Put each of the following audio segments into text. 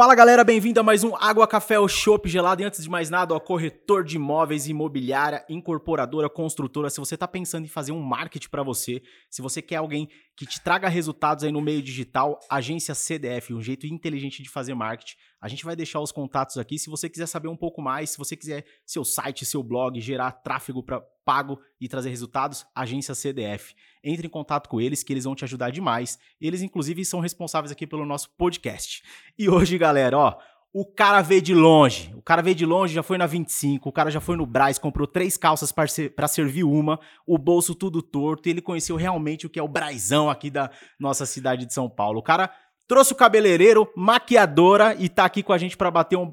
Fala galera, bem-vindo a mais um Água Café ou Chopp Gelado. E antes de mais nada, ó, corretor de imóveis, imobiliária, incorporadora, construtora. Se você está pensando em fazer um marketing para você, se você quer alguém que te traga resultados aí no meio digital, agência CDF, um jeito inteligente de fazer marketing. A gente vai deixar os contatos aqui. Se você quiser saber um pouco mais, se você quiser seu site, seu blog, gerar tráfego para pago e trazer resultados, agência CDF. Entre em contato com eles que eles vão te ajudar demais. Eles inclusive são responsáveis aqui pelo nosso podcast. E hoje, galera, ó, o cara veio de longe. O cara veio de longe, já foi na 25. O cara já foi no Braz, comprou três calças para ser, servir uma, o bolso tudo torto. E ele conheceu realmente o que é o Brazão aqui da nossa cidade de São Paulo. O cara trouxe o cabeleireiro, maquiadora e tá aqui com a gente para bater um,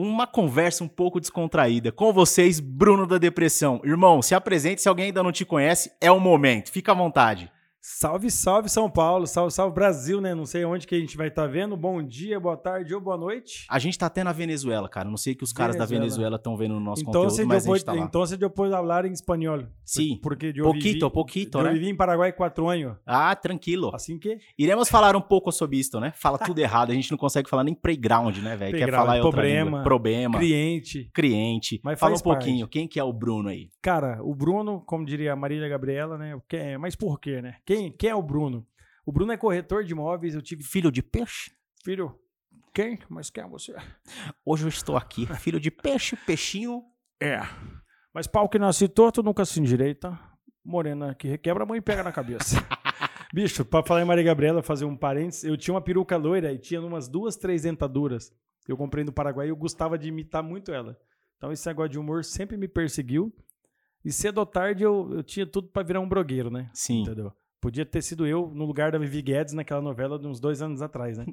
uma conversa um pouco descontraída. Com vocês, Bruno da Depressão. Irmão, se apresente. Se alguém ainda não te conhece, é o momento. Fica à vontade. Salve, salve São Paulo, salve, salve Brasil, né? Não sei onde que a gente vai estar tá vendo. Bom dia, boa tarde ou boa noite. A gente tá até na Venezuela, cara. Não sei que os caras da Venezuela estão vendo no nosso então, conteúdo, mas a gente tá lá. Então eu posso falar em espanhol. Sim. Porque eu poquito, vivi, poquito, eu né? Eu vivi em Paraguai quatro anos. Ah, tranquilo. Assim que? Iremos falar um pouco sobre isso, né? Fala tudo errado. A gente não consegue falar nem playground, né, velho? Quer falar em problema, Problema. Cliente. Cliente. Mas Fala um pouquinho. Parte. Quem que é o Bruno aí? Cara, o Bruno, como diria a Marília Gabriela, né? Mas por quê, né? Quem, quem é o Bruno? O Bruno é corretor de imóveis, eu tive. Filho de peixe? Filho. Quem? Mas quem é você? Hoje eu estou aqui. Filho de peixe, peixinho. É. Mas pau que nasce torto nunca se endireita. Morena que requebra, a mãe pega na cabeça. Bicho, pra falar em Maria Gabriela, fazer um parênteses, eu tinha uma peruca loira e tinha umas duas, três dentaduras. Eu comprei no Paraguai e eu gostava de imitar muito ela. Então esse negócio de humor sempre me perseguiu. E cedo ou tarde eu, eu tinha tudo para virar um brogueiro, né? Sim. Entendeu? Podia ter sido eu no lugar da Vivi Guedes naquela novela de uns dois anos atrás, né?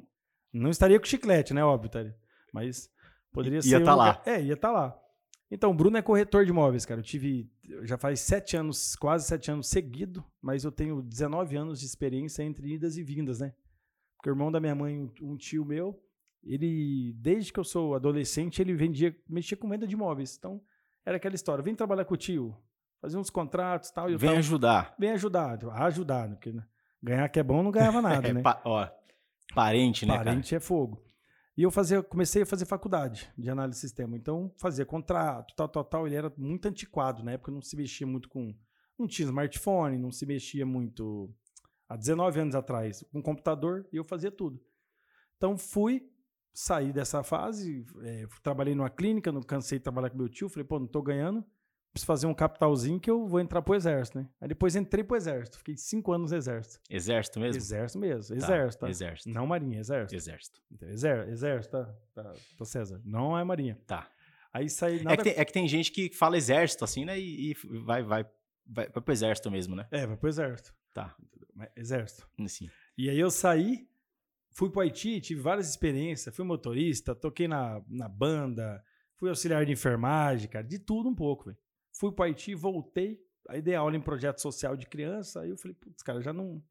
Não estaria com chiclete, né? Óbvio, estaria. Mas poderia ser. Ia estar tá lá. É, ia estar tá lá. Então, o Bruno é corretor de imóveis, cara. Eu tive. Já faz sete anos, quase sete anos seguido, mas eu tenho 19 anos de experiência entre idas e vindas, né? Porque o irmão da minha mãe, um tio meu, ele, desde que eu sou adolescente, ele vendia, mexia com venda de imóveis. Então, era aquela história: vem trabalhar com o tio fazia uns contratos tal, e tal. Vem tava, ajudar. Vem ajudar, ajudar, porque né? ganhar que é bom não ganhava nada, é, né? Pa, ó, parente, né, Parente cara? é fogo. E eu fazia, comecei a fazer faculdade de análise de sistema. Então, fazia contrato, tal, tal, tal. Ele era muito antiquado. Na época não se mexia muito com. Não tinha smartphone, não se mexia muito. Há 19 anos atrás, com computador, e eu fazia tudo. Então, fui, saí dessa fase, é, trabalhei numa clínica, não cansei de trabalhar com meu tio. Falei, pô, não estou ganhando preciso fazer um capitalzinho que eu vou entrar pro exército, né? Aí depois entrei pro exército, fiquei cinco anos no exército. Exército mesmo? Exército mesmo, tá. exército. Tá? Exército. Não marinha, exército. Exército. Então, exército, exército, tá, tá, tá, César. Não é marinha. Tá. Aí saí... Nada... É, que tem, é que tem gente que fala exército, assim, né? E, e vai, vai, vai, vai pro exército mesmo, né? É, vai pro exército. Tá. Exército. Sim. E aí eu saí, fui pro Haiti, tive várias experiências, fui motorista, toquei na, na banda, fui auxiliar de enfermagem, cara, de tudo um pouco, velho. Fui para Haiti, voltei, aí dei aula em projeto social de criança, aí eu falei, putz, cara, já não.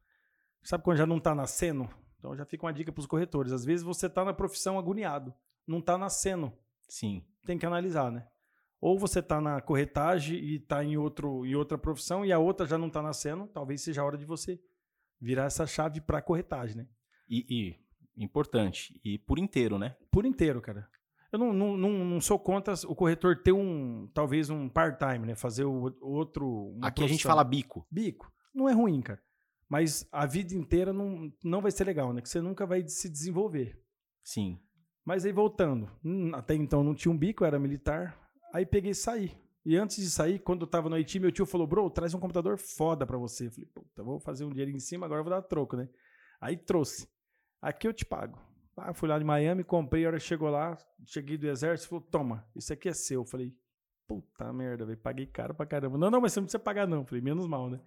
Sabe quando já não tá nascendo? Então já fica uma dica para os corretores. Às vezes você tá na profissão agoniado, não tá nascendo. Sim. Tem que analisar, né? Ou você tá na corretagem e tá em, outro, em outra profissão e a outra já não tá nascendo, talvez seja a hora de você virar essa chave para corretagem, né? E, e, importante, e por inteiro, né? Por inteiro, cara. Eu não, não, não, não, sou contra o corretor ter um, talvez um part-time, né? Fazer o, outro. Aqui profissão. a gente fala bico. Bico. Não é ruim, cara. Mas a vida inteira não, não vai ser legal, né? Que você nunca vai se desenvolver. Sim. Mas aí voltando, hum, até então não tinha um bico, era militar. Aí peguei e saí. E antes de sair, quando eu tava no Haiti, meu tio falou: Bro, traz um computador foda pra você. Eu falei: Puta, vou fazer um dinheiro em cima, agora eu vou dar troco, né? Aí trouxe. Aqui eu te pago. Ah, fui lá de Miami, comprei, a hora que chegou lá, cheguei do exército, falou, toma, isso aqui é seu. Eu falei, puta merda, velho, paguei caro pra caramba. Não, não, mas você não precisa pagar não. Eu falei, menos mal, né?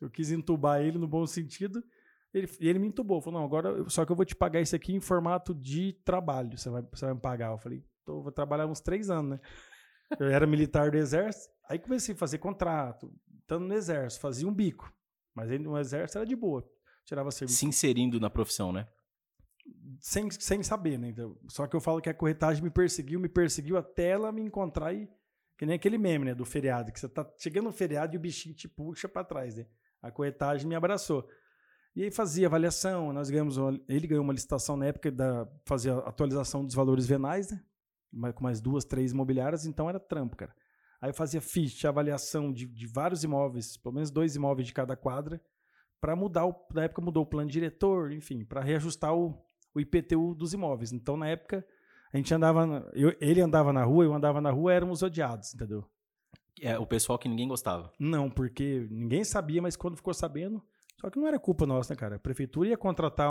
Eu quis entubar ele no bom sentido, ele, ele me entubou. Falou, não, agora, só que eu vou te pagar isso aqui em formato de trabalho, você vai, você vai me pagar. Eu falei, tô, vou trabalhar uns três anos, né? Eu era militar do exército, aí comecei a fazer contrato, estando no exército, fazia um bico. Mas aí no exército era de boa. Tirava serviço. Se inserindo na profissão, né? Sem, sem saber, né? Então, só que eu falo que a corretagem me perseguiu, me perseguiu até ela me encontrar e Que nem aquele meme, né, do feriado, que você tá chegando no feriado e o bichinho te puxa para trás, né? A corretagem me abraçou. E aí fazia avaliação, nós ganhamos, ele ganhou uma licitação na época da fazia atualização dos valores venais, né? Com mais duas, três imobiliárias, então era trampo, cara. Aí eu fazia ficha, avaliação de, de vários imóveis, pelo menos dois imóveis de cada quadra, para mudar, o, na época mudou o plano diretor, enfim, para reajustar o, o IPTU dos imóveis. Então, na época, a gente andava, eu, ele andava na rua, eu andava na rua, éramos odiados, entendeu? É o pessoal que ninguém gostava. Não, porque ninguém sabia, mas quando ficou sabendo, só que não era culpa nossa, né, cara? A prefeitura ia contratar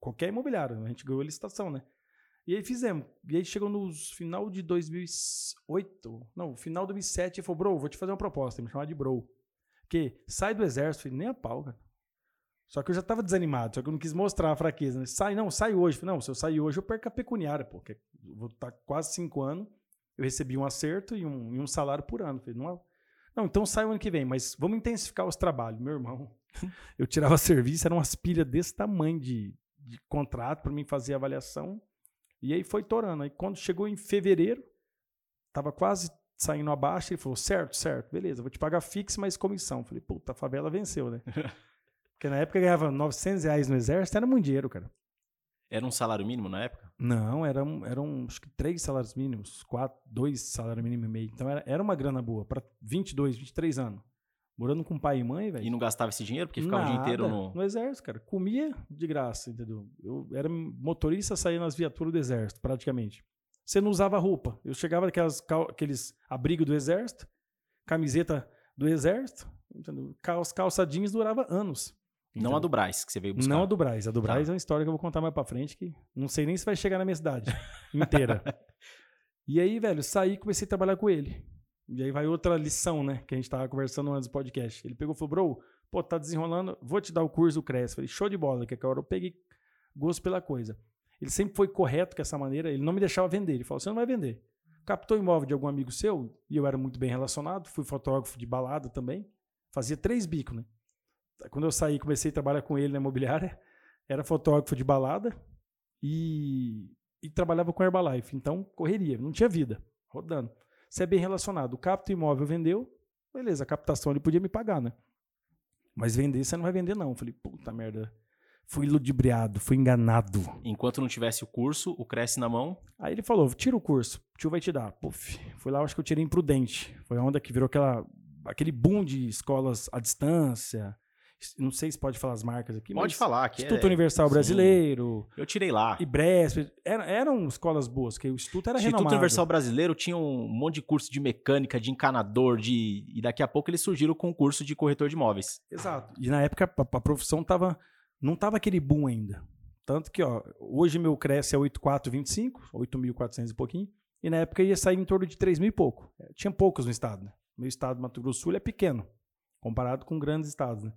qualquer imobiliário, a gente ganhou a licitação, né? E aí fizemos. E aí chegou no final de 2008, não, final de 2007, ele falou, bro, vou te fazer uma proposta, me chamar de bro. Que sai do exército, nem a pau, cara. Só que eu já tava desanimado, só que eu não quis mostrar a fraqueza. Né? Sai, não, sai hoje. Falei, não, se eu sair hoje, eu perco a pecuniária, pô. Que vou estar tá quase cinco anos, eu recebi um acerto e um, e um salário por ano. Falei, não, não, então sai o ano que vem, mas vamos intensificar os trabalhos. Meu irmão, eu tirava serviço, eram umas pilhas desse tamanho de, de contrato para mim fazer avaliação. E aí foi torando. Aí quando chegou em fevereiro, tava quase saindo abaixo, ele falou, certo, certo, beleza, vou te pagar fixo, mas comissão. Falei, puta, a favela venceu, né? Porque na época ganhava 900 reais no exército, era muito dinheiro, cara. Era um salário mínimo na época? Não, eram, eram acho que três salários mínimos, quatro, dois salários mínimos e meio. Então era, era uma grana boa, para 22, 23 anos. Morando com pai e mãe, velho. E não gastava esse dinheiro porque ficava Nada, o dia inteiro no. No exército, cara. Comia de graça, entendeu? Eu era motorista, saía nas viaturas do exército, praticamente. Você não usava roupa. Eu chegava daquelas aqueles abrigos do exército, camiseta do exército, entendeu? Calça, calça jeans durava anos. Não a do Braz, que você veio buscar. Não a do Braz. A do Braz tá. é uma história que eu vou contar mais pra frente, que não sei nem se vai chegar na minha cidade inteira. e aí, velho, saí e comecei a trabalhar com ele. E aí vai outra lição, né? Que a gente tava conversando antes do podcast. Ele pegou e falou, bro, pô, tá desenrolando, vou te dar o curso do Cresce. Falei, show de bola, que agora eu peguei gosto pela coisa. Ele sempre foi correto com essa maneira, ele não me deixava vender. Ele falou, você não vai vender. Captou imóvel de algum amigo seu, e eu era muito bem relacionado, fui fotógrafo de balada também. Fazia três bicos, né? Quando eu saí, comecei a trabalhar com ele na imobiliária, era fotógrafo de balada e, e trabalhava com Herbalife. Então, correria, não tinha vida, rodando. Você é bem relacionado. O capto imóvel vendeu, beleza, a captação ele podia me pagar, né? Mas vender, você não vai vender, não. falei, puta merda. Fui ludibriado, fui enganado. Enquanto não tivesse o curso, o Cresce na mão. Aí ele falou: tira o curso, o tio vai te dar. Puf. Fui lá, acho que eu tirei imprudente. Foi a onda que virou aquela, aquele boom de escolas à distância não sei se pode falar as marcas aqui, pode falar. Aqui Instituto é... Universal Brasileiro. Eu tirei lá. E Bresp. Eram, escolas boas, que o Instituto era Instituto renomado. Universal Brasileiro tinha um monte de curso de mecânica, de encanador, de e daqui a pouco eles surgiram com o curso de corretor de imóveis. Exato. E na época a, a profissão tava, não tava aquele boom ainda. Tanto que, ó, hoje meu cresce é 8,425, 8.400 e pouquinho, e na época ia sair em torno de 3 mil e pouco. É, tinha poucos no estado, né? Meu estado, Mato Grosso do Sul, é pequeno, comparado com grandes estados, né?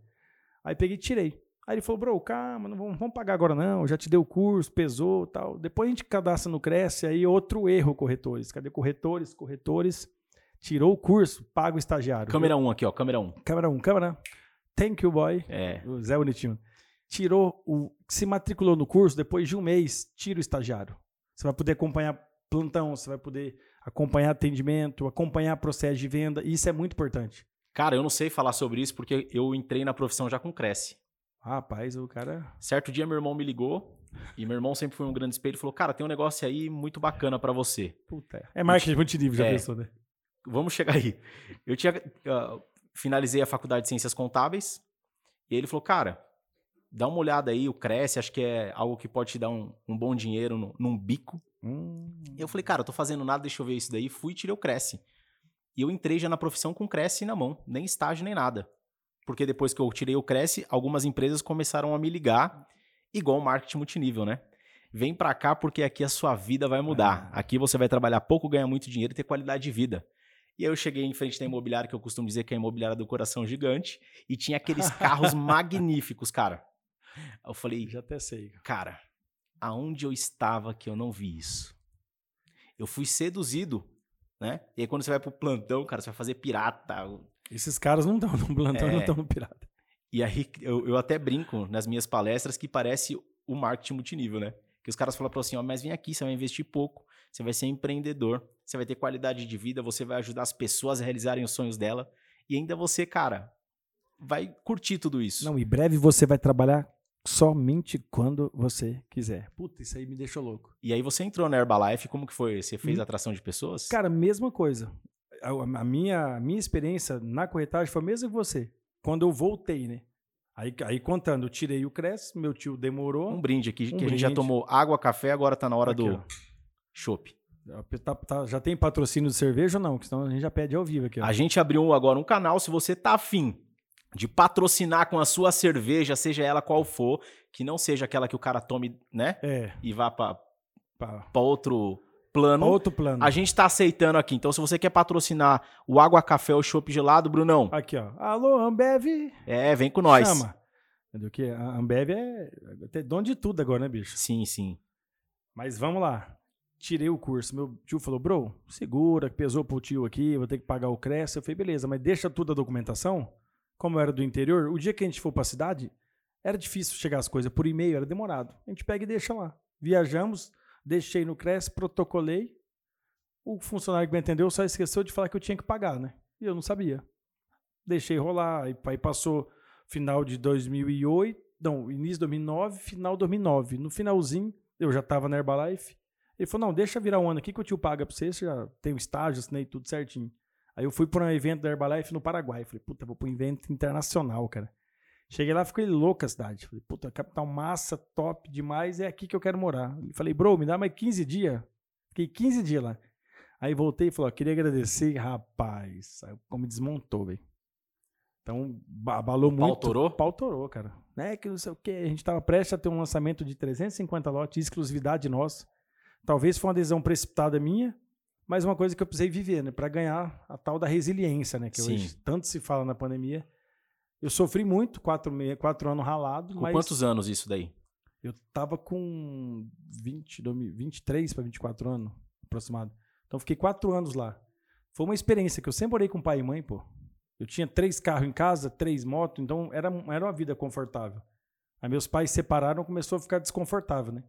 Aí peguei e tirei. Aí ele falou, bro, calma, não vamos, vamos pagar agora não, já te deu o curso, pesou tal. Depois a gente cadastra no Cresce, aí outro erro, corretores. Cadê corretores? Corretores. Tirou o curso, paga o estagiário. Câmera 1 um aqui, ó, câmera 1. Um. Câmera 1, um, câmera. Thank you, boy. É. O Zé Bonitinho. Tirou o. Se matriculou no curso, depois de um mês, tira o estagiário. Você vai poder acompanhar plantão, você vai poder acompanhar atendimento, acompanhar processo de venda. E isso é muito importante. Cara, eu não sei falar sobre isso porque eu entrei na profissão já com Cresce. Rapaz, o cara. Certo dia, meu irmão me ligou. E meu irmão sempre foi um grande espelho e falou: Cara, tem um negócio aí muito bacana para você. Puta. É marketing multinível, já é, pensou, né? Vamos chegar aí. Eu tinha. Uh, finalizei a faculdade de Ciências Contábeis. E ele falou: Cara, dá uma olhada aí, o Cresce, acho que é algo que pode te dar um, um bom dinheiro no, num bico. Hum. E eu falei: Cara, eu tô fazendo nada, deixa eu ver isso daí. Fui e tirei o Cresce. E eu entrei já na profissão com Cresce na mão, nem estágio nem nada. Porque depois que eu tirei o Cresce, algumas empresas começaram a me ligar, igual o marketing multinível, né? Vem para cá porque aqui a sua vida vai mudar. Ah. Aqui você vai trabalhar pouco, ganhar muito dinheiro e ter qualidade de vida. E aí eu cheguei em frente da imobiliária, que eu costumo dizer que é a imobiliária do coração gigante, e tinha aqueles carros magníficos, cara. Eu falei, já até sei. Cara, aonde eu estava que eu não vi isso? Eu fui seduzido né? E aí quando você vai pro plantão, cara, você vai fazer pirata. Esses caras não estão no plantão, é... não estão no pirata. E aí eu, eu até brinco nas minhas palestras que parece o marketing multinível, né? Que os caras falam para assim, ó, mas vem aqui, você vai investir pouco, você vai ser empreendedor, você vai ter qualidade de vida, você vai ajudar as pessoas a realizarem os sonhos dela. E ainda você, cara, vai curtir tudo isso. Não, em breve você vai trabalhar somente quando você quiser. Puta, isso aí me deixou louco. E aí você entrou na Herbalife, como que foi? Você fez Hum. atração de pessoas? Cara, mesma coisa. A, a minha, a minha experiência na corretagem foi a mesma que você. Quando eu voltei, né? Aí, aí contando, eu tirei o Cresce, meu tio demorou. um brinde aqui, Um que a gente já brinde. tomou água, café, agora tá na hora Aqui, do chopp. Tá- tá- já tem patrocínio de cerveja ou não? Porque senão a gente já pede ao vivo aqui. Ó. A gente abriu agora um canal, se você tá afim de patrocinar com a sua cerveja, seja ela qual for, que não seja aquela que o cara tome, né? É, E vá pra outro plano. pra outro plano. A gente tá aceitando aqui. Então, se você quer patrocinar o água, café ou chopp gelado, Brunão, Aqui, ó. Alô, Ambev. é, vem com nós. Chama. Entendeu? Que a Ambev é, é dono de tudo agora, né, bicho? Sim, sim. Mas vamos lá. Tirei o curso. Meu tio falou, bro, segura, que pesou pro tio aqui, vou ter que pagar o Cresce. Eu falei, beleza, mas deixa tudo a documentação. Como era do interior, o dia que a gente for pra cidade, era difícil chegar as coisas por e-mail, era demorado. A gente pega e deixa lá. Viajamos, deixei no Cresce, protocolei. O funcionário que me atendeu só esqueceu de falar que eu tinha que pagar, né? E eu não sabia. Deixei rolar, aí, passou final de 2008, não, início de 2009, final de 2009. No finalzinho, eu já tava na Herbalife. Ele falou, não, deixa virar um ano aqui que o tio paga pra você, você já tem o estágio, assinei tudo certinho. Aí eu fui para um evento da Herbalife no Paraguai. Falei, puta, vou para um evento internacional, cara. Cheguei lá, fiquei louco a cidade. Falei, puta, capital massa, top demais, é aqui que eu quero morar. Falei, bro, me dá mais 15 dias. Fiquei 15 dias lá. Aí voltei e falei, ó, queria agradecer, rapaz. Aí como desmontou, velho. Então, ba- abalou muito. torou? Pau torou, cara. É que não sei o quê. A gente tava prestes a ter um lançamento de 350 lotes, exclusividade nossa. Talvez foi uma decisão precipitada minha, mas uma coisa que eu precisei viver, né? Pra ganhar a tal da resiliência, né? Que Sim. hoje tanto se fala na pandemia. Eu sofri muito, quatro, me- quatro anos ralado, Com mas quantos anos isso daí? eu tava com 20, 2000, 23 para 24 anos, aproximado. Então fiquei quatro anos lá. Foi uma experiência que eu sempre morei com pai e mãe, pô. Eu tinha três carros em casa, três motos, então era, era uma vida confortável. Aí meus pais se separaram, começou a ficar desconfortável, né?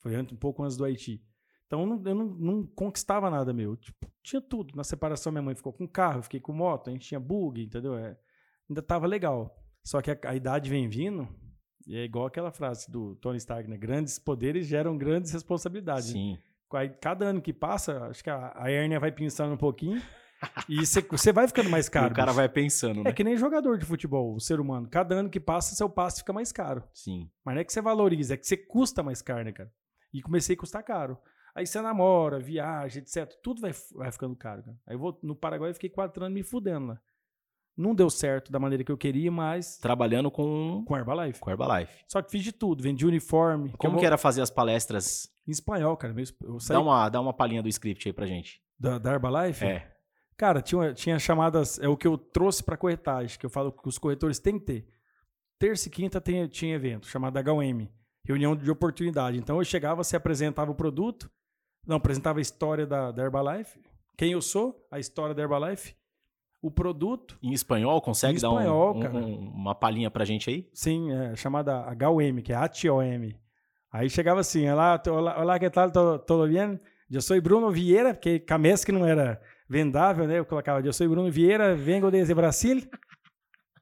Foi um pouco antes do Haiti. Então eu não, eu não, não conquistava nada meu. Tipo, tinha tudo. Na separação minha mãe ficou com carro, eu fiquei com moto, a gente tinha bug, entendeu? É, ainda tava legal. Só que a, a idade vem vindo, e é igual aquela frase do Tony Stark, né? Grandes poderes geram grandes responsabilidades. Sim. Aí, Cada ano que passa, acho que a, a hérnia vai pensando um pouquinho e você vai ficando mais caro. o cara vai pensando, né? É que nem jogador de futebol, o ser humano. Cada ano que passa, seu passe fica mais caro. Sim. Mas não é que você valoriza, é que você custa mais caro, né, cara? E comecei a custar caro. Aí você namora, viaja, etc. Tudo vai, vai ficando caro, cara. Aí eu vou no Paraguai eu fiquei quatro anos me fudendo lá. Não deu certo da maneira que eu queria, mas Trabalhando com, com Herbalife. com Herbalife. Só que fiz de tudo, vendi uniforme. Como eu que era fazer as palestras? Em espanhol, cara. Eu saí Dá uma, dá uma palhinha do script aí pra gente. da, da Herbalife. É. Cara, tinha, tinha chamadas. É o que eu trouxe para corretagem, que eu falo que os corretores têm que ter. Terça e quinta tem, tinha evento, chamado HM reunião de oportunidade. Então eu chegava, se apresentava o produto, não, apresentava a história da, da Herbalife, quem eu sou, a história da Herbalife, o produto, Em espanhol, consegue Em dar um- espanhol, cara. um- uma palhinha pra gente aí? sim, é chamada HOM, que é HOM. Aí chegava assim, olá, olá, olá que tal, tudo bem? Eu sou Bruno Vieira, porque Camés que não era vendável, né? Eu colocava, eu sou Bruno Vieira, vengo desde Brasil.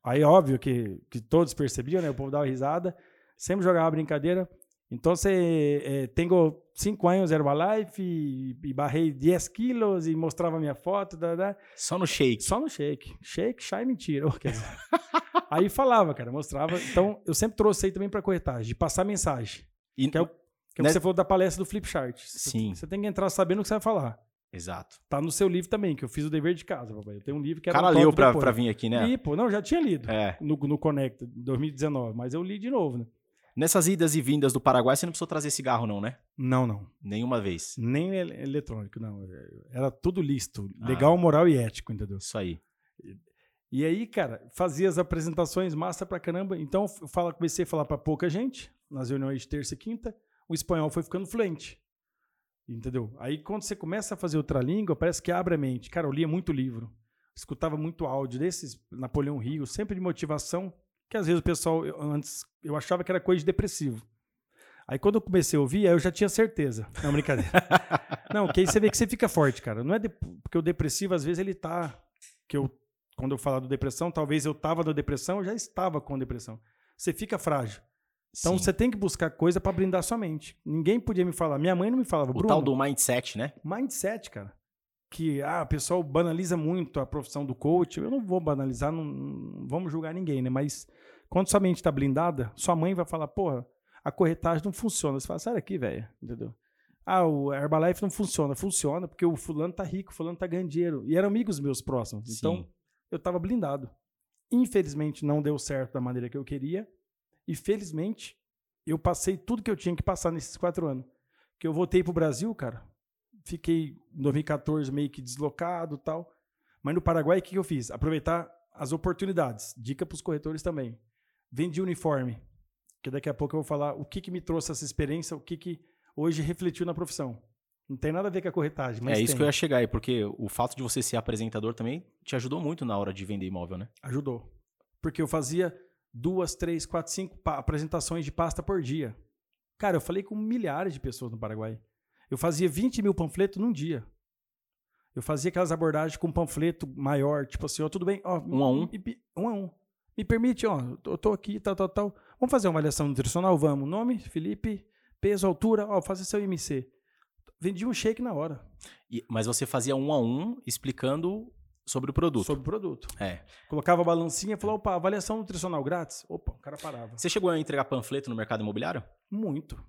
Aí, óbvio que, que todos percebiam, né? O povo dava risada. Sempre jogava brincadeira. Então, eh, tenho cinco anos Herbalife e, e barrei 10 quilos e mostrava minha foto. Da, da. Só no shake. Só no shake. Shake, chá mentira. Dizer. aí falava, cara, mostrava. Então, eu sempre trouxe aí também para corretagem, de passar mensagem. E- Que é o que Né? você falou da palestra do Flipchart. Sim. Você tem que entrar sabendo o que você vai falar. Exato. Tá no seu livro também, que eu fiz o dever de casa, papai. Eu tenho um livro que O era cara um leu top pra, depois. pra vir aqui, né? Li, pô. Não, já tinha lido. É. No, no Conecta, 2019. Mas eu li de novo, né? Nessas idas e vindas do Paraguai, você não precisou trazer cigarro, não, né? Não, não. Nenhuma vez. Nem ele- eletrônico, não. Era tudo lícito. Ah. Legal, moral e ético, entendeu? Isso aí. E aí, cara, fazia as apresentações massa pra caramba. Então, eu fala, comecei a falar pra pouca gente, nas reuniões de terça e quinta. O espanhol foi ficando fluente. Entendeu? Aí, quando você começa a fazer outra língua, parece que abre a mente. Cara, eu lia muito livro. Escutava muito áudio desses, Napoleão Rio, sempre de motivação, que às vezes o pessoal, eu- antes, eu achava que era coisa de depressivo. Aí quando eu comecei a ouvir, aí eu já tinha certeza. Não, brincadeira. não, que aí você vê que você fica forte, cara. Não é de- porque o depressivo, às vezes, ele tá. Que eu, quando eu falar do depressão, talvez eu tava na depressão, eu já estava com depressão. Você fica frágil. Então Sim. você tem que buscar coisa pra blindar sua mente. Ninguém podia me falar. Minha mãe não me falava, O Bruno. tal do mindset, né? mindset, cara. Que ah, o pessoal banaliza muito a profissão do coach. Eu não vou banalizar, não, não vamos julgar ninguém, né? Mas quando sua mente tá blindada, sua mãe vai falar, porra, a corretagem não funciona. Você fala, sai daqui, velho. Entendeu? Ah, o Herbalife não funciona. Funciona porque o fulano tá rico, o fulano tá ganhando dinheiro. E eram amigos meus próximos. Então, Sim. eu tava blindado. Infelizmente, não deu certo da maneira que eu queria. E felizmente, eu passei tudo que eu tinha que passar nesses quatro anos. Que eu voltei pro Brasil, cara. Fiquei em 2014 meio que deslocado e tal. Mas no Paraguai, o que que eu fiz? Aproveitar as oportunidades. Dica pros corretores também. Vendi uniforme. Que daqui a pouco eu vou falar o que, que me trouxe essa experiência, o que, que hoje refletiu na profissão. Não tem nada a ver com a corretagem, mas é isso tem. que eu ia chegar aí, porque o fato de você ser apresentador também te ajudou muito na hora de vender imóvel, né? Ajudou. Porque eu fazia duas, três, quatro, cinco apresentações de pasta por dia. Cara, eu falei com milhares de pessoas no Paraguai. Eu fazia 20 mil panfletos num dia. Eu fazia aquelas abordagens com panfleto maior, tipo assim, ó, tudo bem, ó, Um a um? me- um a um. Me permite, ó, eu tô- eu tô aqui, tal, tal, tal. Vamos fazer uma avaliação nutricional? Vamos. Nome, Felipe, peso, altura, ó, fazer seu IMC. Vendi um shake na hora E- mas você fazia um a um explicando sobre o produto. sobre o produto. É. Colocava a balancinha e falou, opa, avaliação nutricional grátis? Opa, o cara parava. Você chegou a entregar panfleto no mercado imobiliário? Muito.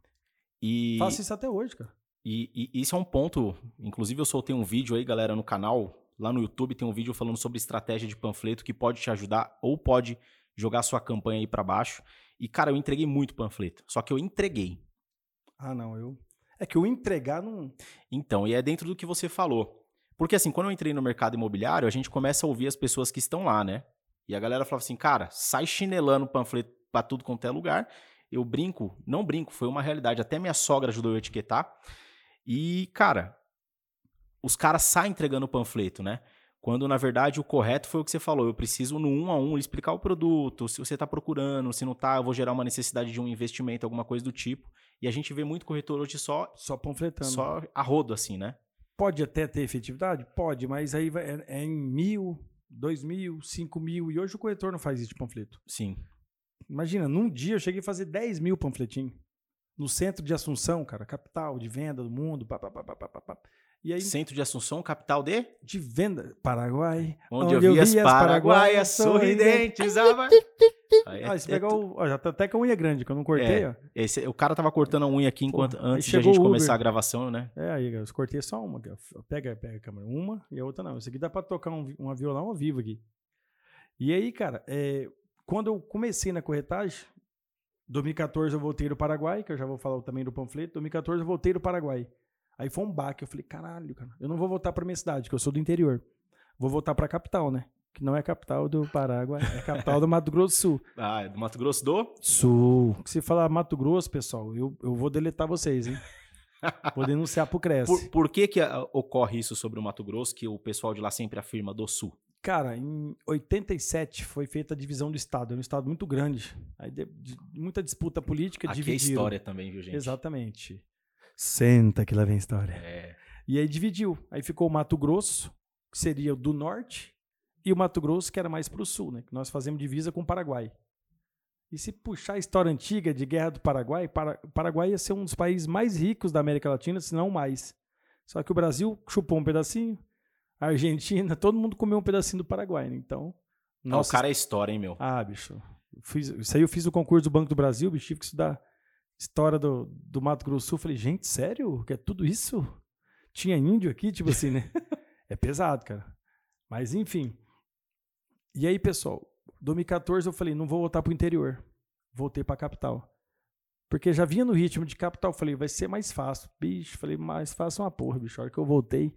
E, Faço isso até hoje, cara. E, e isso é um ponto. Inclusive, eu soltei um vídeo aí, galera, no canal. Lá no YouTube tem um vídeo falando sobre estratégia de panfleto que pode te ajudar ou pode jogar sua campanha aí pra baixo. E, cara, eu entreguei muito panfleto. Só que eu entreguei. Ah, não, eu. É que o entregar não. Então, e é dentro do que você falou. Porque assim, quando eu entrei no mercado imobiliário, a gente começa a ouvir as pessoas que estão lá, né? E a galera falava assim, cara, sai chinelando panfleto pra tudo quanto é lugar. Eu brinco, não brinco, foi uma realidade. Até minha sogra ajudou eu a etiquetar. E, cara, os caras saem entregando o panfleto, né? Quando, na verdade, o correto foi o que você falou. Eu preciso, no um a um, explicar o produto, se você está procurando, se não tá, eu vou gerar uma necessidade de um investimento, alguma coisa do tipo. E a gente vê muito corretor hoje só, Só panfletando. só a rodo, assim, né? Pode até ter efetividade? Pode, mas aí vai- é, é em mil, dois mil, cinco mil. E hoje o corretor não faz isso de panfleto. Sim. Imagina, num dia eu cheguei a fazer 10 mil panfletinhos. No centro de Assunção, cara, capital de venda do mundo. Pá, pá, pá, pá, pá, pá. E aí, Centro de Assunção, capital de? de venda, Paraguai. Onde, eu vi as paraguaias sorridentes. ah. Aí é- Ah, é pegou, ó, já tá até com a unha grande, que eu não cortei, É. ó. esse- o cara tava cortando a unha aqui enquanto, aí antes de a gente começar a gravação, né? É, aí, eu cortei só uma. Pega, pega a câmera. Uma e a outra não. Isso aqui dá pra tocar um, uma violão ao vivo aqui. E aí, cara, é, quando eu comecei na corretagem, 2014 eu voltei do Paraguai, que eu já vou falar também do panfleto. 2014 eu voltei do Paraguai. Aí foi um baque. Eu falei, caralho, cara, eu não vou voltar pra minha cidade, que eu sou do interior. Vou voltar pra capital, né? Que não é capital do Paraguai, é capital do Mato Grosso do Sul. Ah, é do Mato Grosso do? Sul. Se falar Mato Grosso, pessoal, eu, eu vou deletar vocês, hein? Vou denunciar pro Cresce. Por, por que que ah, ocorre isso sobre o Mato Grosso, que o pessoal de lá sempre afirma do Sul? Cara, em 87 foi feita a divisão do Estado. É um Estado muito grande. Aí de- de- muita disputa política, Aqui é dividiram. história também, viu, gente? Exatamente. Senta que lá vem história. É, E aí dividiu. Aí ficou o Mato Grosso, que seria o do norte, e o Mato Grosso, que era mais pro sul, né? Que nós fazemos divisa com o Paraguai. E se puxar a história antiga de Guerra do Paraguai, Para- o Paraguai ia ser um dos países mais ricos da América Latina, se não mais. Só que o Brasil chupou um pedacinho, Argentina, todo mundo comeu um pedacinho do Paraguai, né? Então, Não, o cara é história, hein, meu? ah, bicho. Fiz, isso aí eu fiz o concurso do Banco do Brasil, bicho, tive que estudar história do, do Mato Grosso do Sul. Falei, gente, sério? Que é tudo isso? Tinha índio aqui, tipo assim, né? é pesado, cara. Mas enfim. E aí, pessoal, 2014 eu falei, não vou voltar pro interior. Voltei pra capital. Porque já vinha no ritmo de capital, falei, vai ser mais fácil. Bicho, falei, mais fácil é uma porra, bicho. A hora que eu voltei,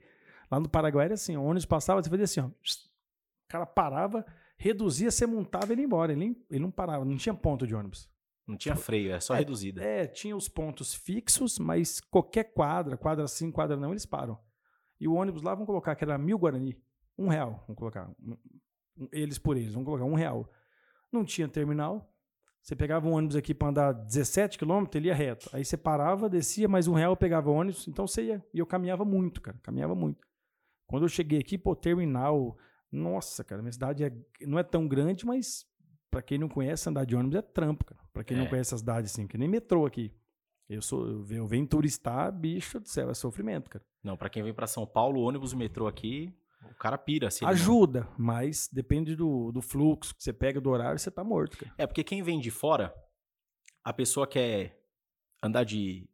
lá no Paraguai era assim, o ônibus passava, você fazia assim, ó. O cara parava, reduzia, você montava e ele ia embora. Ele, ele não parava, não tinha ponto de ônibus. Não tinha freio, é só É, reduzida. É, tinha os pontos fixos, mas qualquer quadra, quadra sim, quadra não, eles param. E o ônibus lá, vamos colocar que era mil Guarani, um real, vamos colocar. Um- um- Eles por eles, vamos colocar um real. Não tinha terminal, Você pegava um ônibus aqui para andar 17 quilômetros, ele ia reto. Aí você parava, descia, mais um real, pegava o ônibus. Então você ia. E eu caminhava muito, cara. Caminhava muito. Quando eu cheguei aqui, pô, terminal. Nossa, cara, minha cidade é, não é tão grande, mas para quem não conhece, andar de ônibus é trampo, cara. Pra quem É. não conhece a cidade, assim, que nem metrô aqui. Eu sou, eu venho- eu venho turistar, bicho do céu, é sofrimento, cara. Não, pra quem vem pra São Paulo, o ônibus, metrô aqui, o cara pira. Se ele não- Ajuda, mas depende do, do fluxo que você pega do horário, você tá morto, cara. É, porque quem vem de fora, a pessoa quer andar de,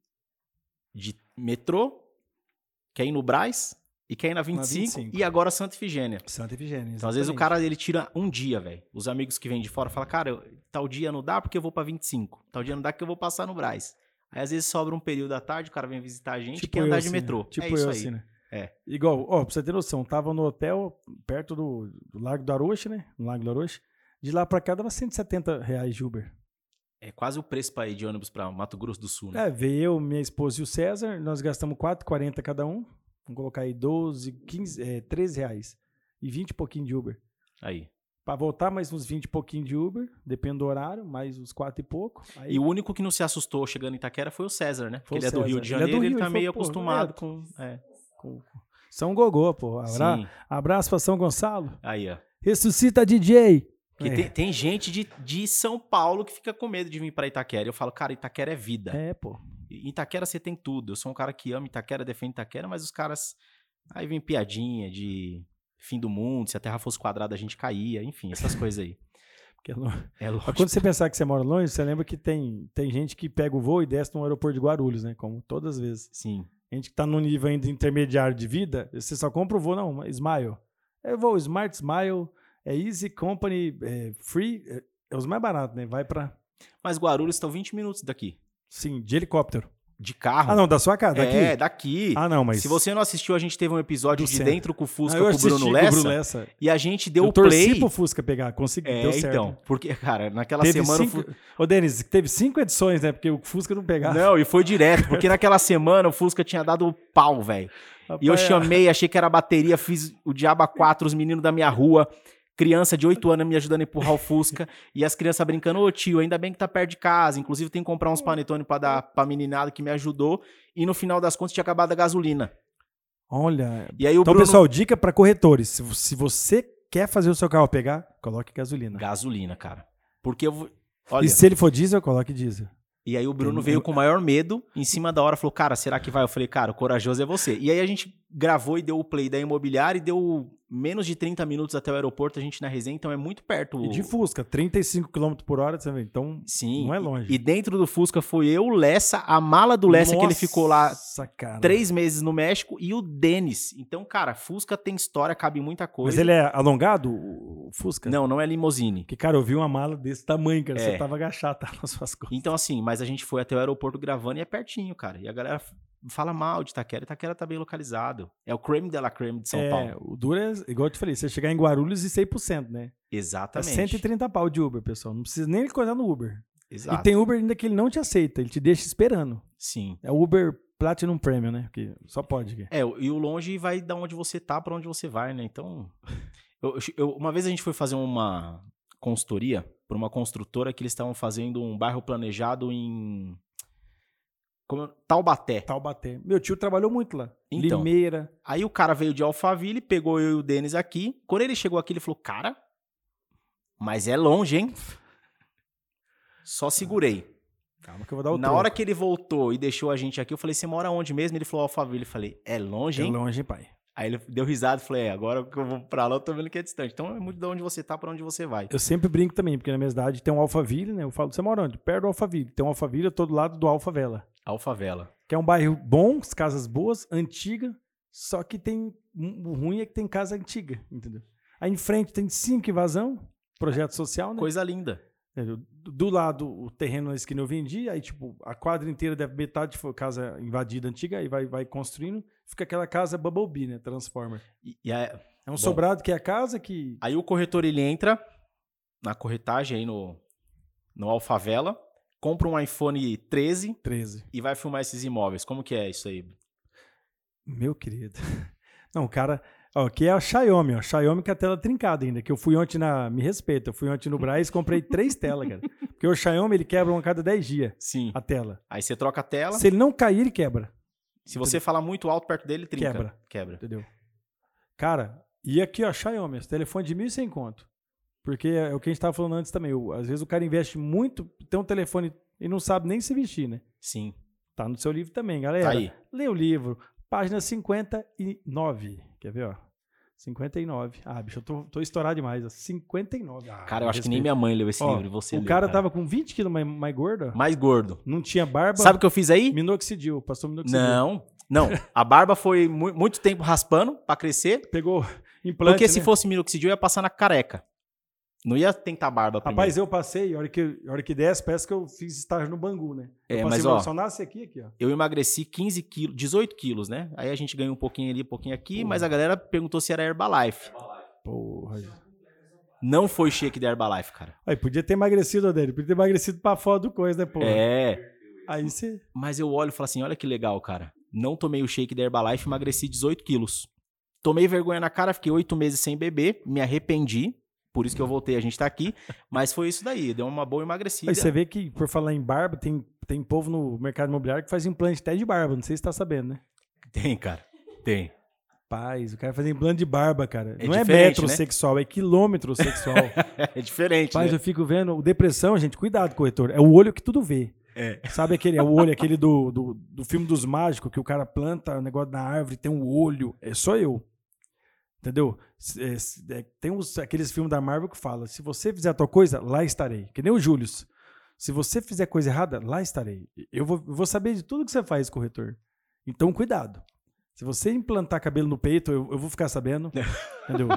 de metrô, quer ir no Brás e quer ir na 25, 25. e agora Santa Ifigênia. Santa Efigênia. Então, às vezes, o cara ele tira um dia, velho. Os amigos que vêm de fora falam, cara, eu- tal dia não dá porque eu vou pra 25. Tal dia não dá que eu vou passar no Brás. Aí, às vezes, sobra um período da tarde, o cara vem visitar a gente e quer andar assim, de né? metrô. Tipo é isso eu aí. assim, né? É. Igual, ó, pra você ter noção, tava no hotel perto do, do Lago do Aroche, né? No Lago do Aroche. De lá pra cá dava 170 reais de Uber. É quase o preço pra ir de ônibus pra Mato Grosso do Sul, né? É, veio eu, minha esposa e o César, nós gastamos 4,40 cada um. Vamos colocar aí 12, 15, é, 13 reais. E 20 e pouquinho de Uber. Aí. Pra voltar, mais uns 20 e pouquinho de Uber, depende do horário, mais uns 4 e pouco. Aí, E o único que não se assustou chegando em Itaquera foi o César, né? Porque ele o é do Rio César. de Ele é Janeiro, ele, Rio, tá ele meio falou, acostumado é, com... É. com- São Gogô, pô. Abra... Sim. Abraço pra São Gonçalo. Aí, ó. Ressuscita DJ. Porque É. tem, tem gente de, de São Paulo que fica com medo de vir pra Itaquera. Eu falo, cara, Itaquera é vida. É, pô. Em Itaquera você tem tudo. Eu sou um cara que ama Itaquera, defende Itaquera, mas os caras. Aí vem piadinha de fim do mundo, se a terra fosse quadrada a gente caía, enfim, essas coisas aí. É lo- É quando você pensar que você mora longe, você lembra que tem, tem gente que pega o voo e desce no aeroporto de Guarulhos, né? Como todas as vezes. Sim. Gente que tá num nível ainda intermediário de vida, você só compra o voo, não, Smile. É voo Smart Smile, é Easy Company, é Free, é, é os mais baratos, né? Vai pra, Mas Guarulhos estão 20 minutos daqui. Sim, de helicóptero. De carro. Ah, não, da sua casa, daqui? É, daqui. Ah, não, mas... Se você não assistiu, a gente teve um episódio Do de centro. dentro com o Fusca Ah, eu com o Bruno com Lessa. Bruno Lessa. E a gente deu eu o play. pro Fusca pegar, consegui, É, deu certo. então. Porque, cara, naquela Teve semana. o cinco... Ô, Denis, teve cinco edições, né? Porque o Fusca não pegava. Não, e foi direto, porque naquela semana o Fusca tinha dado pau, velho. E eu Rapaz, chamei, achei que era bateria, fiz o Diaba 4, os meninos da minha rua, criança de 8 anos me ajudando a empurrar o Fusca, e as crianças brincando, ô tio, ainda bem que tá perto de casa, inclusive tem que comprar uns panetone pra dar pra meninada que me ajudou, e no final das contas tinha acabado a gasolina. Olha, E aí o Então, Bruno... pessoal, dica para corretores. Se, se você quer fazer o seu carro pegar, coloque gasolina. Gasolina, cara. Porque eu... vou- Olha, E se ele for diesel, coloque diesel. E aí o Bruno veio com o maior medo, em cima da hora, falou, cara, será que vai? Eu falei, cara, o corajoso é você. E aí a gente gravou e deu o play da imobiliária e deu menos de 30 minutos até o aeroporto, a gente na resenha, então é muito perto. E de Fusca, 35 km por hora, você vê. Então, Sim. não é longe. E dentro do Fusca foi eu, o Lessa, a mala do Lessa, que ele ficou lá Nossa, cara. três meses no México, e o Denis. Então, cara, Fusca tem história, cabe muita coisa. Mas ele é alongado, o Fusca? Não, não é limousine. Porque, cara, eu vi uma mala desse tamanho, cara. É. Você tava agachado, nas suas costas. Então, assim, mas a gente foi até o aeroporto gravando e é pertinho, cara. E a galera fala mal de Itaquera. Itaquera tá bem localizado. É o creme de la creme de São é, Paulo. o duro é, igual eu te falei, você chegar em Guarulhos e 100%, né? É Exatamente. 130 pau de Uber, pessoal. Não precisa nem coisar no Uber. Exato. E tem Uber ainda que ele não te aceita, ele te deixa esperando. Sim. É o Uber Platinum Premium, né? Porque só pode. É, e o longe vai da onde você tá pra onde você vai, né? Então, eu- eu- uma vez a gente foi fazer uma consultoria por uma construtora que eles estavam fazendo um bairro planejado em como, Taubaté. Taubaté. Meu tio trabalhou muito lá. Então. Limeira. Aí o cara veio de Alphaville, pegou eu e o Denis aqui. Quando ele chegou aqui, ele falou: "Cara, mas é longe, hein?" Só segurei. Calma que eu vou dar o Na troco. hora que ele voltou e deixou a gente aqui, eu falei: "Você mora onde mesmo?" Ele falou: "Alphaville." Eu falei: "É longe, É hein?" longe, hein, pai. Aí ele deu risada e falei, é, agora que eu vou pra lá, eu tô vendo que é distante. Então é muito de onde você tá pra onde você vai. Eu sempre brinco também, porque na minha cidade tem um Alphaville, né? Eu falo, você mora onde? Perto do Alphaville. Tem um Alphaville todo lado do Alfavela. Alfavela. Que é um bairro bom, as casas boas, antiga, só que tem. O ruim é que tem casa antiga, entendeu? Aí em frente tem cinco invasão, projeto social, né? Coisa linda. É, Do do lado, o terreno na esquina eu vendi, aí, tipo, a quadra inteira deve metade foi casa invadida antiga, aí vai, vai construindo, fica aquela casa Bumblebee, né? Transformer. E, e É um Bom. sobrado que é a casa que. aí o corretor ele entra na corretagem aí no, no Alfavela, compra um iPhone 13 13. e vai filmar esses imóveis. Como que é isso aí? Meu querido. Não, o cara. Ó, aqui é a Xiaomi, ó. Xiaomi com a tela trincada ainda. Que eu fui ontem na. Me respeita, eu fui ontem no Braz e comprei três telas, cara. Porque o Xiaomi, ele quebra uma cada 10 dias, Sim. a tela. Aí você troca a tela. Se ele não cair, ele quebra. Se você falar muito alto perto dele, trinca. Quebra. Quebra. Entendeu? Cara, e aqui, ó, Xiaomi, esse telefone de 1.100 conto. Porque é o que a gente tava falando antes também. o- às vezes o cara investe muito, tem um telefone e não sabe nem se vestir, né? Sim. Tá no seu livro também, galera. Tá aí. Lê o livro, página 59. Quer ver, ó? 59. Ah, bicho, eu tô, tô estourado demais. ó. 59. Ah, Cara, eu acho que nem respeito. minha mãe leu esse Ó, livro e você O leu, cara, tava com 20 quilos mais, mais gordo. Mais gordo. não tinha barba. Sabe o que eu fiz aí? Minoxidil, passou minoxidil. Não. Não. A barba foi mu- muito tempo raspando pra crescer. Pegou implante, Porque se né? fosse minoxidil, ia passar na careca. Não ia tentar barba primeiro. Rapaz, eu passei, a hora que, a hora que desce, parece que eu fiz estágio no Bangu, né? Eu É, passei, mas, ó, Só nasce aqui, aqui, ó. eu emagreci 15 quilos, 18 quilos, né? Aí a gente ganhou um pouquinho ali, um pouquinho aqui, Porra. mas a galera perguntou se era Herbalife. Porra. Não foi shake da Herbalife, cara. Aí, podia ter emagrecido, dele, podia ter emagrecido pra fora do coisa, né, porra? É. Aí você... Mas eu olho e falo assim: olha que legal, cara. Não tomei o shake da Herbalife, emagreci 18 quilos. Tomei vergonha na cara, fiquei oito meses sem beber, me arrependi. Por isso que eu voltei, a gente tá aqui. Mas foi isso daí, deu uma boa emagrecida. Aí você vê que, por falar em barba, tem, tem povo no mercado imobiliário que faz implante até de barba. Não sei se você tá sabendo, né? Tem, cara. Tem. Paz, o cara faz implante de barba, cara. É não é metro né? sexual, é quilômetro sexual. É diferente, Mas né? eu fico vendo, depressão, gente, cuidado, corretor. É o olho que tudo vê. É. Sabe aquele, é o olho, aquele do, do, do filme dos mágicos, que o cara planta o negócio na árvore, tem um olho. É só eu. Entendeu? É, é, tem uns, aqueles filmes da Marvel que fala: se você fizer a tua coisa, lá estarei. Que nem o Júlio. Se você fizer coisa errada, lá estarei. Eu vou, vou saber de tudo que você faz, corretor. Então, cuidado. Se você implantar cabelo no peito, eu, eu vou ficar sabendo. entendeu?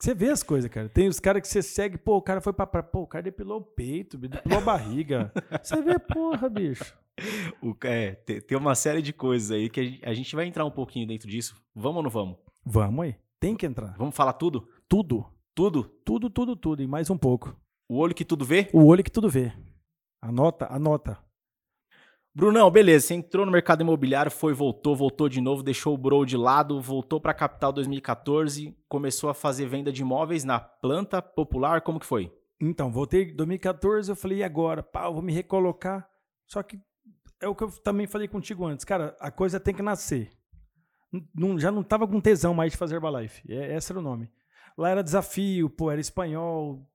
Você vê as coisas, cara. Tem os caras que você segue, pô, o cara foi pra praia, pô, o cara depilou o peito, depilou a barriga. Você vê, porra, bicho. O- é, te- tem uma série de coisas aí que a gente- a gente vai entrar um pouquinho dentro disso. Vamos ou não vamos? Vamos aí. Tem que entrar. Vamos falar tudo? Tudo. Tudo? Tudo, tudo, tudo. E mais um pouco. O olho que tudo vê? O olho que tudo vê. Anota, anota. Brunão, beleza. Você entrou no mercado imobiliário, foi, voltou, voltou de novo, deixou o Bro de lado, voltou pra capital 2014, começou a fazer venda de imóveis na planta popular. Como que foi? Então, voltei em 2014, eu falei, e agora? Pá, vou me recolocar. Só que é o que eu também falei contigo antes. Cara, a coisa tem que nascer. Não- já não tava com tesão mais de fazer Herbalife. É, esse era o nome. Lá era desafio, pô, era espanhol.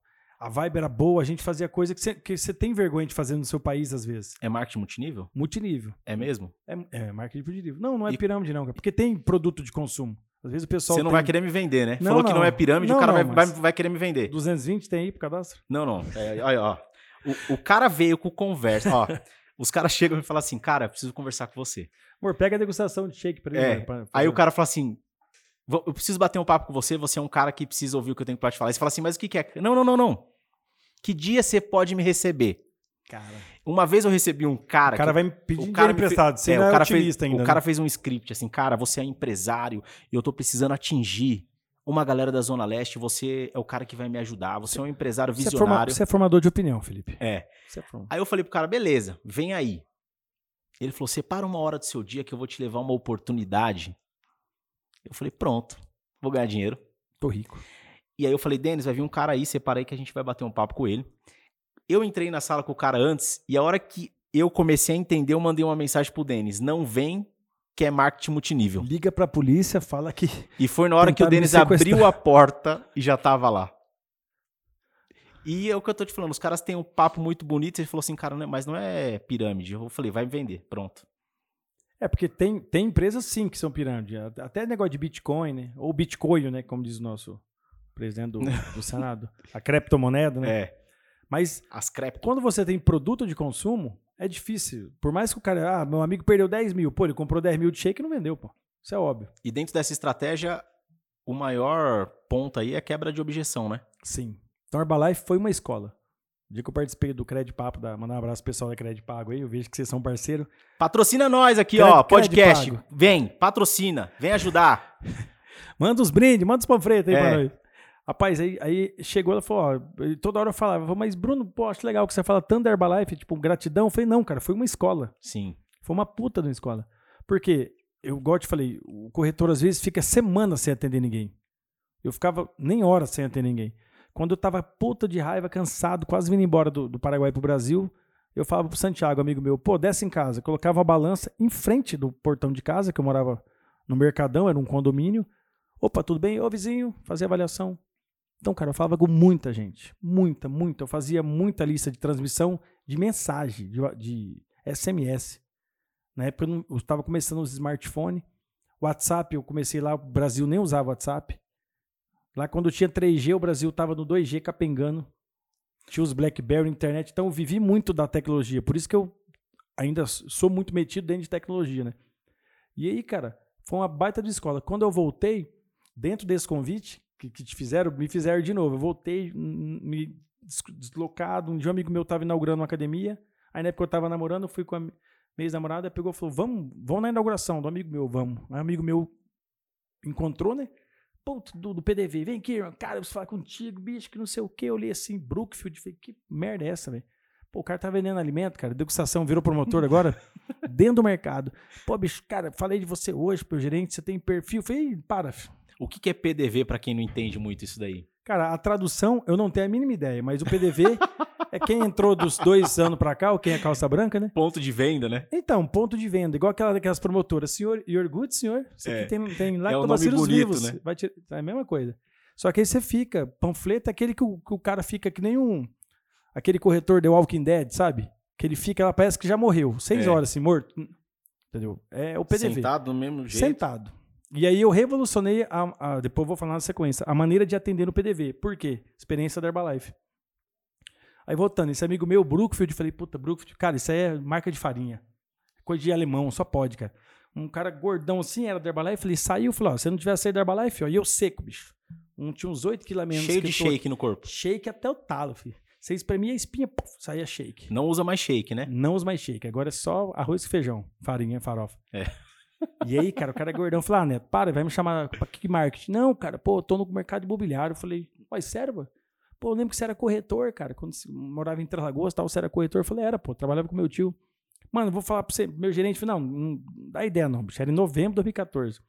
A vibe era boa, a gente fazia coisa que você tem vergonha de fazer no seu país, às vezes. É marketing multinível? Multinível. É mesmo? É, é marketing multinível. Não, não é E- pirâmide, não, cara. Porque tem produto de consumo. Às vezes o pessoal. Você não tem vai querer me vender, né? Não, Falou que não. não é pirâmide, Não, o cara não, vai, vai, vai querer me vender. 220 tem aí pro cadastro? Não, não. É, olha, ó. O, o cara veio com conversa. Ó, os caras chegam e falam assim, cara, preciso conversar com você. Amor, pega a degustação de shake pra ele. É, né, pra- Aí o cara fala assim: "Vou- eu preciso bater um papo com você, você é um cara que precisa ouvir o que eu tenho pra te falar. Aí você fala assim, mas o que, que é? Não, não, não, não. Que dia você pode me receber? Cara, Uma vez eu recebi um cara. o cara que- vai me pedir o dinheiro cara fe- emprestado. Você é, o é cara fez, ainda. O né? cara fez um script assim, cara, você é empresário e eu tô precisando atingir uma galera da Zona Leste, você é o cara que vai me ajudar, você é um empresário você, é forma- visionário. você é formador de opinião, Felipe. É. É. Aí eu falei pro cara, beleza, vem aí. Ele falou, separa uma hora do seu dia que eu vou te levar uma oportunidade. Eu falei, pronto, vou ganhar dinheiro. Tô rico. E aí eu falei, Denis, vai vir um cara aí, separa aí que a gente vai bater um papo com ele. Eu entrei na sala com o cara antes, e a hora que eu comecei a entender, eu mandei uma mensagem pro Denis, não vem que é marketing multinível. Liga pra polícia, fala que. E foi na hora que o Denis abriu a porta e já tava lá. E é o que eu tô te falando, os caras têm um papo muito bonito, ele falou assim, cara, não é- mas não é pirâmide. Eu falei, vai vender, pronto. É, porque tem, tem empresas sim que são pirâmide. Até negócio de Bitcoin, né? Ou Bitcoin, né? Como diz o nosso presidente do, do Senado. A criptomoeda, né? É, Mas as quando você tem produto de consumo, é difícil. Por mais que o cara. Ah, meu amigo perdeu 10 mil. Pô, ele comprou 10 mil de shake e não vendeu, pô. Isso é óbvio. E dentro dessa estratégia, o maior ponto aí é a quebra de objeção, né? Sim. Então, Herbalife foi uma escola. O dia que eu participei do Crédito Papo, da, mandar um abraço pro pessoal da Crédito Pago aí, eu vejo que vocês são parceiro. Patrocina nós aqui, Crédito- ó, podcast. Vem, patrocina, vem ajudar. Manda os brindes, manda os panfletos aí É. pra nós. Rapaz, aí, aí chegou, ela falou, ó, toda hora eu falava, eu mas Bruno, pô, acho legal que você fala tanto da Herbalife, tipo, gratidão. Eu falei, não, cara, foi uma escola. Sim. Foi uma puta de uma escola. Porque, eu eu te falei, o corretor às vezes fica semanas sem atender ninguém. Eu ficava nem horas sem atender ninguém. Quando eu tava puta de raiva, cansado, quase vindo embora do, do Paraguai pro Brasil, eu falava pro Santiago, amigo meu, pô, desce em casa. Colocava a balança em frente do portão de casa, que eu morava no Mercadão, era um condomínio. Opa, tudo bem? Ô, vizinho, fazia avaliação. Então, cara, eu falava com muita gente. Muita, muita. Eu fazia muita lista de transmissão de mensagem, de, de SMS. Na época eu estava começando os smartphones. WhatsApp, eu comecei lá, o Brasil nem usava WhatsApp. Lá quando tinha 3G, o Brasil estava no 2G capengando. Tinha os BlackBerry, internet. Então eu vivi muito da tecnologia. Por isso que eu ainda sou muito metido dentro de tecnologia, né? E aí, cara, foi uma baita de escola. Quando eu voltei, dentro desse convite, que, que te fizeram, me fizeram de novo. Eu voltei, me deslocado. Um dia um amigo meu estava inaugurando uma academia. Aí na época eu estava namorando, fui com a minha ex-namorada, pegou e falou: vamos, vamos na inauguração do amigo meu, vamos. Aí um amigo meu encontrou, né? Pô, do, do PDV, vem aqui, cara, eu preciso falar contigo, bicho, que não sei o que. Eu li assim, Brookfield, falei, que merda é essa, velho? Pô, o cara tá vendendo alimento, cara, degustação, virou promotor agora, dentro do mercado. Pô, bicho, cara, falei de você hoje pro gerente, você tem perfil. Falei, para, filho. O que é PDV para quem não entende muito isso daí? Cara, a tradução eu não tenho a mínima ideia, mas o PDV é quem entrou dos dois anos para cá, ou quem é calça branca, né? Ponto de venda, né? Então, ponto de venda, igual aquela daquelas promotoras. Senhor, your good, senhor? Isso aqui É. tem, tem É lactobacilos um nome bonito, vivos. né? Vai tirar- é a mesma coisa. Só que aí você fica, panfleto é aquele que o, que o cara fica que nem um. Aquele corretor The Walking Dead, sabe? Que ele fica, ela parece que já morreu. Seis É. horas assim, morto. Entendeu? É o PDV. Sentado do mesmo jeito. Sentado. E aí eu revolucionei, a, a- depois eu vou falar na sequência, a maneira de atender no PDV. Por quê? Experiência da Herbalife. Aí voltando, esse amigo meu, Brookfield, eu falei, puta, Brookfield, cara, isso aí é marca de farinha. Coisa de alemão, só pode, cara. Um cara gordão assim, era da Herbalife, falei, saiu, falou, ó, se eu não tivesse saído da Herbalife, ó, e eu seco, bicho. Um, tinha uns 8 quilos menos. Cheio que de tô- shake no corpo. Shake até o talo, filho. Você espremia a espinha, puf, saía shake. Não usa mais shake, né? Não os mais shake. Agora é só arroz e feijão. Farinha, farofa. É. E aí, cara, o cara é gordão. Falei, ah, Neto, para, vai me chamar pra que marketing? Não, cara, pô, tô no mercado imobiliário. Eu falei, mas sério? Pô, eu lembro que você era corretor, cara. Quando você morava em Três Lagoas, tal, você era corretor. Eu falei, era, pô, trabalhava com meu tio. Mano, vou falar pra você. Meu gerente falou, não, não dá ideia não, bicho. Era em novembro de 2014.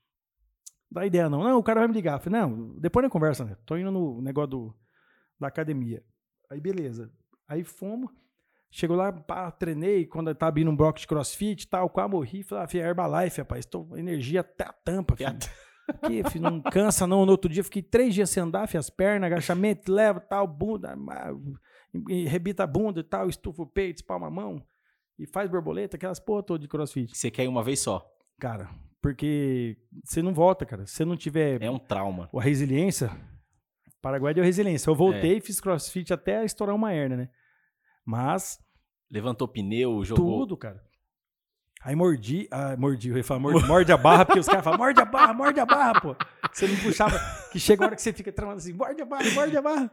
Dá ideia não. Não, o cara vai me ligar. Eu falei, não, depois na conversa, né? Tô indo no negócio do, da academia. Aí, beleza. Aí fomos. Chegou lá, pá, treinei. Quando eu tava indo um bloco de crossfit e tal, quase morri. Falei, ah, filho, é Herbalife, rapaz. Tô com energia até a tampa, filho. Aqui, filho, não cansa não. No outro dia, fiquei três dias sem andar, filho, as pernas, agachamento, leva, tal, bunda, rebita a bunda e tal, estufa o peito, espalma a mão. E faz borboleta, aquelas porra toda de crossfit. Você quer ir uma vez só. Cara, porque você não volta, cara. Se você não tiver É um trauma. a resiliência, Paraguai deu resiliência. Eu voltei e fiz crossfit até estourar uma hernia, né? Mas Levantou pneu, jogou. tudo, cara. Aí mordi, ah, mordi, eu ia falar morde, morde a barra, porque os caras falam, morde a barra, morde a barra, pô. Você não puxava, que chega a hora que você fica travando assim, morde a barra, morde a barra.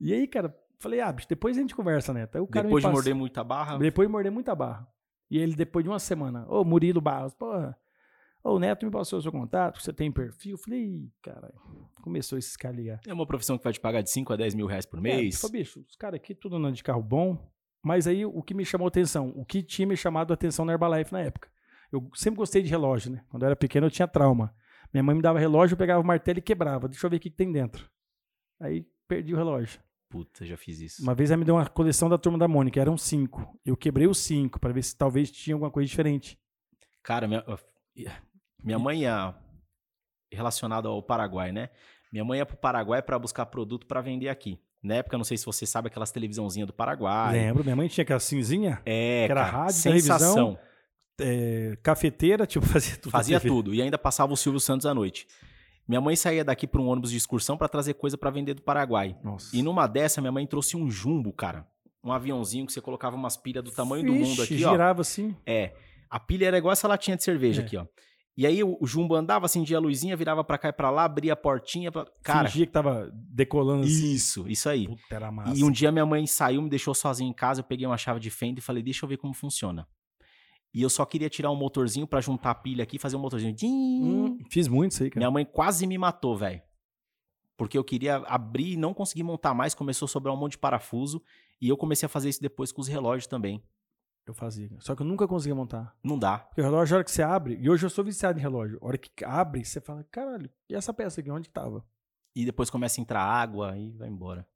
E aí, cara, falei, ah, bicho, depois a gente conversa, né? Aí o cara Depois de passa- morder muita barra. depois de morder muita barra. E ele, depois de uma semana, ô Murilo Barros, porra, ô o Neto me passou o seu contato, você tem perfil? Eu falei, "Ih, caralho, começou esses caras a ligar. É uma profissão que vai te pagar de 5 a 10 mil reais por É, mês. falei, bicho, os caras aqui tudo andando de carro bom, mas aí o que me chamou atenção, o que tinha me chamado atenção na Herbalife na época. Eu sempre gostei de relógio, né? Quando eu era pequeno eu tinha trauma. Minha mãe me dava relógio, eu pegava o martelo e quebrava. Deixa eu ver o que, que tem dentro. Aí perdi o relógio. Puta, já fiz isso. Uma vez ela me deu uma coleção da turma da Mônica, eram cinco. Eu quebrei os cinco para ver se talvez tinha alguma coisa diferente. Cara, minha, minha mãe ia relacionada ao Paraguai, né? Minha mãe ia pro Paraguai pra buscar produto pra vender aqui. Na época, não sei se você sabe aquelas televisãozinhas do Paraguai. Lembro, minha mãe tinha aquela cinzinha, É, Que era cara, rádio, sensação. é, cafeteira, tipo, fazia tudo. Fazia tudo. E ainda passava o Silvio Santos à noite. Minha mãe saía daqui pra um ônibus de excursão pra trazer coisa pra vender do Paraguai. Nossa. E numa dessa, minha mãe trouxe um jumbo, cara. Um aviãozinho que você colocava umas pilhas do tamanho do mundo aqui, ó. girava assim. É. A pilha era igual essa latinha de cerveja É. aqui, ó. E aí o, jumbo andava, acendia a luzinha, virava pra cá e pra lá, abria a portinha. Pra... Cara, Fingia que tava decolando assim. isso, isso aí. Puta, era massa. E um dia minha mãe saiu, me deixou sozinho em casa, eu peguei uma chave de fenda e falei, deixa eu ver como funciona. E eu só queria tirar um motorzinho pra juntar a pilha aqui e fazer um motorzinho. Hum, fiz muito isso aí, cara. Minha mãe quase me matou, velho. Porque eu queria abrir e não consegui montar mais, começou a sobrar um monte de parafuso. E eu comecei a fazer isso depois com os relógios também. Eu fazia. Só que eu nunca conseguia montar. Não dá. Porque o relógio, a hora que você abre, e hoje eu sou viciado em relógio. A hora que abre, você fala, caralho, e essa peça aqui, onde que tava? E depois começa a entrar água e vai embora.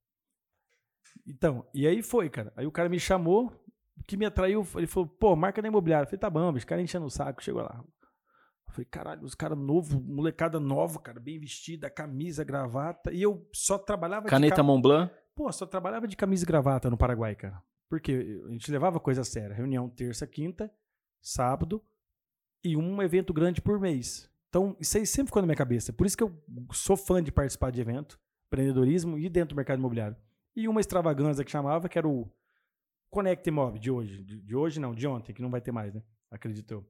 Então, e aí foi, cara. Aí o cara me chamou, o que me atraiu, ele falou, pô, marca na imobiliária. Eu falei, tá bom, bicho, o cara enchendo o saco, chegou lá. Eu falei, caralho, os caras novos, molecada nova, cara, bem vestida, camisa, gravata. E eu só trabalhava Caneta de Montblanc. Pô, só trabalhava de camisa e gravata no Paraguai, cara. Porque a gente levava coisa séria. Reunião terça, quinta, sábado e um evento grande por mês. Então, isso aí sempre ficou na minha cabeça. Por isso que eu sou fã de participar de evento, empreendedorismo e dentro do mercado imobiliário. E uma extravagância que chamava, que era o Connect Mob de hoje. De, de hoje não, de ontem, que não vai ter mais, né? Acredito eu.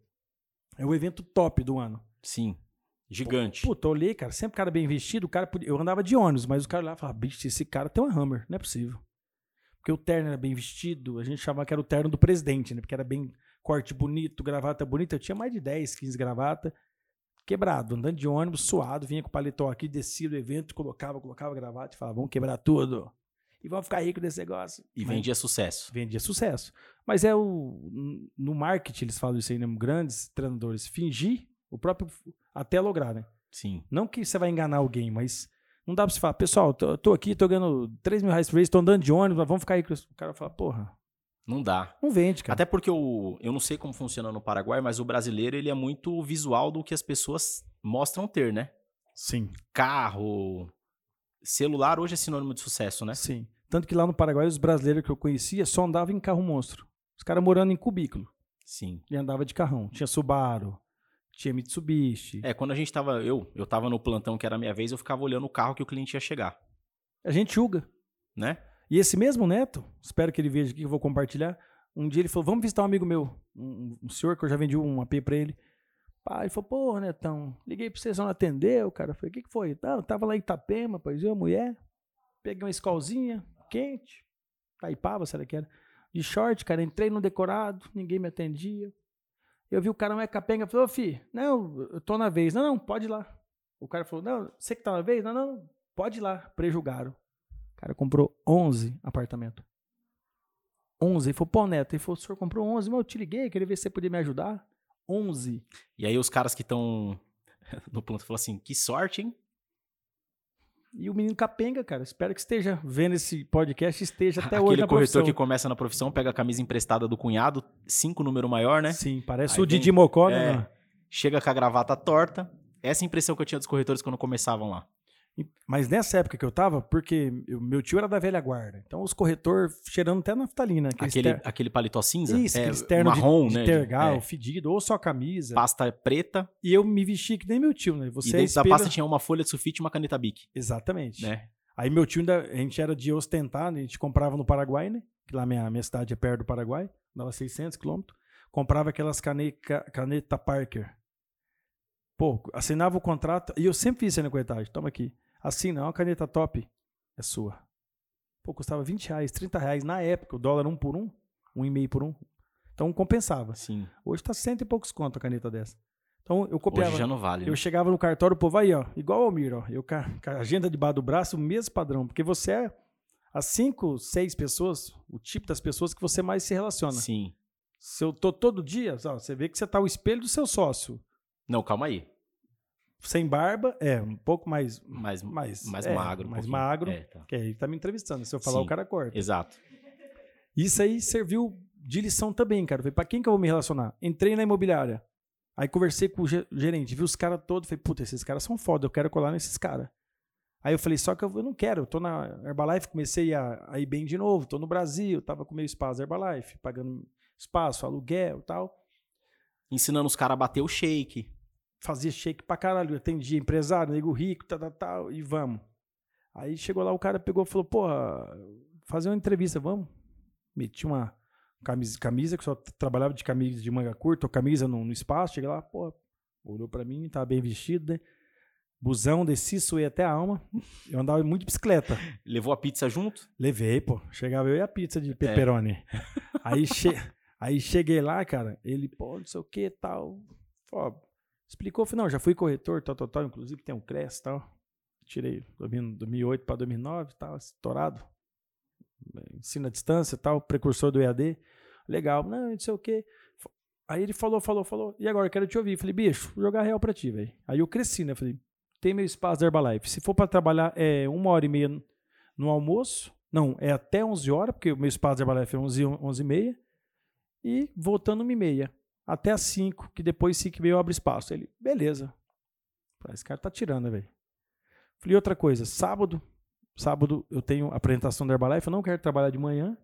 É o evento top do ano. Sim. Gigante. Puta, eu olhei, cara, sempre cara bem vestido, o cara podia, eu andava de ônibus, mas o cara lá falava, bicho, esse cara tem uma Hammer, não é possível. Porque o terno era bem vestido, a gente chamava que era o terno do presidente, né? Porque era bem corte bonito, gravata bonita. Eu tinha mais de 10, 15 gravata, quebrado, andando de ônibus, suado, vinha com o paletó aqui, descia do evento, colocava, colocava gravata e falava, vamos quebrar tudo. E vamos ficar rico desse negócio. E Mas- vendia sucesso. vendia sucesso. Mas é o. No marketing, eles falam isso aí, né? Grandes treinadores. Fingir o próprio. Até lograr, né? Sim. Não que você vai enganar alguém, mas não dá pra você falar, pessoal, tô, tô aqui, tô ganhando 3 mil reais por mês, tô andando de ônibus, mas vamos ficar aí. com isso." O cara fala, porra, Não dá. não vende, cara. Até porque o, eu não sei como funciona no Paraguai, mas o brasileiro ele é muito visual do que as pessoas mostram ter, né? Sim. Carro, celular hoje é sinônimo de sucesso, né? Sim. Tanto que lá no Paraguai, os brasileiros que eu conhecia só andavam em carro monstro. Os caras morando em cubículo. Sim. E andava de carrão. Tinha Subaru, tinha Mitsubishi. É, quando a gente tava, eu, eu tava no plantão que era a minha vez, eu ficava olhando o carro que o cliente ia chegar, A gente julga. né? E esse mesmo neto, espero que ele veja aqui que eu vou compartilhar. Um dia ele falou: Vamos visitar um amigo meu, um, um senhor que eu já vendi um AP pra ele. Pá, ele falou: Porra, Netão, liguei pra você, você não atendeu, cara. Eu falei: O que, que foi? Não, eu tava lá em Itapema, pois eu, mulher. Peguei uma escolzinha, quente. Taipava, será que era? De short, cara. Entrei no decorado, ninguém me atendia. Eu vi o cara mais capenga, falou: Ô, fi, não, eu tô na vez. Não, não, pode ir lá. O cara falou: Não, você que tá na vez? Não, não, pode ir lá. Prejugaram. O cara comprou 11 apartamentos. 11. Ele falou, pô, Neto, ele falou, o senhor comprou 11, mas eu te liguei, queria ver se você podia me ajudar. 11. E aí os caras que estão no plantão falam assim, que sorte, hein? E o menino capenga, cara, espero que esteja vendo esse podcast, esteja até hoje Aquele na corretor profissão. que começa na profissão, pega a camisa emprestada do cunhado, cinco número maior, né? Sim, parece Aí o vem- Didi Mocó, É. né? Chega com a gravata torta. Essa é a impressão que eu tinha dos corretores quando começavam lá. Mas nessa época que eu tava, porque eu- meu tio era da velha guarda, então os corretor cheirando até naftalina. Aquele, ter- aquele paletó cinza, Isso, é, aqueles ternos de- marrom, de, né? tergal, é, fedido, ou só camisa. pasta preta. E eu me vesti que nem meu tio, né? Você e dentro da pasta tinha uma folha de sulfite e uma caneta Bic, Exatamente. né? Aí meu tio ainda, a gente era de ostentar, né? a gente comprava no Paraguai, né? Que lá minha, minha cidade é perto do Paraguai, dava 600 quilômetros. Comprava aquelas caneca, caneta Parker. Pô, assinava o contrato, e eu sempre fiz isso aí na corretagem, toma aqui. Assina, é uma caneta top, é sua. Pô, custava 20 reais, 30 reais na época, o dólar um por um, um e meio por um. Então compensava. Sim. Hoje tá cento e poucos conto a caneta dessa. Então eu copiava. Hoje já não vale. né? Eu chegava no cartório, o povo aí, ó, igual o Almir, ó. Eu com a agenda debaixo do braço, o mesmo padrão. Porque você é as cinco, seis pessoas, o tipo das pessoas que você mais se relaciona. Sim. Se eu tô todo dia, ó, você vê que você tá o espelho do seu sócio. Não, calma aí. Sem barba, é, um pouco mais. Mais, Mais, mais é, magro. um mais pouquinho. magro. É, tá. Que aí tá me entrevistando. Se eu falar, Sim. o cara corta. Exato. Isso aí serviu de lição também, cara. Falei, pra quem que eu vou me relacionar? Entrei na imobiliária. Aí conversei com o ge- gerente, vi os caras todos. Falei, puta, esses caras são foda, eu quero colar nesses caras. Aí eu falei, só que eu, eu não quero, eu tô na Herbalife, comecei a, a ir bem de novo, tô no Brasil, tava com meu espaço da Herbalife, pagando espaço, aluguel e tal. Ensinando os caras a bater o shake. Fazia shake pra caralho, atendia empresário, nego rico, tal, tal, tal, e vamos. Aí chegou lá, o cara pegou e falou, porra, fazer uma entrevista, vamos? Meti uma camisa, camisa que só trabalhava de camisa de manga curta, ou camisa no, no espaço, cheguei lá, porra, olhou pra mim, tava bem vestido, né? Busão, desci, suei até a alma. Eu andava muito de bicicleta. Levou a pizza junto? Levei, pô. Chegava eu e a pizza de pepperoni. Aí, che... aí cheguei lá, cara, ele, pô, não sei o que tal. Ó, explicou, falei, não, já fui corretor, tal, tal, tal, inclusive tem um CRES tal. Tirei 2008 para 2009 tal, estourado. Ensino à distância tal, precursor do EAD. Legal, não, não sei o que. Aí ele falou, falou, falou, e agora quero te ouvir. Falei, bicho, vou jogar real pra ti, velho. Aí eu cresci, né? Falei, tem meu espaço da Herbalife. Se for pra trabalhar é, uma hora e meia no almoço, Não, é até 11 horas, porque o meu espaço de Herbalife é 11, 11 e meia. E voltando 1 e meia. Até as 5, que depois 5 e meia eu abro espaço. Ele, beleza. Esse cara tá tirando, velho? Falei, outra coisa, sábado, sábado eu tenho apresentação da Herbalife, eu não quero trabalhar de manhã.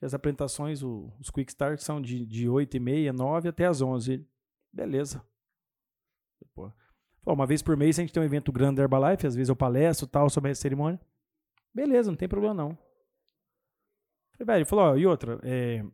As apresentações, o- os Quick Start são de, de 8 e meia, 9 até as 11. Ele, beleza. Pô. Uma vez por mês a gente tem um evento grande da Herbalife, às vezes eu palestro tal sobre a cerimônia. Beleza, não tem problema não. Falei, velho, ele falou, ó, e outra, é,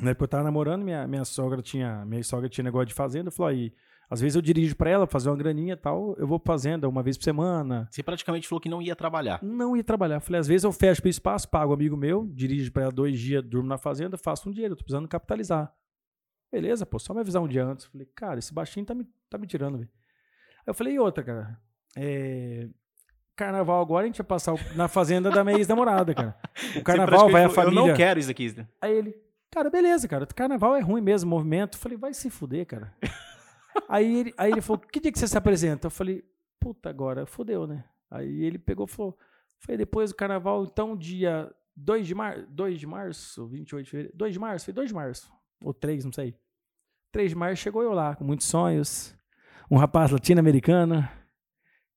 na época eu tava namorando, minha, minha sogra tinha, minha sogra tinha negócio de fazenda, falou, aí, às vezes eu dirijo pra ela, fazer uma graninha e tal, eu vou pra fazenda uma vez por semana. Você praticamente falou que não ia trabalhar. Não ia trabalhar. Falei, às vezes eu fecho pro espaço, pago um amigo meu, dirijo pra ela dois dias, durmo na fazenda, faço um dinheiro, eu tô precisando capitalizar. Beleza, pô, só me avisar um dia antes. Falei, cara, esse baixinho tá me, tá me tirando, velho. Aí eu falei, e outra, cara, é... Carnaval agora a gente vai passar na fazenda da minha ex-namorada, cara. O carnaval vai a família. Eu não quero isso aqui. Aí ele, cara, beleza, cara. Carnaval é ruim mesmo, movimento. Eu falei, vai se fuder, cara. aí, ele, aí ele falou, que dia que você se apresenta? Eu falei, puta, agora fudeu, né? Aí ele pegou e falou, foi depois do carnaval, então dia 2 de março, 2 de março, 28 de fevereiro, 2 de março, foi 2 de março, ou 3, não sei. 3 de março chegou eu lá, com muitos sonhos, um rapaz latino-americano,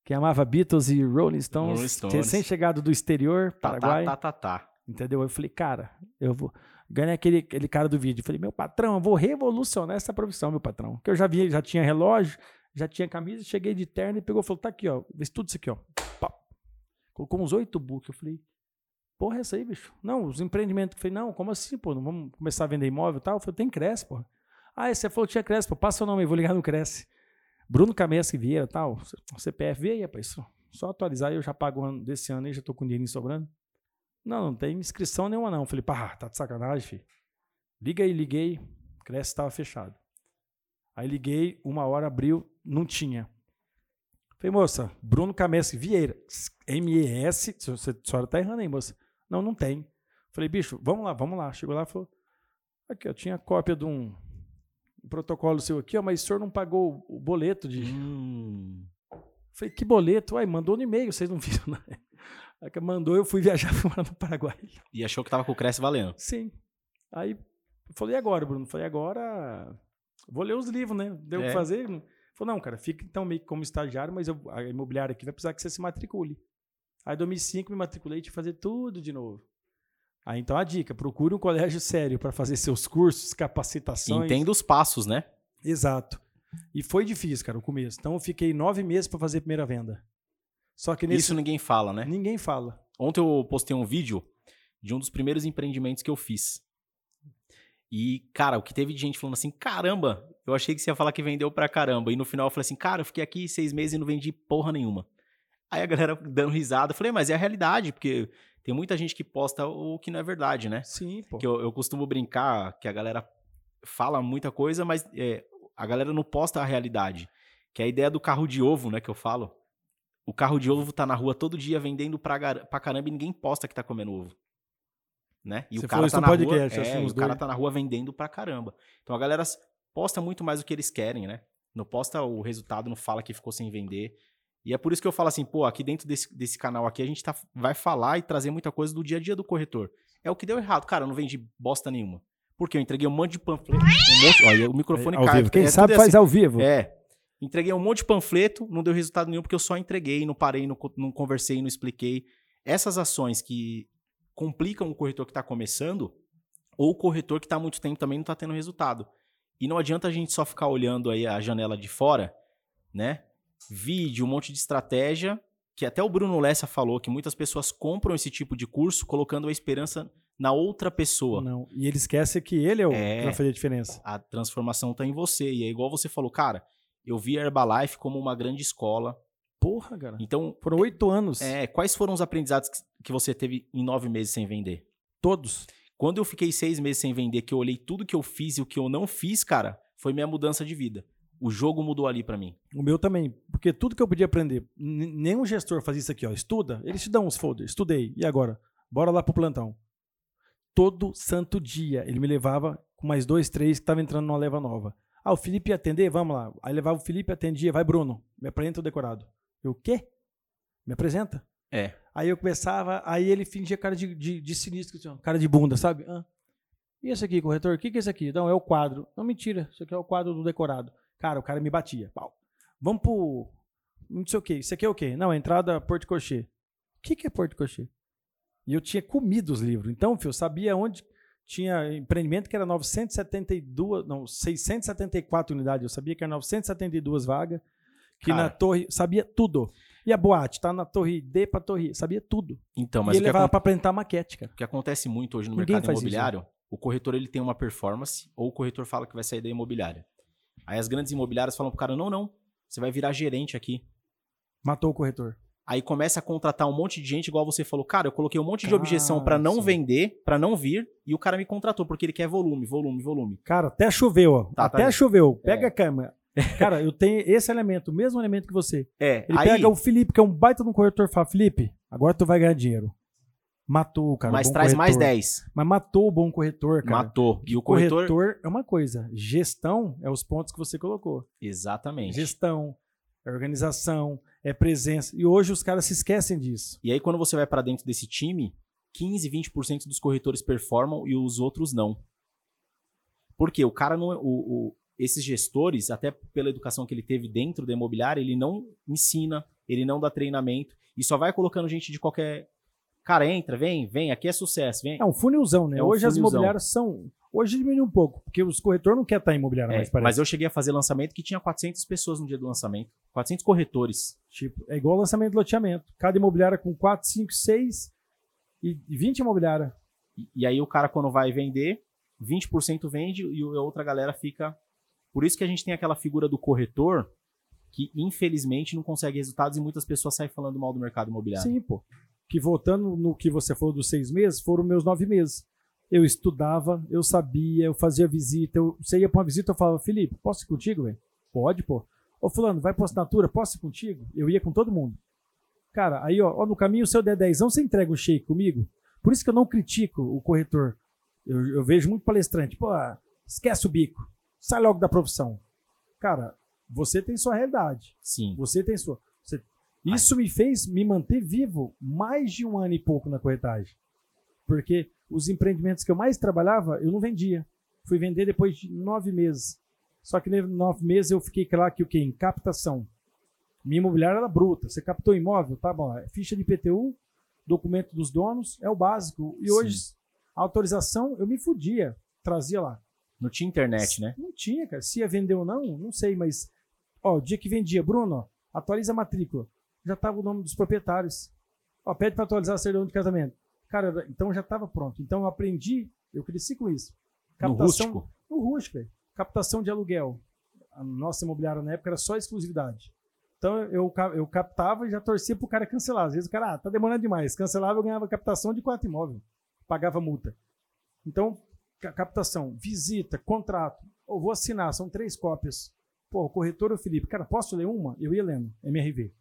que amava Beatles e Rolling Stones, Rolling Stones. recém-chegado do exterior, Tá, Paraguai. tá, tá, tá, tá. Entendeu? Eu falei, cara, eu vou. Ganhei aquele, aquele cara do vídeo. Falei, meu patrão, eu vou revolucionar essa profissão, meu patrão. Que eu já vi, já tinha relógio, já tinha camisa, cheguei de terno e pegou e falou: tá aqui, ó. Vê tudo isso aqui, ó. Colocou uns oito books. Eu falei, porra, é essa aí, bicho? Não, os empreendimentos. Eu falei, não, como assim, pô? Não vamos começar a vender imóvel e tal? Eu falei, tem Cresce, pô. Ah, você falou que tinha Cresce, pô. Passa o nome aí, vou ligar no Cresce. Bruno Camesque Vieira tal. CPF, vê aí, rapaz. Só, só atualizar eu já pago o ano desse ano aí, já tô com dinheirinho sobrando. Não, não tem inscrição nenhuma, não. Falei, pá, tá de sacanagem, filho. Liga aí, liguei. Cresce estava fechado. Aí liguei, uma hora abriu, não tinha. Falei, moça, Bruno Camessi Vieira, M-E-S, a senhora tá errando aí, moça. Não, não tem. Falei, bicho, vamos lá, vamos lá. Chegou lá e falou, aqui, ó, tinha cópia de um, um protocolo seu aqui, ó, mas o senhor não pagou o boleto de... Hum. Falei, que boleto? Uai, mandou no e-mail, vocês não viram, né? Aí que mandou, eu fui viajar fui morar no Paraguai. E achou que tava com o Cresce valendo. Sim. Aí falei, e agora, Bruno? Falei, agora vou ler os livros, né? Deu o É. que fazer? Falou, não, cara, fica então meio que como estagiário, mas eu, a imobiliária aqui vai precisar que você se matricule. Aí em 2005 me matriculei e tive fazer tudo de novo. Aí então a dica, procure um colégio sério para fazer seus cursos, capacitações. Entenda os passos, né? Exato. E foi difícil, cara, o começo. Então eu fiquei nove meses para fazer a primeira venda. Só que nesse Isso ninguém fala, né? ninguém fala. Ontem eu postei um vídeo de um dos primeiros empreendimentos que eu fiz. E, cara, o que teve de gente falando assim, caramba, eu achei que você ia falar que vendeu pra caramba. E no final eu falei assim, cara, eu fiquei aqui seis meses e não vendi porra nenhuma. Aí a galera dando risada, eu falei, mas é a realidade, porque tem muita gente que posta o que não é verdade, né? Sim, pô. Que eu, eu costumo brincar que a galera fala muita coisa, mas é, a galera não posta a realidade. Que é a ideia do carro de ovo, né, que eu falo. O carro de ovo tá na rua todo dia vendendo pra, pra caramba e ninguém posta que tá comendo ovo. Né? E Você o cara tá na rua, é, o cara tá na rua vendendo pra caramba. Então a galera posta muito mais o que eles querem, né? Não posta o resultado, não fala que ficou sem vender. E é por isso que eu falo assim, pô, aqui dentro desse, desse canal aqui a gente tá, vai falar e trazer muita coisa do dia a dia do corretor. É o que deu errado. Cara, eu não vendi bosta nenhuma. Porque eu entreguei um monte de panfleto, um monte, olha, o microfone cai. vivo. Quem é, sabe é faz assim. ao vivo. É. Entreguei um monte de panfleto, não deu resultado nenhum porque eu só entreguei, não parei, não, não conversei, não expliquei. Essas ações que complicam o corretor que está começando, ou o corretor que está há muito tempo também não está tendo resultado. E não adianta a gente só ficar olhando aí a janela de fora, né? Vídeo, um monte de estratégia, que até o Bruno Lessa falou que muitas pessoas compram esse tipo de curso colocando a esperança na outra pessoa. Não. E ele esquece que ele é o É. que vai fazer a diferença. A transformação está em você. E é igual você falou, cara, eu vi a Herbalife como uma grande escola. Porra, cara. Então, Foram oito anos. é, quais foram os aprendizados que- você teve em nove meses sem vender? Todos. Quando eu fiquei seis meses sem vender, que eu olhei tudo que eu fiz e o que eu não fiz, cara, foi minha mudança de vida. O jogo mudou ali pra mim. O meu também. Porque tudo que eu podia aprender, nenhum gestor fazia isso aqui, ó. Estuda, eles te dão uns folders. Estudei. E agora? Bora lá pro plantão. Todo santo dia ele me levava com mais dois, três que tava entrando numa leva nova. Ah, o Felipe ia atender? Vamos lá. Aí levava o Felipe, atendia. Vai, Bruno. Me apresenta o decorado. Eu, o quê? Me apresenta. É. Aí eu começava, aí ele fingia cara de, de, de sinistro, assim, cara de bunda, sabe? Ah. E esse aqui, corretor? O que, que é esse aqui? Não, é o quadro. Não, mentira, isso aqui é o quadro do decorado. Cara, o cara me batia. Pau. Vamos pro. Não sei o quê. Isso aqui é o quê? Não, entrada Porto Cochê. O que, que é Porto Cochê? E eu tinha comido os livros. Então, filho, eu sabia onde tinha empreendimento que era 972, não, 674 unidades. Eu sabia que era 972 vagas. Que Cara. na torre, sabia tudo. E a boate, tá na torre D pra torre, sabia tudo. Então, e mas o ele levava pra apresentar maquete, cara. o que acontece muito hoje no Ninguém mercado isso, imobiliário, o corretor ele tem uma performance, ou o corretor fala que vai sair da imobiliária. Aí as grandes imobiliárias falam pro cara, não, não, você vai virar gerente aqui. Matou o corretor. Aí começa a contratar um monte de gente, igual você falou, cara, eu coloquei um monte de objeção pra não sim. vender, pra não vir, e o cara me contratou, porque ele quer volume, volume, volume. Cara, até choveu, ó. Tá, tá até vendo? choveu. Pega É. a câmera. Cara, eu tenho esse elemento, o mesmo elemento que você. É, Ele aí, pega o Felipe, que é um baita de um corretor, e fala: Felipe, agora tu vai ganhar dinheiro. Matou, cara. o mas traz mais corretor. 10. Mas matou o bom corretor, cara. Matou. E o corretor... corretor... é uma coisa. Gestão é os pontos que você colocou. Exatamente. Gestão, é organização, é presença. E hoje os caras se esquecem disso. E aí, quando você vai pra dentro desse time, 15, 20% dos corretores performam e os outros não. Por quê? O cara não. O, o- esses gestores, até pela educação que ele teve dentro da imobiliária, ele não ensina, ele não dá treinamento e só vai colocando gente de qualquer. Cara, entra, vem, vem, aqui é sucesso, vem. É um funilzão, né? É um hoje as funilzão. imobiliárias são. Hoje diminuiu um pouco, porque os corretores não querem estar em imobiliária É, mais, parece. mas eu cheguei a fazer lançamento que tinha 400 pessoas no dia do lançamento. 400 corretores. Tipo, é igual lançamento de loteamento. Cada imobiliária com 4, 5, 6 e 20 imobiliária. E, e aí o cara, quando vai vender, 20% vende e a outra galera fica. Por isso que a gente tem aquela figura do corretor que, infelizmente, não consegue resultados e muitas pessoas saem falando mal do mercado imobiliário. Sim, pô. Que voltando no que você falou dos seis meses, foram meus nove meses. Eu estudava, eu sabia, eu fazia visita. Eu, você ia pra uma visita, eu falava, Felipe, posso ir contigo, velho? Pode, pô. Ô, Fulano, vai pra assinatura, posso ir contigo? Eu ia com todo mundo. Cara, aí, ó, ó, no caminho, se eu der 10, você entrega um shake comigo? Por isso que eu não critico o corretor. Eu, eu vejo muito palestrante, pô, esquece o bico, sai logo da profissão. Cara, você tem sua realidade. Sim. Você tem sua. você- Isso me fez me manter vivo mais de um ano e pouco na corretagem. Porque os empreendimentos que eu mais trabalhava, eu não vendia. Fui vender depois de nove meses. Só que nove meses eu fiquei lá que o quê? Em captação. Minha imobiliária era bruta. Você captou imóvel, tá bom. é Ficha de IPTU, documento dos donos, é o básico. E Sim. hoje, a autorização, eu me fudia. Trazia lá. Não tinha internet, né? Não tinha, cara. Se ia vender ou não, não sei, mas. Ó, o dia que vendia, Bruno, atualiza a matrícula. Já tava o nome dos proprietários. Ó, pede para atualizar a certidão de casamento. Cara, então já estava pronto. Então eu aprendi, eu cresci com isso. No rústico. No rústico, velho. Captação de aluguel. A nossa imobiliária na época era só exclusividade. Então eu, eu captava e já torcia pro cara cancelar. Às vezes o cara, ah, tá demorando demais. Cancelava, eu ganhava captação de quatro imóveis. Pagava multa. Então, ca- captação, visita, contrato. Eu vou assinar, são três cópias. Pô, o corretor, o Felipe, cara, posso ler uma? Eu ia lendo, MRV.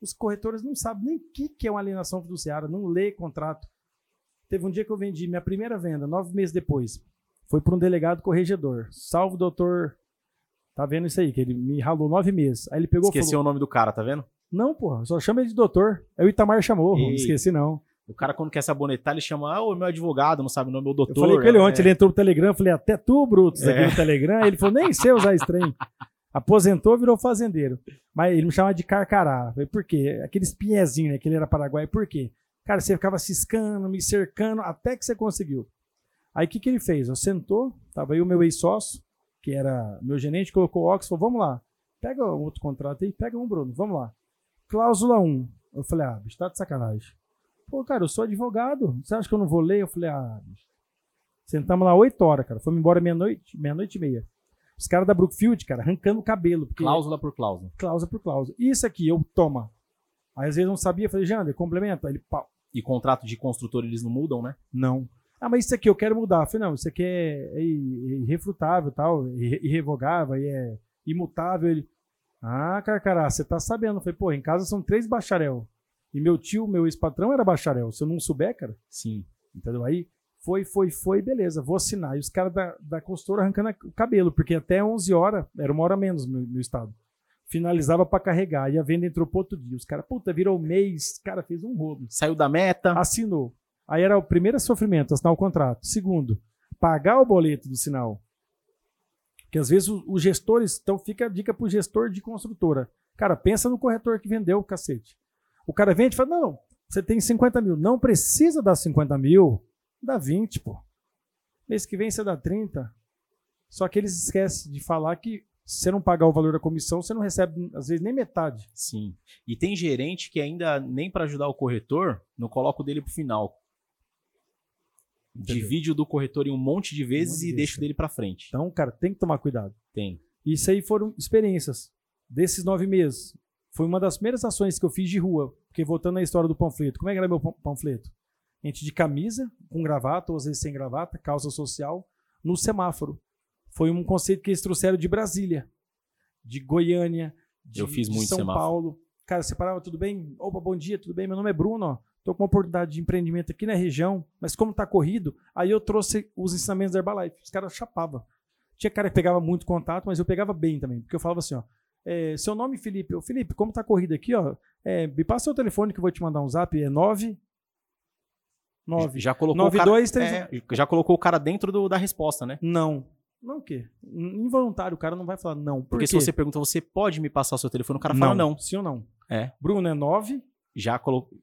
Os corretores não sabem nem o que, que é uma alienação fiduciária, não lê contrato. Teve um dia que eu vendi minha primeira venda, nove meses depois. Foi para um delegado corregedor. Salve, doutor. Tá vendo isso aí? Que ele me ralou nove meses. Aí ele pegou Esqueceu falou: o nome do cara, tá vendo? Não, porra, só chama ele de doutor. É o Itamar chamou, não esqueci não. O cara, quando quer sabonetar, ele chama, ah, o meu advogado, não sabe o nome do Eu doutor. falei com ele é, ontem, ele entrou pro Telegram, eu falei, até tu, Brutus, aqui É. no Telegram. Ele falou, nem sei usar esse trem. Aposentou, virou fazendeiro. Mas ele me chamava de Carcará. Falei, por quê? Aqueles pinhezinhos, né, que ele era paraguaio. Por quê? Cara, você ficava ciscando, me cercando, até que você conseguiu. Aí o que, que ele fez? Eu sentou, tava aí o meu ex-sócio, que era meu gerente, colocou o óculos, falou, vamos lá, pega outro contrato aí, pega um, Bruno, vamos lá. Cláusula 1. Eu falei, ah, bicho, tá de sacanagem. Pô, cara, eu sou advogado, você acha que eu não vou ler? Eu falei, ah, bicho. Sentamos lá 8 horas, cara, fomos embora meia-noite, meia-noite e meia. Os caras da Brookfield, cara, arrancando o cabelo. Porque Cláusula por cláusula. cláusula por cláusula. Isso aqui, eu toma. Aí às vezes eu não sabia, falei, Jander, complementa. Aí ele, pau. E contrato de construtor eles não mudam, né? Não. Ah, mas isso aqui eu quero mudar. Eu falei, não, isso aqui é, é irrefutável, tal, irre- irrevogável, aí é imutável. Ele, ah, carcará, você tá sabendo. Eu falei, pô, em casa são três bacharel. E meu tio, meu ex-patrão era bacharel. Se eu não souber, cara, Sim. entendeu? Aí foi, foi, foi, beleza, vou assinar. E os caras da, da consultora arrancando o cabelo, porque até 11 horas, era uma hora menos no meu estado. finalizava pra carregar. E a venda entrou pro outro dia. Os caras, puta, virou mês. Cara, fez um rolo. Saiu da meta. Assinou. Aí era o primeiro sofrimento, assinar o contrato. Segundo, pagar o boleto do sinal. Porque às vezes os gestores, então fica a dica pro gestor de construtora. Cara, pensa no corretor que vendeu o cacete. O cara vende e fala: não, você tem 50 mil. Não precisa dar 50 mil, dá 20, pô. Mês que vem você dá 30. Só que eles esquecem de falar que se você não pagar o valor da comissão, você não recebe, às vezes, nem metade. Sim. E tem gerente que ainda, nem pra ajudar o corretor, não coloca o dele pro final. Entendeu? Divide o do corretor em um monte de vezes monte de e deixa o dele pra frente. Então, cara, tem que tomar cuidado. Tem. Isso aí foram experiências desses nove meses. Foi uma das primeiras ações que eu fiz de rua. Porque voltando à história do panfleto, como é que era meu pan- panfleto? A gente de camisa, com gravata, ou às vezes sem gravata, calça social, no semáforo. Foi um conceito que eles trouxeram de Brasília, de Goiânia, de, Eu fiz de muito São semáforo. Paulo. Cara, você parava, tudo bem? Opa, bom dia, tudo bem? Meu nome é Bruno, ó. Tô com uma oportunidade de empreendimento aqui na região, mas como tá corrido, aí eu trouxe os ensinamentos da Herbalife. Os caras chapavam. Tinha cara que pegava muito contato, mas eu pegava bem também, porque eu falava assim, ó, é, seu nome Felipe, eu, Felipe, como tá corrido aqui, ó, é, me passa seu telefone que eu vou te mandar um zap, é 9 9 Já colocou Nove, o cara, dois, três, é, já colocou o cara dentro do- da resposta, né? Não. Não o quê? Involuntário, o cara não vai falar não. Por Porque quê? se você pergunta, você pode me passar o seu telefone, o cara fala não. Sim ou não? É. Bruno é 9. Já colocou.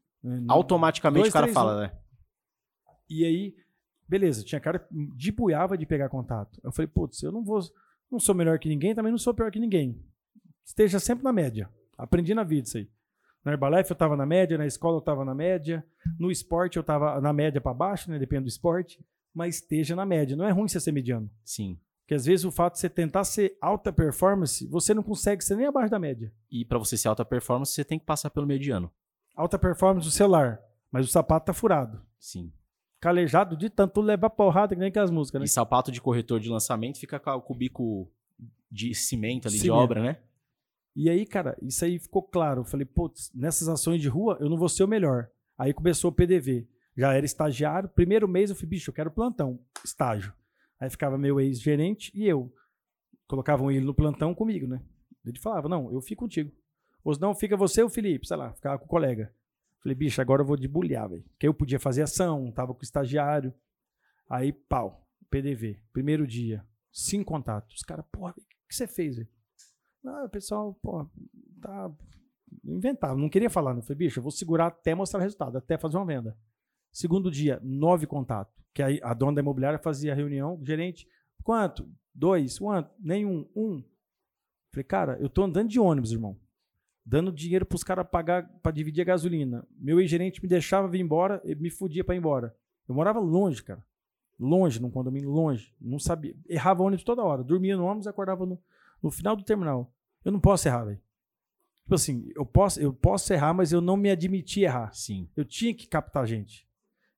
Automaticamente Dois, o cara três, fala, um. né? E aí, beleza, tinha cara de buiava de pegar contato. Eu falei, putz, eu não vou. Não sou melhor que ninguém, também não sou pior que ninguém. Esteja sempre na média. Aprendi na vida isso aí. Na Herbalife eu tava na média, na escola eu tava na média, no esporte eu tava na média para baixo, né? Depende do esporte. Mas esteja na média. Não é ruim você ser mediano. Sim. Porque às vezes o fato de você tentar ser alta performance, você não consegue ser nem abaixo da média. E pra você ser alta performance, você tem que passar pelo mediano. Alta performance do celular, mas o sapato tá furado. Sim. Calejado de tanto leva porrada que nem aquelas músicas, né? E sapato de corretor de lançamento fica com o bico de cimento ali, de Cimento. obra, né? E aí, cara, isso aí ficou claro. Eu falei, putz, nessas ações de rua eu não vou ser o melhor. Aí começou o PDV. Já era estagiário. Primeiro mês eu falei, bicho, eu quero plantão, estágio. Aí ficava meu ex-gerente e eu. Colocavam ele no plantão comigo, né? Ele falava, não, eu fico contigo. Ou não, fica você ou o Felipe, sei lá, ficava com o colega. Falei, bicho, agora eu vou debulhar, velho. Que eu podia fazer ação, tava com o estagiário. Aí, pau, PDV. Primeiro dia, cinco contatos. Os caras, porra, o que você fez, velho? Não, o pessoal, pô, tá. Inventava, não queria falar. Não. Falei, bicho, eu vou segurar até mostrar o resultado, até fazer uma venda. Segundo dia, nove contatos. Que aí a dona da imobiliária fazia reunião, gerente, quanto? Dois, quanto? Nenhum, um. Falei, cara, eu tô andando de ônibus, irmão. Dando dinheiro pros caras pagar pra dividir a gasolina. Meu ex-gerente me deixava vir embora, ele me fudia pra ir embora. Eu morava longe, cara. Longe, num condomínio, longe. Não sabia. Errava ônibus toda hora. Dormia no ônibus acordava no, no final do terminal. Eu não posso errar, velho. Tipo assim, eu posso, eu posso errar, mas eu não me admiti errar. Sim. Eu tinha que captar gente.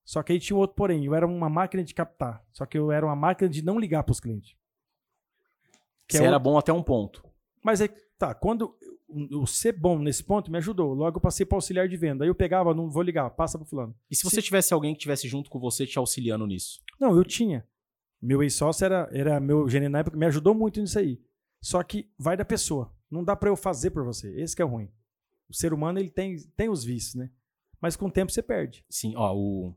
Só que aí tinha um outro porém. Eu era uma máquina de captar. Só que eu era uma máquina de não ligar pros clientes. Que Você é era outro- bom até um ponto. Mas aí, tá, quando eu ser bom nesse ponto me ajudou. Logo eu passei para auxiliar de venda. Aí eu pegava, não vou ligar, passa pro fulano. E se você tivesse alguém que tivesse junto com você te auxiliando nisso? Não, eu tinha. Meu ex-sócio era, era meu gerente na época, me ajudou muito nisso aí. Só que vai da pessoa. Não dá para eu fazer por você. Esse que é o ruim. O ser humano, ele tem, tem os vícios, né? Mas com o tempo você perde. Sim, ó, o...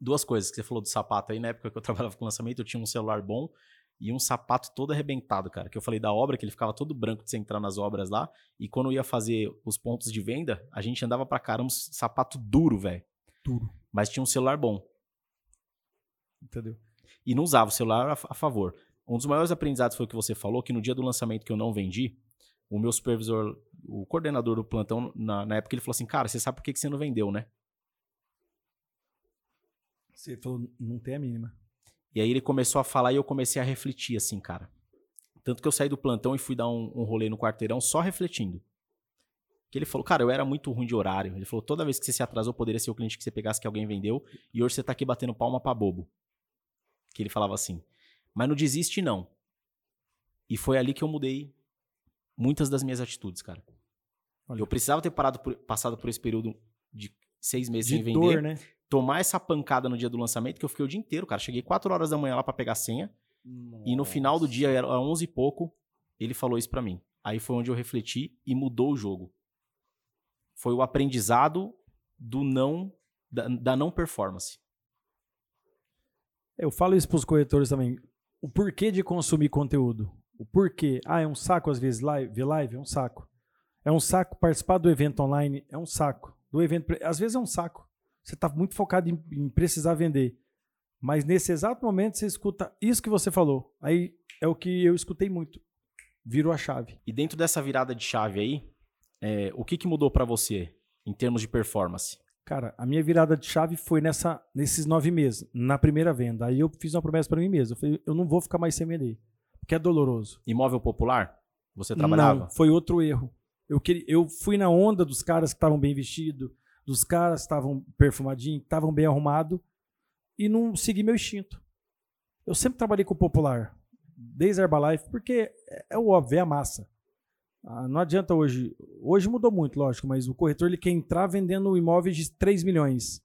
duas coisas que você falou do sapato aí, na época que eu trabalhava com lançamento, eu tinha um celular bom e um sapato todo arrebentado, cara. Que eu falei da obra, que ele ficava todo branco de você entrar nas obras lá. E quando eu ia fazer os pontos de venda, a gente andava pra caramba, um sapato duro, velho. Duro. Mas tinha um celular bom. Entendeu? E não usava o celular a, a favor. Um dos maiores aprendizados foi o que você falou, que no dia do lançamento que eu não vendi, o meu supervisor, o coordenador do plantão, na, na época, ele falou assim, cara, você sabe por que, que você não vendeu, né? Você falou, não tem a mínima. E aí ele começou a falar e eu comecei a refletir, assim, cara. Tanto que eu saí do plantão e fui dar um, um rolê no quarteirão só refletindo. Que ele falou, cara, eu era muito ruim de horário. Ele falou, toda vez que você se atrasou, poderia ser o cliente que você pegasse que alguém vendeu. E hoje você tá aqui batendo palma pra bobo. Que ele falava assim. Mas não desiste, não. E foi ali que eu mudei muitas das minhas atitudes, cara. Olha. Eu precisava ter parado por- passado por esse período de seis meses sem De vender dor, né? tomar essa pancada no dia do lançamento, que eu fiquei o dia inteiro, cara. Cheguei 4 horas da manhã lá pra pegar a senha. E no final do dia, era 11 e pouco, ele falou isso pra mim. aí foi onde eu refleti e mudou o jogo. Foi o aprendizado do não da, da não performance. Eu falo isso para os corretores também. O porquê de consumir conteúdo. O porquê. Ah, é um saco às vezes live, ver live? É um saco. É um saco participar do evento online? É um saco. Do evento, às vezes é um saco. Você está muito focado em, em precisar vender. Mas nesse exato momento você escuta isso que você falou. Aí é o que eu escutei muito. Virou a chave. E dentro dessa virada de chave aí, é, o que, que mudou para você em termos de performance? Cara, a minha virada de chave foi nessa, nesses nove meses, na primeira venda. Aí eu fiz uma promessa para mim mesmo. Eu falei, eu não vou ficar mais sem vender, porque é doloroso. Imóvel popular? Você trabalhava? Não, foi outro erro. Eu, queria, eu fui na onda dos caras que estavam bem vestidos, dos caras que estavam perfumadinhos, que estavam bem arrumados, e não segui meu instinto. Eu sempre trabalhei com o popular, desde a Herbalife, porque é, é o óbvio, é a massa. Ah, não adianta hoje. Hoje mudou muito, lógico, mas o corretor ele quer entrar vendendo imóveis de 3 milhões.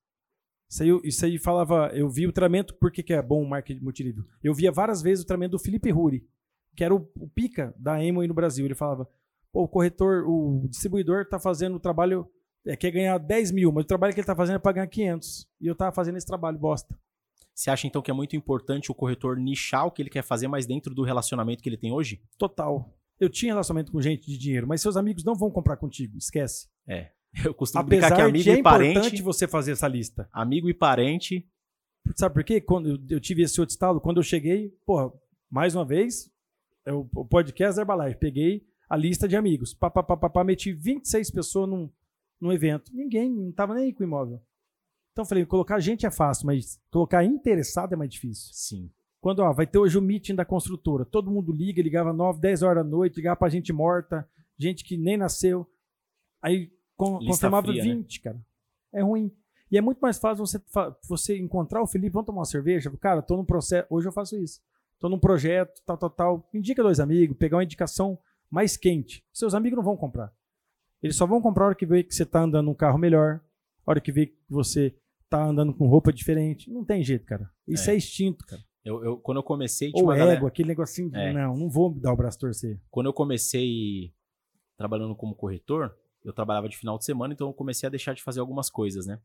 Isso aí, isso aí falava. Eu vi o treinamento, por que, que é bom o marketing multinível? Eu via várias vezes o treinamento do Felipe Ruri, que era o, o pica da Amway no Brasil. Ele falava: o corretor, o distribuidor está fazendo o trabalho, é, quer ganhar 10 mil, mas o trabalho que ele está fazendo é para ganhar 500. E eu estava fazendo esse trabalho, bosta. Você acha então que é muito importante o corretor nichar o que ele quer fazer, mas dentro do relacionamento que ele tem hoje? Total. Eu tinha relacionamento com gente de dinheiro, mas seus amigos não vão comprar contigo, esquece. É. Eu costumo Apesar brincar que amigo de é e parente. importante você fazer essa lista. Amigo e parente. Sabe por quê? Quando eu, eu tive esse outro estalo, quando eu cheguei, porra, mais uma vez, é o, podcast Herbalife, peguei a lista de amigos. Pá, pá, pá, pá, pá, meti 26 pessoas num, num evento. Ninguém, não tava nem aí com o imóvel. Então falei, colocar gente é fácil, mas colocar interessado é mais difícil. Sim. Quando ó, vai ter hoje o meeting da construtora, todo mundo liga, ligava 9, 10 horas da noite, ligava pra gente morta, gente que nem nasceu. Aí con Lista confirmava fria, né? 20, cara. É ruim. E é muito mais fácil você, você encontrar o Felipe, vamos tomar uma cerveja? Cara, tô num processo, hoje eu faço isso. Tô num projeto, tal, tal, tal. Indica dois amigos, pegar uma indicação mais quente. Seus amigos não vão comprar. Eles só vão comprar a hora que vê que você tá andando num carro melhor, a hora que vê que você tá andando com roupa diferente. Não tem jeito, cara. Isso é, instinto, cara. Eu, eu- quando eu comecei, Ou ego, galera- aquele negocinho de, É. não, não vou dar o braço torcer. quando eu comecei trabalhando como corretor, eu trabalhava de final de semana, então eu comecei a deixar de fazer algumas coisas, né?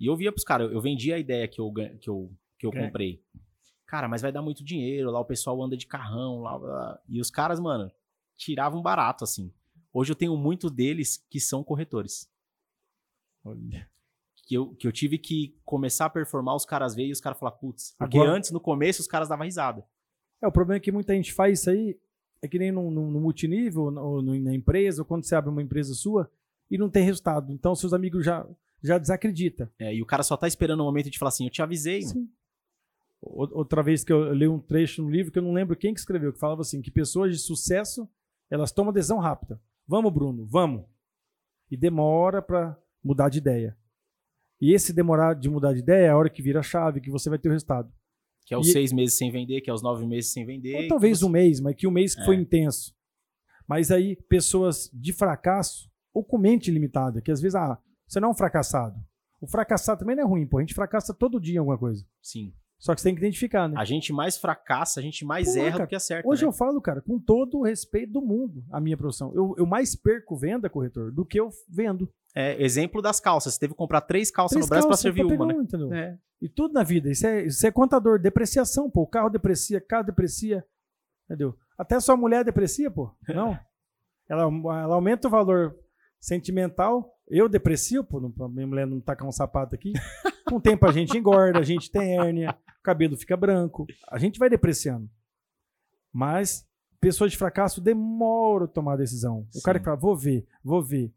E eu via pros caras, eu vendia a ideia que eu, que eu, que eu É. comprei. Cara, mas vai dar muito dinheiro, lá o pessoal anda de carrão, lá, lá. E os caras, mano, tiravam barato, assim. Hoje eu tenho muito deles que são corretores. Olha. Que eu, que eu tive que começar a performar, os caras veem e os caras falam, putz. Porque Agora- antes, no começo, os caras davam risada. É, o problema é que muita gente faz isso aí, é que nem no, no- no multinível, ou no- na empresa, ou quando você abre uma empresa sua, e não tem resultado. Então seus amigos já, já desacreditam. É, e o cara só tá esperando o momento de falar assim, eu te avisei, mano. Sim. O- Outra vez que eu li um trecho no livro que eu não lembro quem que escreveu, que falava assim, que pessoas de sucesso, elas tomam decisão rápida. Vamos, Bruno, vamos. E demora para mudar de ideia. E esse demorar de mudar de ideia é a hora que vira a chave, que você vai ter o resultado. Que é os E- seis meses sem vender, que é os nove meses sem vender. Ou talvez você- um mês, mas que um mês que foi É. intenso. Mas aí, pessoas de fracasso, ou com mente limitada, que às vezes, ah, você não é um fracassado. O fracassado também não é ruim, pô. A gente fracassa todo dia em alguma coisa. Sim. Só que você tem que identificar, né? A gente mais fracassa, a gente mais Pô, erra cara, do que acerta. Hoje né? eu falo, cara, com todo o respeito do mundo, a minha profissão. Eu, eu mais perco venda, corretor, do que eu vendo. É, exemplo das calças. Você teve que comprar três calças Três no Brasil calças servir uma, né? É. E tudo na vida. Isso é, isso é contador, depreciação, pô. O carro deprecia, carro deprecia. Entendeu? Até sua mulher deprecia, pô. Não. ela, ela aumenta o valor sentimental. Eu deprecio, pô. Não, minha mulher não tacar um sapato aqui. Com o tempo a gente engorda, a gente tem hérnia, o cabelo fica branco. A gente vai depreciando. Mas pessoas de fracasso demoram a tomar a decisão. O Sim. cara que fala, vou ver, vou ver.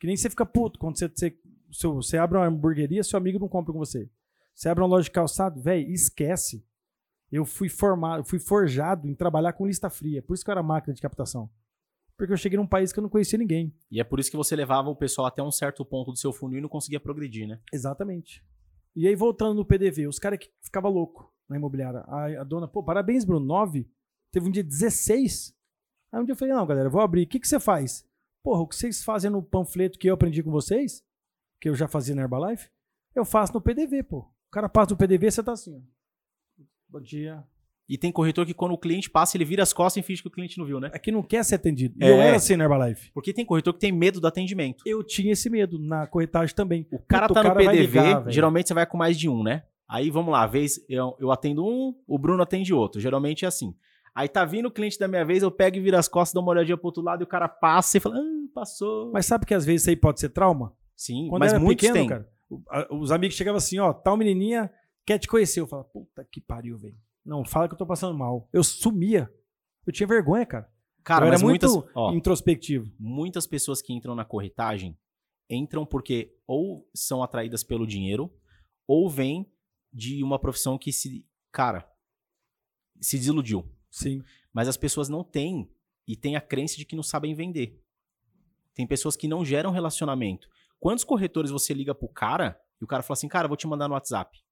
Que nem você fica puto quando você, você, seu- você abre uma hamburgueria, seu amigo não compra com você. Você abre uma loja de calçado, velho, esquece. Eu fui formado, fui forjado em trabalhar com lista fria. Por isso que eu era máquina de captação. Porque eu cheguei num país que eu não conhecia ninguém. E é por isso que você levava o pessoal até um certo ponto do seu funil e não conseguia progredir, né? Exatamente. E aí, voltando no PDV, os caras que ficavam loucos na imobiliária. A, a dona, pô, parabéns, Bruno, 9. Teve um dia 16. Aí um dia eu falei, não, galera, vou abrir. O que, que você faz? Porra, o que vocês fazem no panfleto que eu aprendi com vocês, que eu já fazia na Herbalife, eu faço no PDV, pô. O cara passa no PDV, você tá assim, ó. Bom dia. E tem corretor que quando o cliente passa, ele vira as costas e finge que o cliente não viu, né? É que não quer ser atendido. É. eu era assim na Herbalife. Porque tem corretor que tem medo do atendimento. Eu tinha esse medo na corretagem também. O cara Puta, tá no vai PDV, ligar, geralmente você vai com mais de um, né? Aí vamos lá, vez eu, eu atendo um, o Bruno atende outro. Geralmente é assim. Aí tá vindo o cliente da minha vez, eu pego e viro as costas, dou uma olhadinha pro outro lado e o cara passa e fala, ah, passou. Mas sabe que às vezes isso aí pode ser trauma? Sim, Quando mas era muitos pequeno, têm. cara, os amigos chegavam assim, ó, tal menininha quer te conhecer. Eu falava, puta que pariu, velho. Não, fala que eu tô passando mal. Eu sumia. Eu tinha vergonha, cara. Cara, eu era muito muitas, ó, introspectivo. muitas pessoas que entram na corretagem entram porque ou são atraídas pelo dinheiro ou vêm de uma profissão que se, cara, se desiludiu. Sim. Mas as pessoas não têm e têm a crença de que não sabem vender. Tem pessoas que não geram relacionamento. Quantos corretores você liga pro cara e o cara fala assim, cara, vou te mandar no WhatsApp.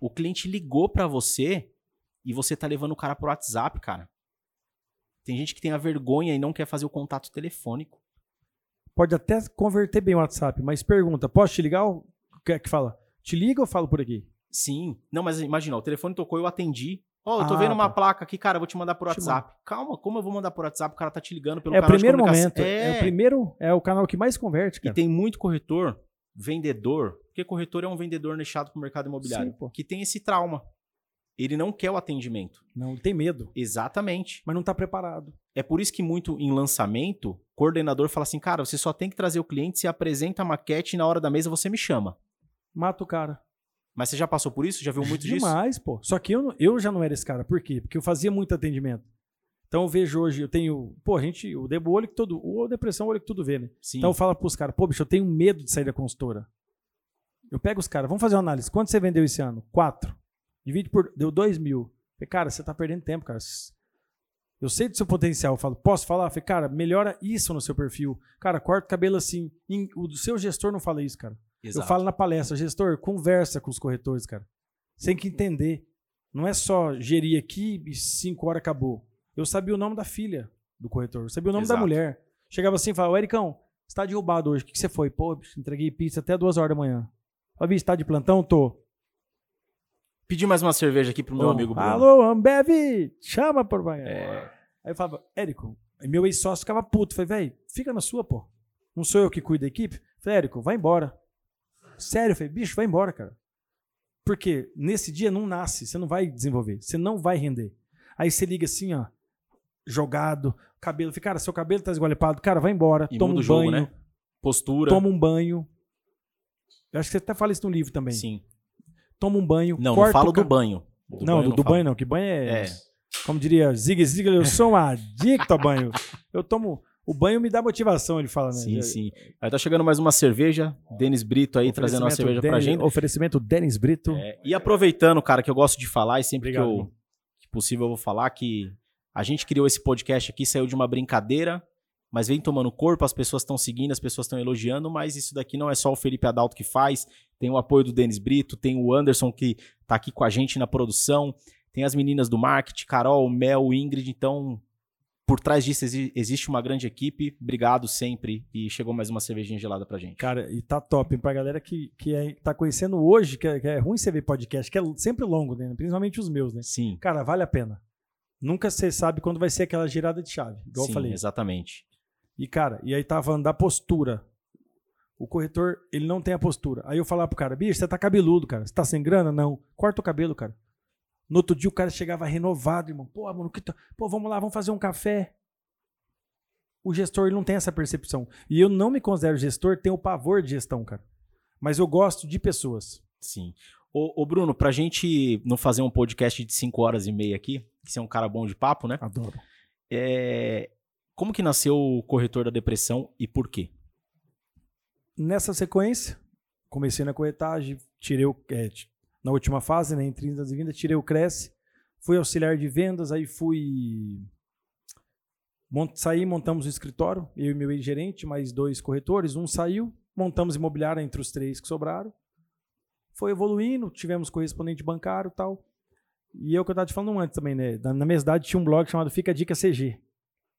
O cliente ligou pra você e você tá levando o cara pro WhatsApp, cara. Tem gente que tem a vergonha e não quer fazer o contato telefônico. Pode até converter bem o WhatsApp, mas pergunta, posso te ligar? O que é que fala? Te liga ou falo por aqui? Sim. Não, mas imagina, o telefone tocou, eu atendi. Ó, eu tô Ah, vendo uma tá. placa aqui, cara, vou te mandar por WhatsApp. Calma, como eu vou mandar por WhatsApp? O cara tá te ligando pelo é o canal de primeiro momento. É. o primeiro, é o canal que mais converte, E cara. tem muito corretor, vendedor, porque corretor é um vendedor nichado pro mercado imobiliário, Sim, pô. que tem esse trauma. Ele não quer o atendimento. Não, ele tem medo, Exatamente. mas não tá preparado. É por isso que muito em lançamento, coordenador fala assim, cara, você só tem que trazer o cliente, se apresenta a maquete e na hora da mesa você me chama. Mata o cara. Mas você já passou por isso? Já viu muito disso? Demais, pô. Só que eu, eu já não era esse cara. Por quê? Porque eu fazia muito atendimento. Então eu vejo hoje, eu tenho. Pô, a gente. O debo olho que todo. O depressão, o olho que tudo vê, né? Sim. Então eu falo pros caras, pô, bicho, eu tenho medo de sair da consultora. Eu pego os caras, vamos fazer uma análise. Quanto você vendeu esse ano? Quatro. Divide por. Deu dois mil. Falei, cara, você tá perdendo tempo, cara. Eu sei do seu potencial. Eu falo, posso falar? Falei, cara, melhora isso no seu perfil. Cara, corta o cabelo assim. O do seu gestor não fala isso, cara. Exato. Eu falo na palestra, gestor, conversa com os corretores, cara. Você tem que entender. Não é só gerir aqui e cinco horas acabou. Eu sabia o nome da filha do corretor, eu sabia o nome da Exato. mulher. Chegava assim e falava, Ericão, você tá derrubado hoje, o que, que você foi? Pô, entreguei pizza até duas horas da manhã. Ó, bicho, tá de plantão? Tô. Pedi mais uma cerveja aqui pro meu Ô, amigo Bruno. Alô, Ambev, chama por banho. É, Aí eu falava, Érico, meu ex-sócio ficava puto. Falei, velho, fica na sua, pô. Não sou eu que cuido da equipe? Falei, Érico, vai embora. Sério, eu falei, bicho, vai embora, cara. Porque nesse dia não nasce, você não vai desenvolver, você não vai render. Aí você liga assim, ó, jogado, cabelo. Cara, seu cabelo tá esgualepado, cara, vai embora, E toma um o jogo, banho, né? Postura. toma um banho. Eu acho que você até fala isso no livro também. Sim. Toma um banho. Não, não corta falo o do banho. não, do, do falo. banho não, que banho é, É. Como diria Zig Ziglar, eu sou um adicto a banho. Eu tomo. O banho me dá motivação, ele fala, né? Sim, sim. Aí tá chegando mais uma cerveja. Denis Brito aí trazendo uma cerveja pra Denis- gente. Oferecimento Denis Brito. É, e aproveitando, cara, que eu gosto de falar e sempre Obrigado, que, eu, que possível eu vou falar que a gente criou esse podcast aqui, saiu de uma brincadeira, mas vem tomando corpo, as pessoas estão seguindo, as pessoas estão elogiando, mas isso daqui não é só o Felipe Adalto que faz, tem o apoio do Denis Brito, tem o Anderson que tá aqui com a gente na produção, tem as meninas do marketing, Carol, Mel, Ingrid, então por trás disso exi- existe uma grande equipe. Obrigado sempre e chegou mais uma cervejinha gelada pra gente. Cara, e tá top? Pra galera que, que é, tá conhecendo hoje, que é, que é ruim você ver podcast, que é sempre longo, né? Principalmente os meus, né? Sim. Cara, vale a pena. Nunca você sabe quando vai ser aquela girada de chave, igual sim, eu falei. exatamente. E, cara, e aí tava falando da postura. O corretor, ele não tem a postura. Aí eu falava pro cara, bicho, você tá cabeludo, cara. Você tá sem grana? Não. Corta o cabelo, cara. No outro dia o cara chegava renovado, irmão. Pô, mano, que tá... Pô, vamos lá, vamos fazer um café. O gestor ele não tem essa percepção. E eu não me considero gestor, tenho pavor de gestão, cara. Mas eu gosto de pessoas. Sim. Ô, ô, Bruno, pra gente não fazer um podcast de 5 horas e meia aqui, que você é um cara bom de papo, né? Adoro. É, Como que nasceu o corretor da depressão e por quê? Nessa sequência, comecei na corretagem, tirei o. é, na última fase, né, em 30 e vindas, tirei o Cresce, fui auxiliar de vendas, aí fui. Mont, saí, montamos o escritório, eu e meu ex-gerente, mais dois corretores, um saiu, montamos imobiliária entre os três que sobraram. Foi evoluindo, tivemos correspondente bancário tal. E é o que eu estava te falando antes também, né? Na, na minha cidade tinha um blog chamado Fica Dica CG.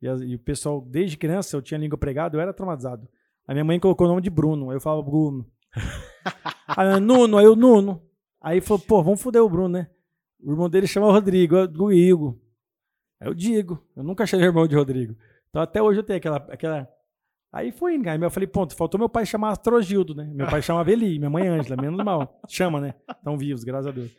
E, as- e o pessoal, desde criança, eu tinha língua pregada, eu era traumatizado. A minha mãe colocou o nome de Bruno. Aí eu falava Bruno. aí Nuno, aí eu, Nuno. Aí falou, pô, vamos foder o Bruno, né? O irmão dele chama Rodrigo, do Igor. É o Digo. Eu nunca achei irmão de Rodrigo. Então até hoje eu tenho aquela. aquela... Aí foi? Aí eu falei, ponto, faltou meu pai chamar Astrogildo, né? Meu pai chamava Eli, minha mãe Ângela, menos mal. Chama, né? Estão vivos, graças a Deus.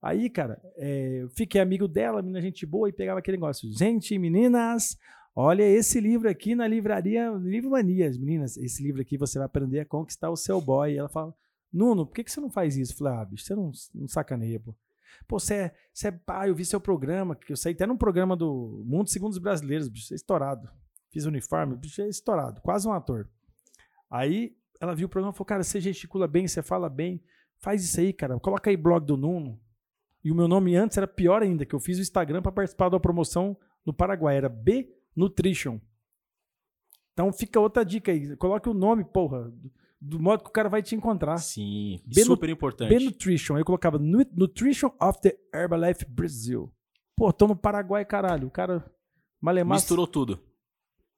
Aí, cara, é, eu fiquei amigo dela, menina gente boa, e pegava aquele negócio. Gente, meninas, olha esse livro aqui na livraria Livro Manias. Meninas, esse livro aqui você vai aprender a conquistar o seu boy. E ela fala, Nuno, por que, que você não faz isso? Eu falei, ah, bicho, você não, não sacaneia, pô. Pô, você é, você é pai, eu vi seu programa, que eu saí até num programa do Mundo Segundo os Brasileiros, bicho, é estourado. Fiz uniforme, bicho, é estourado, quase um ator. Aí ela viu o programa e falou, cara, você gesticula bem, você fala bem, faz isso aí, cara, coloca aí blog do Nuno. E o meu nome antes era pior ainda, que eu fiz o Instagram para participar da promoção no Paraguai, era B Nutrition. Então fica outra dica aí, coloque o nome, porra, do modo que o cara vai te encontrar. Sim, Ben- super importante. B Nutrition. Aí eu colocava Nu- Nutrition of the Herbalife Brazil. Pô, tô no Paraguai, caralho. O cara malemar. Misturou tudo.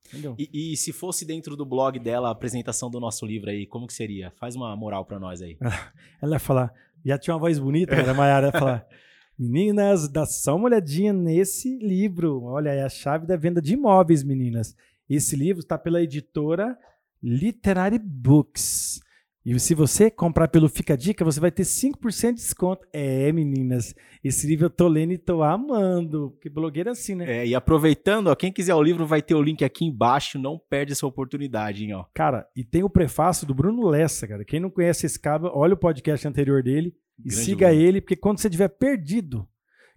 Entendeu? E, e se fosse dentro do blog dela a apresentação do nosso livro aí, como que seria? Faz uma moral pra nós aí. Ela ia falar, já tinha uma voz bonita, era a Mayara ia falar. Meninas, dá só uma olhadinha nesse livro. Olha, é a chave da venda de imóveis, meninas. Esse livro está pela editora Literary Books. E se você comprar pelo Fica a Dica, você vai ter 5% de desconto. É, meninas, esse livro eu tô lendo e tô amando. Porque blogueira é assim, né? É, e aproveitando, ó, quem quiser o livro vai ter o link aqui embaixo, não perde essa oportunidade, hein, ó. Cara, e tem o prefácio do Bruno Lessa, cara. Quem não conhece esse cara, olha o podcast anterior dele e Grande siga Bruno. ele, porque quando você estiver perdido,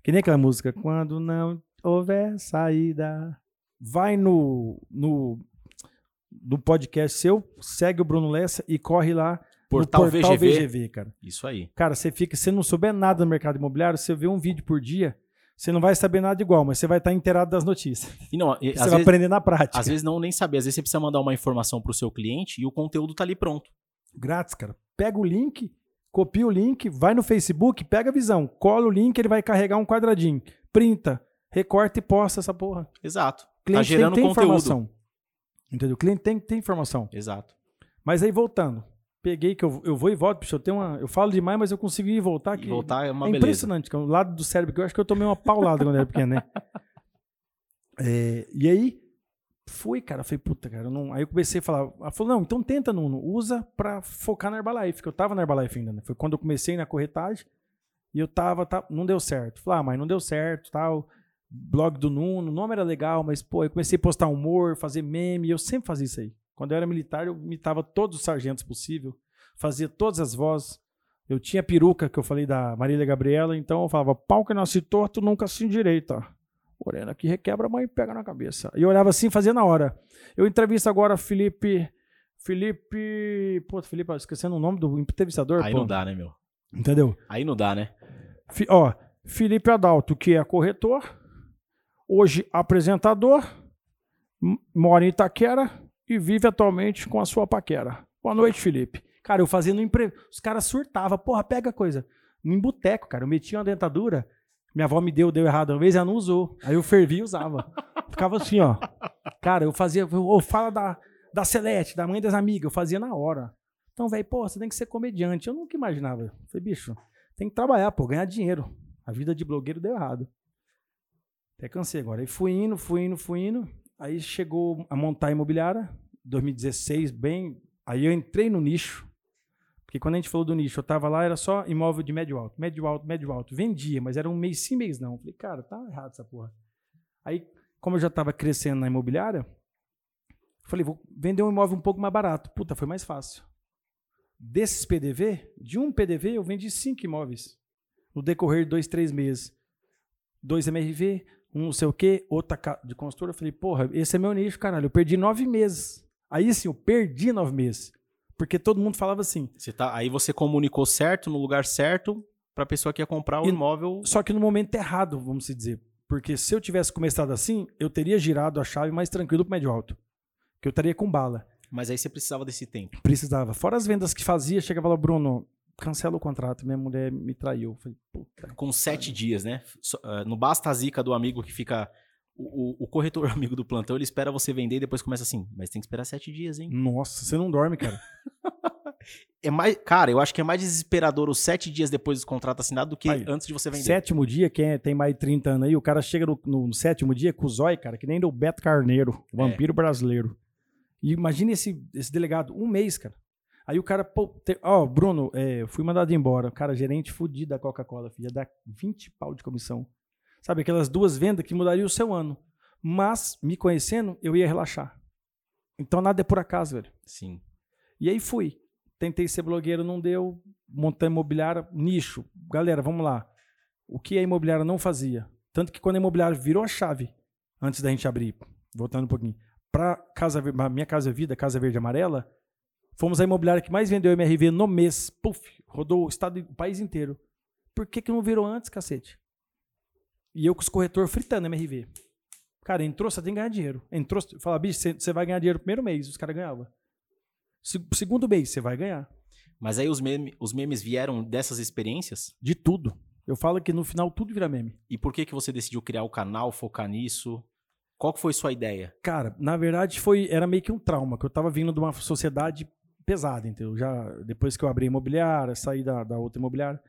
que nem aquela música, quando não houver saída, vai no, no, no podcast seu, segue o Bruno Lessa e corre lá Portal, no portal VGV. VGV, cara. Isso aí. Cara, você fica, se não souber nada do mercado imobiliário, você vê um vídeo por dia, você não vai saber nada igual, mas você vai estar inteirado das notícias. E não, e, Você vai vezes, aprender na prática. às vezes não nem saber, às vezes você precisa mandar uma informação pro seu cliente e o conteúdo tá ali pronto. Grátis, cara. Pega o link, copia o link, vai no Facebook, pega a visão, cola o link, ele vai carregar um quadradinho, printa, recorta e posta essa porra. Exato. O Tá cliente gerando tem ter conteúdo. informação. Entendeu? O cliente tem que ter informação. Exato. Mas aí voltando, peguei que eu, eu vou e volto, bicho, eu tenho uma, eu falo demais, mas eu consigo ir e voltar E que voltar é uma é beleza. impressionante, que é o lado do cérebro que eu acho que eu tomei uma paulada quando era pequeno, né? É, e aí fui, cara, falei, puta, cara, não... aí eu comecei a falar, ela falou, não, então tenta, Nuno, usa pra focar na Herbalife, que eu tava na Herbalife ainda, né? Foi quando eu comecei na corretagem e eu tava, tá, não deu certo. Falei, ah, mas não deu certo, tal, blog do Nuno, o nome era legal, mas, pô, eu comecei a postar humor, fazer meme, eu sempre fazia isso aí. Quando eu era militar, eu imitava todos os sargentos possível, fazia todas as vozes, eu tinha peruca, que eu falei da Marília Gabriela, então eu falava, pau que nasce torto, nunca se endireita. Morena que requebra, a mãe pega na cabeça. E eu olhava assim, fazia na hora. Eu entrevisto agora Felipe... Felipe... Pô, Felipe, esquecendo o nome do entrevistador, Aí pô. não dá, né, meu? Entendeu? Aí não dá, né? Fi- ó, Felipe Adalto, que é corretor, hoje apresentador, mora em Itaquera e vive atualmente com a sua paquera. Boa noite, Felipe. Cara, eu fazendo empre... Os caras surtavam, porra, pega coisa. Em boteco, cara, eu metia uma dentadura, minha avó me deu, deu errado uma vez, ela não usou. Aí eu fervia e usava. Ficava assim, ó. Cara, eu fazia, ô, fala da, da Celeste, da mãe das amigas, eu fazia na hora. Então, velho, pô, você tem que ser comediante. Eu nunca imaginava. Falei, bicho, tem que trabalhar, pô, ganhar dinheiro. A vida de blogueiro deu errado. Até cansei agora. Aí fui indo, fui indo, fui indo. Aí chegou a montar a imobiliária, 2016, bem. Aí eu entrei no nicho. Porque quando a gente falou do nicho, eu tava lá, era só imóvel de médio alto, médio alto, médio alto. Vendia, mas era um mês sim, mês não. Falei, cara, tá errado essa porra. Aí, como eu já tava crescendo na imobiliária, falei, vou vender um imóvel um pouco mais barato. Puta, foi mais fácil. Desses PDV, de um PDV, eu vendi cinco imóveis. No decorrer de dois, três meses. Dois MRV, um não sei o quê, outra de construtora. Eu falei, porra, esse é meu nicho, caralho. Eu perdi nove meses. Aí sim, eu perdi nove meses. Porque todo mundo falava assim. Você tá, aí você comunicou certo, no lugar certo, pra pessoa que ia comprar o E- imóvel. Só que no momento errado, vamos se dizer. Porque se eu tivesse começado assim, eu teria girado a chave mais tranquilo pro médio alto. Que eu estaria com bala. Mas aí você precisava desse tempo. Precisava. Fora as vendas que fazia, chegava lá, Bruno, cancela o contrato, minha mulher me traiu. Falei, puta. Com sete dias, né? Ah, não basta a zica do amigo que fica. O, o- corretor amigo do plantão, ele espera você vender e depois começa assim. Mas tem que esperar sete dias, hein? Nossa, você não dorme, cara. É mais, cara, eu acho que é mais desesperador os sete dias depois do contrato assinado do que Aí, antes de você vender. Sétimo dia, quem é- tem mais de 30 anos aí, o cara chega no, no- sétimo dia com o zóio, cara, que nem do Beto Carneiro, É. vampiro brasileiro. E imagine esse, esse delegado, um mês, cara. Aí o cara, ó, Bruno, é, fui mandado embora. Cara, gerente fudido da Coca-Cola, filho, ia dar 20 pau de comissão. Sabe, aquelas duas vendas que mudariam o seu ano. Mas, me conhecendo, eu ia relaxar. Então nada é por acaso, velho. Sim. E aí fui. Tentei ser blogueiro, não deu. Montei imobiliária, nicho. Galera, vamos lá. O que a imobiliária não fazia? Tanto que quando a imobiliária virou a chave, antes da gente abrir, voltando um pouquinho, para casa, minha Casa Vida, Casa Verde Amarela, fomos a imobiliária que mais vendeu MRV no mês. Puf, rodou o estado, o país inteiro. Por que, que não virou antes, cacete? E eu com os corretores fritando MRV. Cara, entrou, você tem que ganhar dinheiro. Entrou, fala, bicho, você- você vai ganhar dinheiro no primeiro mês. Os caras ganhavam. Se- Segundo mês, você vai ganhar. Mas aí os, meme- os memes vieram dessas experiências? De tudo. Eu falo que no final tudo vira meme. E por que que você decidiu criar o canal, focar nisso? Qual que foi sua ideia? Cara, na verdade foi era meio que um trauma, que eu tava vindo de uma sociedade pesada, entendeu? Já depois que eu abri a imobiliária, saí da, da outra imobiliária,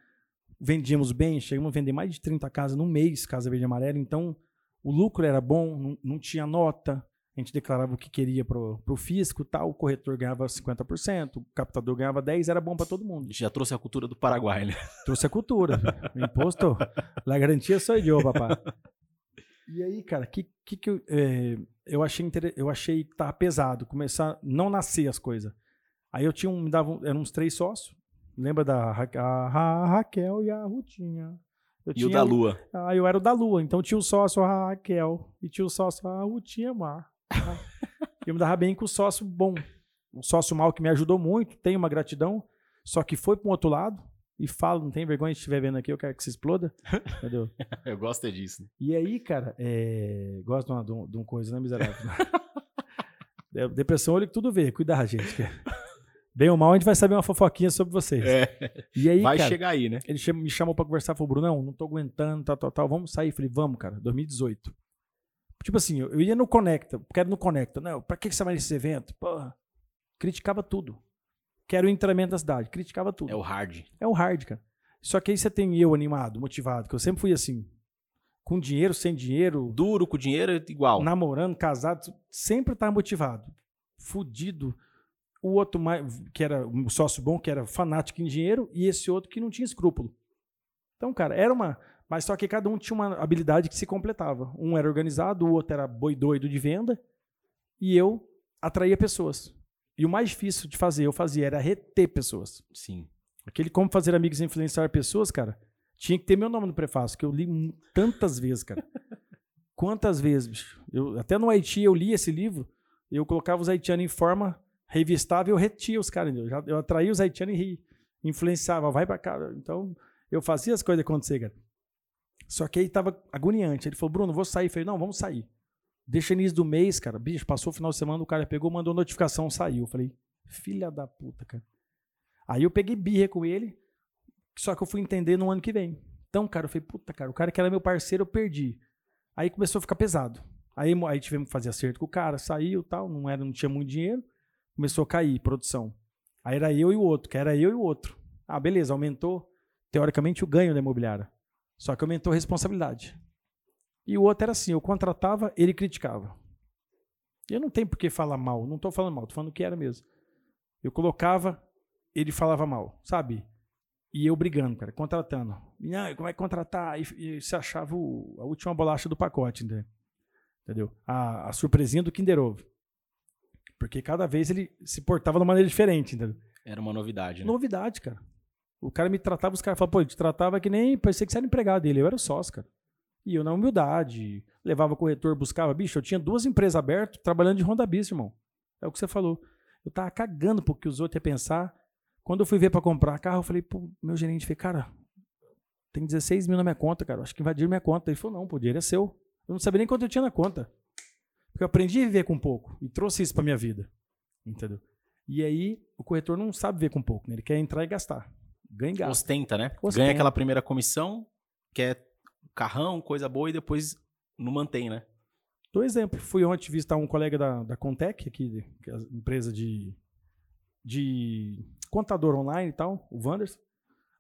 vendíamos bem, chegamos a vender mais de 30 casas num mês, Casa Verde e Amarela, então o lucro era bom, não, não tinha nota, a gente declarava o que queria pro, pro fisco, tal, o corretor ganhava 50%, o captador ganhava 10, era bom para todo mundo. Já trouxe a cultura do Paraguai, né? Trouxe a cultura. O imposto, la garantia sou eu, papai. E aí, cara, que, que, que eu, é, eu achei inter... eu achei que tava pesado, começar a não nascer as coisas. Aí eu tinha um, me davam, eram uns três sócios. Lembra da Ra- Ra- Raquel e a Rutinha. Eu E o da Lua. Ah, eu era o da Lua, então tinha o sócio a Raquel e tinha o sócio a Rutinha Mar. eu me dava bem com o sócio bom. O sócio mal que me ajudou muito, tenho uma gratidão, só que foi para um outro lado e fala, não tem vergonha se estiver vendo aqui, eu quero que se exploda. Entendeu? Eu gosto é disso. né? E aí, cara, é... gosto de uma, de um- de uma coisa, né, miserável? É, Depressão, olha que tudo vê, cuidar, gente. que- Bem ou mal, a gente vai saber uma fofoquinha sobre vocês. É, E aí, vai cara, chegar aí, né? ele me chamou pra conversar, falou, Brunão, não tô aguentando, tal, tal, tal, vamos sair. Falei, vamos, cara, 2018. Tipo assim, eu, ia no Conecta, quero no Conecta. Não, pra que você vai nesse evento? Porra, criticava tudo. Quero o entramento da cidade, criticava tudo. É o hard. É o hard, cara. Só que aí você tem eu animado, motivado, que eu sempre fui assim, com dinheiro, sem dinheiro, Duro com dinheiro é igual. namorando, casado, sempre tava motivado. Fudido. O outro que era um sócio bom, que era fanático em dinheiro, e esse outro que não tinha escrúpulo. Então, cara, era uma. Mas só que cada um tinha uma habilidade que se completava. Um era organizado, o outro era boi doido de venda, e eu atraía pessoas. E o mais difícil de fazer, eu fazia, era reter pessoas. Sim. Aquele Como Fazer Amigos e Influenciar Pessoas, cara, tinha que ter meu nome no prefácio, que eu li tantas vezes, cara. Quantas vezes, bicho? Eu, até no Haiti eu li esse livro, eu colocava os haitianos em forma revistável, eu retia os caras? Já- eu atraía os haitianos e influenciava, vai pra cá. Então, eu fazia as coisas acontecer, cara. Só que aí tava agoniante. Ele falou, Bruno, vou sair. Eu falei, não, vamos sair. Deixa início do mês, cara. Bicho, passou o final de semana, o cara pegou, mandou notificação, saiu. Eu falei, filha da puta, cara. Aí eu peguei birra com ele, só que eu fui entender no ano que vem. Então, cara, eu falei, puta, cara, o cara que era meu parceiro, eu perdi. Aí começou a ficar pesado. Aí, aí tivemos que fazer acerto com o cara, saiu tal, não, era, não tinha muito dinheiro, começou a cair produção. Aí era eu e o outro, que era eu e o outro. Ah, beleza, aumentou, teoricamente, o ganho da imobiliária. Só que aumentou a responsabilidade. E o outro era assim, eu contratava, ele criticava. Eu não tenho por que falar mal, não estou falando mal, estou falando o que era mesmo. Eu colocava, ele falava mal, sabe? E eu brigando, cara, contratando. E, ah, como é que contratar? E, e se achava o- a última bolacha do pacote, entendeu? entendeu? A, a surpresinha do Kinder Ovo. Porque cada vez ele se portava de uma maneira diferente, entendeu? Era uma novidade, né? Novidade, cara. O cara me tratava, os caras falavam, pô, ele te tratava que nem, parecia que você era empregado dele, eu era sócio, cara. E eu na humildade, levava corretor, buscava, bicho, eu tinha duas empresas abertas, trabalhando de Honda Bis, irmão. É o que você falou. Eu tava cagando porque os outros iam pensar. Quando eu fui ver pra comprar carro, eu falei, pô, meu gerente, falei, cara, tem 16 mil na minha conta, cara, acho que invadiram minha conta. Ele falou, não, pô, o dinheiro é seu. Eu não sabia nem quanto eu tinha na conta. Porque eu aprendi a viver com pouco e trouxe isso pra minha vida. Entendeu? E aí, o corretor não sabe viver com pouco, né? Ele quer entrar e gastar. Ganha e gasta. Ostenta, né? Ostenta. Ganha aquela primeira comissão, quer carrão, coisa boa, e depois não mantém, né? Dou exemplo. Fui ontem visitar um colega da, da Contec, aqui, que é a empresa de, de contador online e tal, o Wanders.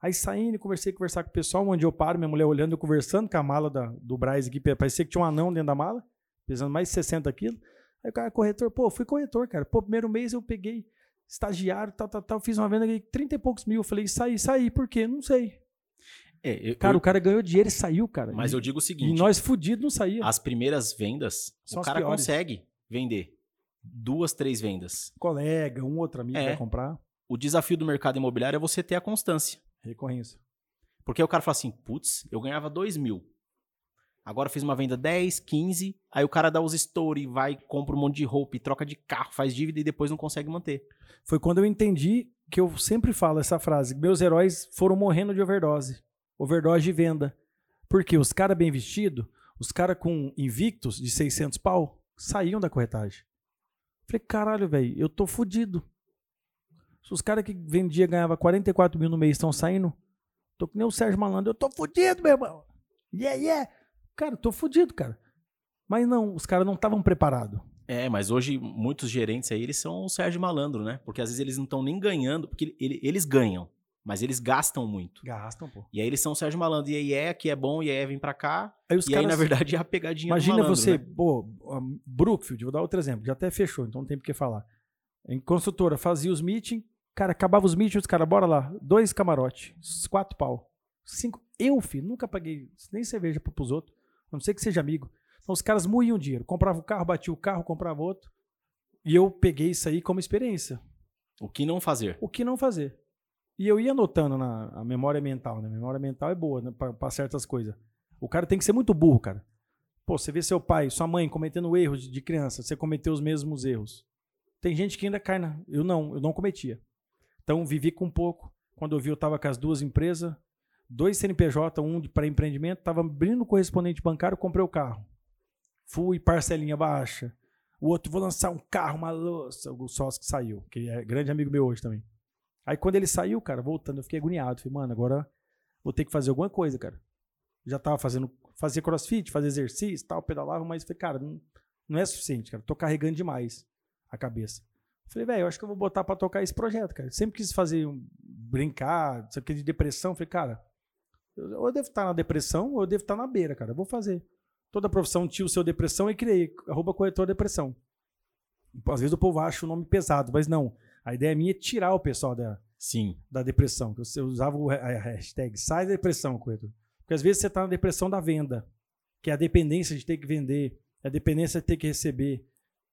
Aí saindo, conversei, conversar com o pessoal, onde eu paro, minha mulher olhando, eu conversando com a mala da, do Braz aqui, parecia que tinha um anão dentro da mala, pesando mais de 60 quilos. Aí o cara, corretor, pô, fui corretor, cara. Pô, primeiro mês eu peguei estagiário, tal, tal, tal, fiz uma venda de 30 e poucos mil. Eu falei, saí, saí, por quê? Não sei. É, eu- Cara, eu- o cara ganhou dinheiro e saiu, cara. mas e, eu digo o e seguinte: nós fudidos não saía. as primeiras vendas, São o cara piores. consegue vender. Duas, três vendas. Colega, um outro amigo É. vai comprar. O desafio do mercado imobiliário é você ter a constância. Recorrência. Porque o cara fala assim, putz, eu ganhava 2 mil. Agora fiz uma venda 10, 15, aí o cara dá os story, vai, compra um monte de roupa e troca de carro, faz dívida e depois não consegue manter. Foi quando eu entendi que eu sempre falo essa frase: meus heróis foram morrendo de overdose. Overdose de venda. Porque os caras bem vestidos, os caras com invictos de 600 pau, saíam da corretagem. Falei, caralho, velho, eu tô fudido. Se os caras que vendia ganhava 44 mil no mês estão saindo, tô que nem o Sérgio Malandro, eu tô fudido, meu irmão. Yeah, yeah. Cara, tô fudido, cara. Mas não, os caras não estavam preparados. É, mas hoje muitos gerentes aí, eles são o Sérgio Malandro, né? Porque às vezes eles não estão nem ganhando, porque ele- ele- eles ganham, mas eles gastam muito. Gastam, pô. E aí eles são o Sérgio Malandro, e aí é, que é bom, e aí é, vem pra cá. Aí os e aí, caras na verdade, é a pegadinha do Imagina malandro, você, né? pô, Brookfield, vou dar outro exemplo, já até fechou, então não tem por que falar. Em consultora, fazia os meetings, cara, acabava os meetings, os caras, bora lá, dois camarote, quatro pau, cinco. Eu, filho, nunca paguei nem cerveja pro- pros outros, a não sei que seja amigo. Então os caras moíam dinheiro, comprava o carro, batia o carro, comprava outro. E eu peguei isso aí como experiência. O que não fazer? O que não fazer? E eu ia anotando na memória mental, né? A memória mental é boa né? para certas coisas. O cara tem que ser muito burro, cara. Pô, você vê seu pai, sua mãe cometendo erros de- criança, você cometeu os mesmos erros. Tem gente que ainda cai na. Eu não, eu não cometia. Então vivi com pouco. Quando eu vi, eu tava com as duas empresas, dois CNPJ, um para empreendimento, tava abrindo correspondente bancário, comprei o carro. Fui, parcelinha baixa. O outro, vou lançar um carro, uma louça. O sócio que saiu, que é grande amigo meu hoje também. Aí quando ele saiu, cara, voltando, eu fiquei agoniado. Falei, mano, agora vou ter que fazer alguma coisa, cara. Já tava fazendo, fazia crossfit, fazia exercício tal, pedalava, mas falei, cara, não, não é suficiente, cara. Tô carregando demais a cabeça. Falei, velho, acho que eu vou botar pra tocar esse projeto, cara. Sempre quis fazer, um- brincar, aqui de depressão. Falei, cara, ou eu devo estar na depressão, ou eu devo estar na beira, cara. Eu vou fazer. Toda profissão tinha o seu depressão e criei, arroba corretor depressão. Às vezes o povo acha o nome pesado, mas não. A ideia minha é tirar o pessoal da, Sim. da depressão. que Eu usava a hashtag sai da depressão, corretor. Porque às vezes você está na depressão da venda, que é a dependência de ter que vender, é a dependência de ter que receber.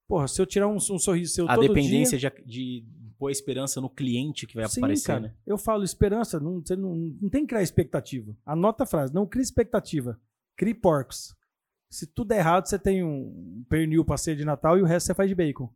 Porra, se eu tirar um, um sorriso seu A todo dependência dia... de, de pôr esperança no cliente que vai Sim, aparecer, cara. né? Eu falo esperança, não, você não, não tem que criar expectativa. Anota a frase, não crie expectativa, crie porcos. Se tudo é errado, você tem um pernil para ser de Natal e o resto você faz de bacon.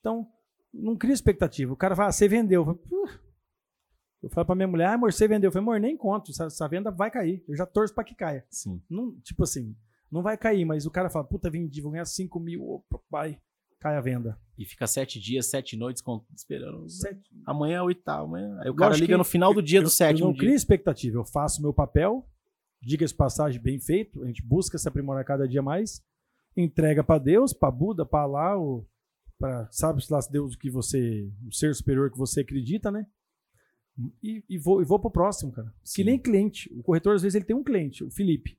Então, não cria expectativa. O cara fala, ah, você vendeu. Eu falo, falo pra minha mulher, ah, amor, você vendeu. Eu falei, amor, nem conto, essa, essa venda vai cair. Eu já torço pra que caia. Sim. Não, tipo assim, não vai cair, mas o cara fala, puta, vendi, vou ganhar 5 mil, opa, vai, cai a venda. E fica sete dias, sete noites com- esperando. Sete- Amanhã é o oitavo, amanhã. Aí o cara Lógico liga no final do dia eu, do Eu sétimo não dia. crio expectativa, eu faço meu papel, diga-se passagem, bem feito, a gente busca se aprimorar cada dia mais, entrega pra Deus, pra Buda, pra lá, o, pra, sabe se lá Deus o que você, o ser superior que você acredita, né? E, e vou, e vou pro próximo, cara. Sim. Que nem cliente. O corretor, às vezes, ele tem um cliente, o Felipe.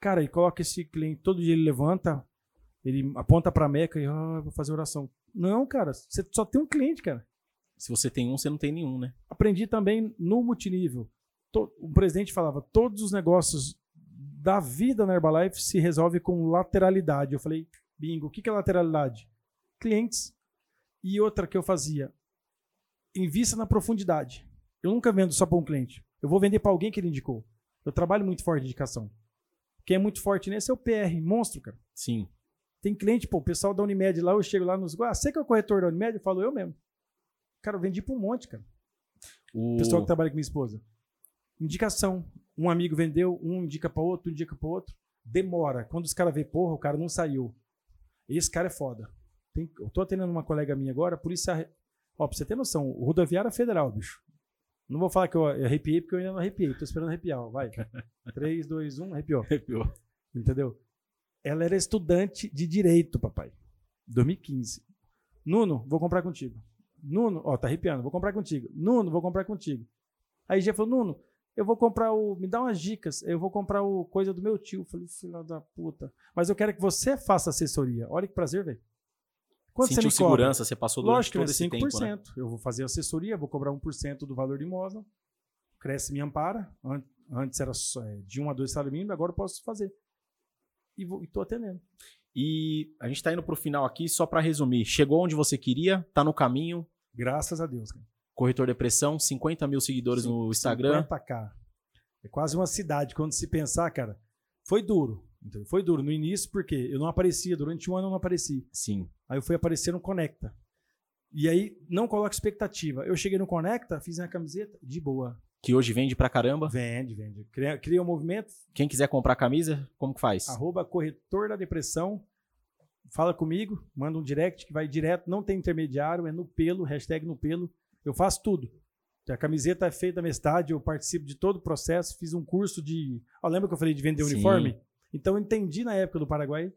Cara, ele coloca esse cliente, todo dia ele levanta, ele aponta pra Meca e, ah, vou fazer oração. Não, cara, você só tem um cliente, cara Se você tem um, você não tem nenhum, né? aprendi também no multinível. O presidente falava: todos os negócios da vida na Herbalife se resolve com lateralidade. Eu falei: bingo, o que que é lateralidade? Clientes. E outra que eu fazia: invista na profundidade. Eu nunca vendo só para um cliente. Eu vou vender para alguém que ele indicou. Eu trabalho muito forte de indicação. Quem é muito forte nesse é o PR, monstro, cara. Sim. Tem cliente, pô, o pessoal da Unimed lá, eu chego lá nos. Ah, você que é o corretor da Unimed? Eu falo, eu mesmo. Cara, eu vendi para um monte, cara. O... Pessoal que trabalha com minha esposa. Indicação. Um amigo vendeu, um indica para outro, um indica para outro. Demora. Quando os caras vê, porra, o cara não saiu. Esse cara é foda. Tem- eu tô atendendo uma colega minha agora, por isso. arre- Ó, pra você ter noção, o rodoviária federal, bicho. Não vou falar que eu arrepiei, porque eu ainda não arrepiei. Tô esperando arrepiar. ó. Vai. 3, 2, 1, arrepiou. Arrepiou. Entendeu? Ela era estudante de direito, papai. 2015. Nuno, vou comprar contigo. Nuno, ó, tá arrepiando, vou comprar contigo. Nuno, vou comprar contigo. Aí já falou, Nuno, eu vou comprar o. Me dá umas dicas, eu vou comprar o coisa do meu tio. Eu falei, filho da puta. Mas eu quero que você faça assessoria. Olha que prazer, velho. Quanto Sentiu você me segurança, você passou durante Lógico, todo esse 5%. tempo, né? Eu vou fazer assessoria, vou cobrar 1% do valor do imóvel. Cresce minha ampara. Antes era só, é, de 1 a 2 salários mínimos, agora eu posso fazer. E estou atendendo. E a gente está indo para o final aqui, só para resumir. Chegou onde você queria, está no caminho. Graças a Deus, cara. Corretor Depressão, 50 mil seguidores Sim, no Instagram. 50k. É quase uma cidade. Quando se pensar, cara, foi duro. Então, foi duro no início, porque eu não aparecia. Durante um ano eu não apareci. Sim. Aí eu fui aparecer no Conecta. E aí, não coloca expectativa. Eu cheguei no Conecta, fiz minha camiseta, de boa. Que hoje vende pra caramba? Vende, vende. Cria, cria um movimento. Quem quiser comprar camisa, como que faz? Arroba corretor da depressão. Fala comigo, manda um direct que vai direto, não tem intermediário, é no pelo, hashtag no pelo. Eu faço tudo. A camiseta é feita da minha cidade, eu participo de todo o processo, fiz um curso de. Lembra que eu falei de vender Sim. uniforme? Então eu entendi na época do Paraguai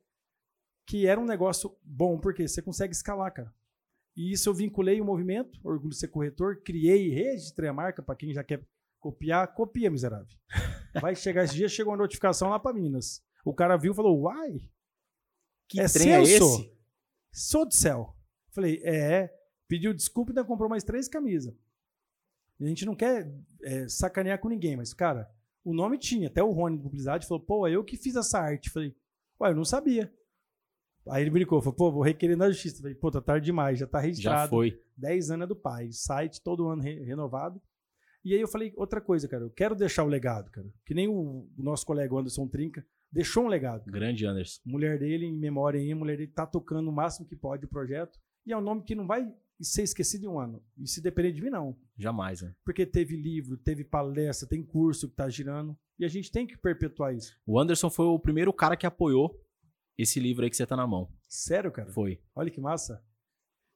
que era um negócio bom, porque você consegue escalar, cara. E isso eu vinculei o movimento, orgulho de ser corretor, criei, registrei a marca para quem já quer copiar, copia, miserável. Vai chegar esse dia, chegou uma notificação lá para Minas. O cara viu e falou: "Uai, que é trem é esse? Sou do céu". Falei: "É". Pediu desculpa e ainda comprou mais três camisas. A gente não quer é, sacanear com ninguém, mas, cara, o nome tinha. Até o Rony de publicidade falou, pô, é eu que fiz essa arte. Falei, ué, eu não sabia. Aí ele brincou, falou, pô, vou requerer na justiça. Falei, pô, tá tarde demais, já tá registrado. Já foi. 10 anos é do pai, site todo ano re renovado. E aí eu falei outra coisa, cara, eu quero deixar o legado, cara. Que nem o, o nosso colega Anderson Trinca deixou um legado. Grande Anderson. Mulher dele, em memória aí, a mulher dele tá tocando o máximo que pode o projeto. E é um nome que não vai ser esquecido em um ano. E se depender de mim, não. Jamais, né? Porque teve livro, teve palestra, tem curso que tá girando. E a gente tem que perpetuar isso. O Anderson foi o primeiro cara que apoiou esse livro aí que você tá na mão. Sério, cara? Foi. Olha que massa.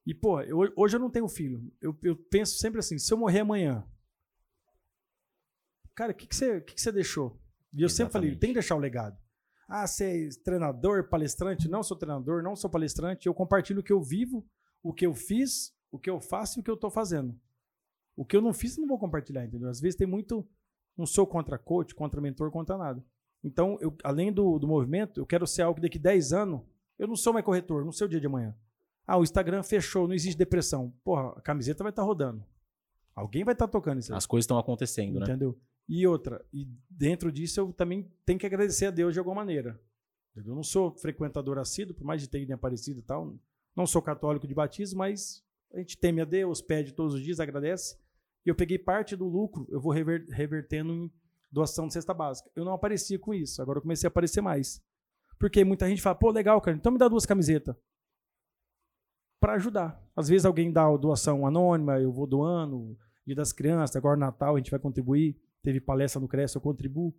E, pô, eu, hoje eu não tenho filho. Eu, eu penso sempre assim: se eu morrer amanhã, cara, o que, que, você, que, que você deixou? E eu Exatamente. sempre falei: tem que deixar o legado. Ah, ser é treinador, palestrante? Não sou treinador, não sou palestrante. Eu compartilho o que eu vivo, o que eu fiz, o que eu faço e o que eu estou fazendo. O que eu não fiz, eu não vou compartilhar, entendeu? Às vezes tem muito. Não sou contra coach, contra mentor, contra nada. Então, eu, além do, do movimento, eu quero ser algo que daqui 10 anos. Eu não sou mais corretor, não sei o dia de amanhã. Ah, o Instagram fechou, não existe depressão. Porra, a camiseta vai estar tá rodando. Alguém vai estar tá tocando isso aí. As coisas estão acontecendo, Entendeu? né? Entendeu? E outra, e dentro disso eu também tenho que agradecer a Deus de alguma maneira. Eu não sou frequentador assíduo, por mais de ter aparecido e tal. Não sou católico de batismo, mas a gente teme a Deus, pede todos os dias, agradece. E eu peguei parte do lucro, eu vou rever, revertendo em doação de cesta básica. Eu não aparecia com isso, agora eu comecei a aparecer mais. Porque muita gente fala, pô, legal, cara, então me dá duas camisetas. Para ajudar. Às vezes alguém dá doação anônima, eu vou doando, Dia das Crianças, agora Natal a gente vai contribuir. Teve palestra no Cresce, eu contribuo.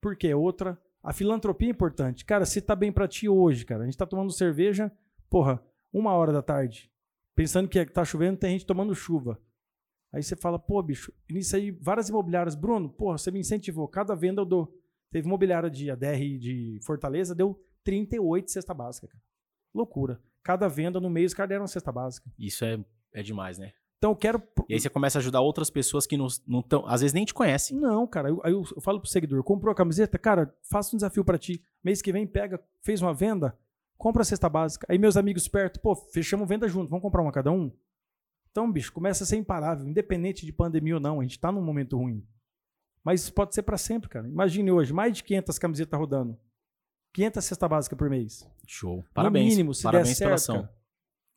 Por quê? Outra. A filantropia é importante. Cara, se tá bem para ti hoje, cara, a gente tá tomando cerveja, porra, uma hora da tarde pensando que tá chovendo, tem gente tomando chuva. Aí você fala, pô, bicho, nisso aí, várias imobiliárias, Bruno, porra, você me incentivou, cada venda eu dou. Teve imobiliária de ADR de Fortaleza, deu 38 cesta básica, cara. Loucura. Cada venda no mês, os caras deram uma cesta básica. Isso é, é demais, né? Então eu quero. E aí você começa a ajudar outras pessoas que não estão, às vezes nem te conhecem. Não, cara. Aí eu, eu, eu, falo pro seguidor: comprou a camiseta, cara, faça um desafio para ti. Mês que vem, pega, fez uma venda, compra a cesta básica. Aí meus amigos perto, pô, fechamos venda junto, vamos comprar uma cada um? Então, bicho, começa a ser imparável, independente de pandemia ou não, a gente tá num momento ruim. Mas isso pode ser para sempre, cara. Imagine hoje, mais de 500 camisetas rodando. 500 cesta básica por mês. Show. Parabéns. No mínimo, se Parabéns der certo, ação. Cara.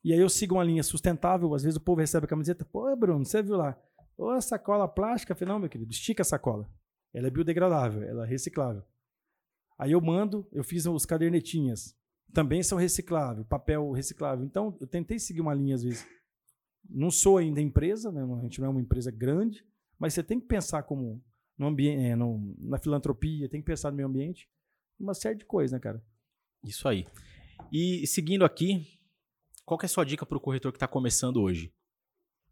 E aí eu sigo uma linha sustentável, às vezes o povo recebe a camiseta, pô, Bruno, você viu lá? Ô, sacola plástica. Eu falei, não, meu querido, estica a sacola. Ela é biodegradável, ela é reciclável. Aí eu mando, eu fiz os cadernetinhas também são recicláveis, papel reciclável. Então, eu tentei seguir uma linha às vezes. Não sou ainda empresa, né? a gente não é uma empresa grande, mas você tem que pensar como no ambiente, é, no, na filantropia, tem que pensar no meio ambiente, uma série de coisas, né, cara? Isso aí. E seguindo aqui, qual é a sua dica para o corretor que está começando hoje?